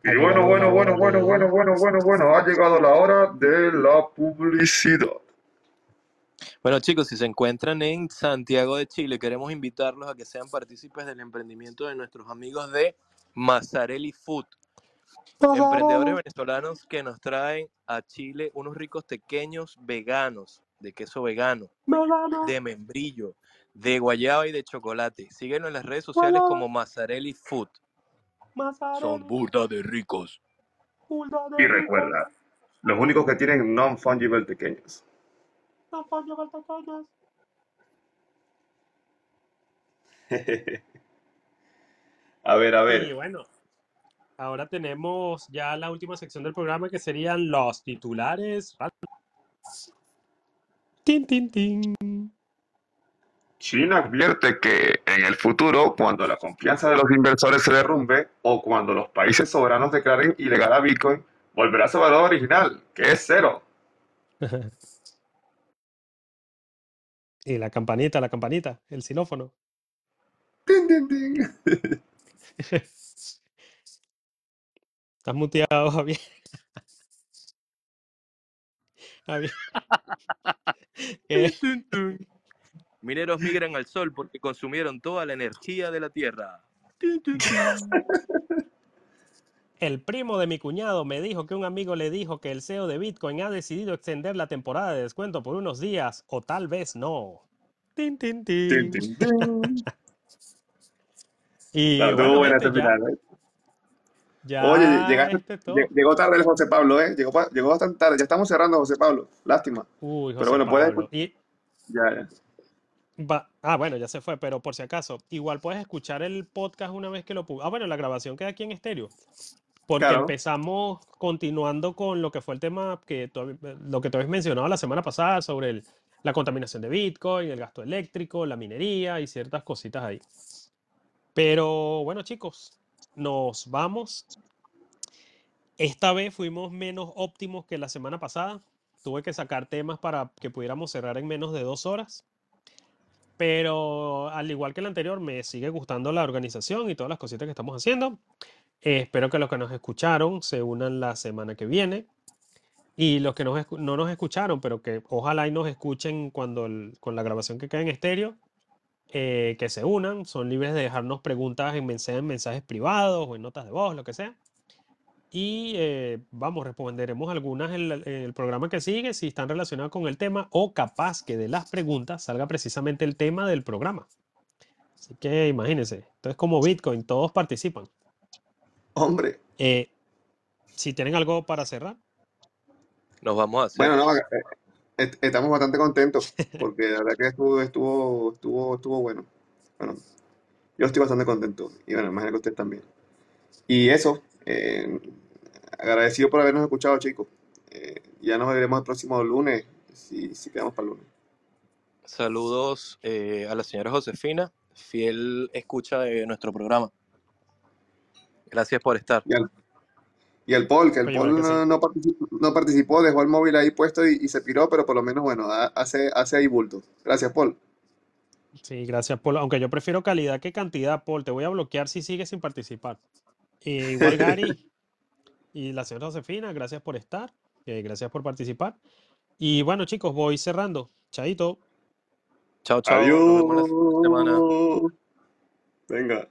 Y bueno, bueno, bueno, bueno, bueno, bueno, bueno, bueno, ha llegado la hora de la publicidad. Bueno, chicos, si se encuentran en Santiago de Chile, queremos invitarlos a que sean partícipes del emprendimiento de nuestros amigos de Mazzarelli Food, emprendedores venezolanos que nos traen a Chile unos ricos pequeños veganos, de queso vegano, de membrillo, de guayaba y de chocolate. Síguenos en las redes sociales como Mazzarelli Food. Son burda de ricos. Y recuerda, los únicos que tienen non-fungible pequeños. A ver, a Y ver. bueno, ahora tenemos ya la última sección del programa que serían los titulares. Tin, tin, tin. China advierte que en el futuro, cuando la confianza de los inversores se derrumbe o cuando los países soberanos declaren ilegal a Bitcoin, volverá a su valor original, que es cero. Y la campanita, la campanita, el xilófono. Tin, tin, tin. Estás muteado, Javier. Javier. Tun. Mineros migran al sol porque consumieron toda la energía de la tierra. El primo de mi cuñado me dijo que un amigo le dijo que el CEO de Bitcoin ha decidido extender la temporada de descuento por unos días o tal vez no. Tin, tin, Tin, tin. tin, tin. Y Claro, bueno, buena ya, ¿eh? ya Oye, llegaste, este llegó tarde el José Pablo, ¿eh? Llegó, llegó bastante tarde. Ya estamos cerrando, José Pablo. Lástima. Uy, Pero José bueno, puedes. Y Ya, ya. va- ah, bueno, ya se fue, pero por si acaso, igual puedes escuchar el podcast una vez que lo pu- Ah, bueno, la grabación queda aquí en estéreo. Porque Claro. empezamos continuando con lo que fue el tema que tú, lo que tú habías mencionado la semana pasada sobre el- la contaminación de Bitcoin, el gasto eléctrico, la minería y ciertas cositas ahí. Pero bueno, chicos, nos vamos. Esta vez fuimos menos óptimos que la semana pasada. Tuve que sacar temas para que pudiéramos cerrar en menos de dos horas. Pero al igual que el anterior, me sigue gustando la organización y todas las cositas que estamos haciendo. Eh, espero que los que nos escucharon se unan la semana que viene. Y los que nos no nos escucharon, pero que ojalá y nos escuchen cuando con la grabación que queda en estéreo, eh, que se unan. Son libres de dejarnos preguntas en, mensa- en mensajes privados o en notas de voz, lo que sea. Y eh, vamos, responderemos algunas en, en el programa que sigue si están relacionadas con el tema o capaz que de las preguntas salga precisamente el tema del programa. Así que imagínense, entonces como Bitcoin, todos participan. Hombre. Eh, si tienen algo para cerrar, Nos vamos a hacer. Bueno, no, eh, est- estamos bastante contentos porque la verdad que estuvo, estuvo, estuvo, estuvo bueno. Bueno, yo estoy bastante contento y bueno, imagino que usted también. Y eso, eh, agradecido por habernos escuchado, chicos. Eh, ya nos veremos el próximo lunes, si, si quedamos para el lunes. Saludos eh, a la señora Josefina, fiel escucha de nuestro programa. Gracias por estar. Y al, y al Paul, que el Oye, Paul ¿verdad que sí? no, no participó, no participó, dejó el móvil ahí puesto y, y se piró, pero por lo menos, bueno, ha- hace, hace ahí bulto. Gracias, Paul. sí, gracias Paul. Aunque yo prefiero calidad que cantidad, Paul. Te voy a bloquear si sigues sin participar. Eh, igual Gary y la señora Josefina, gracias por estar. eh, gracias por participar. Y bueno, chicos, voy cerrando. Chaito. Chao, chao. Nos vemos la semana. Adiós. Venga.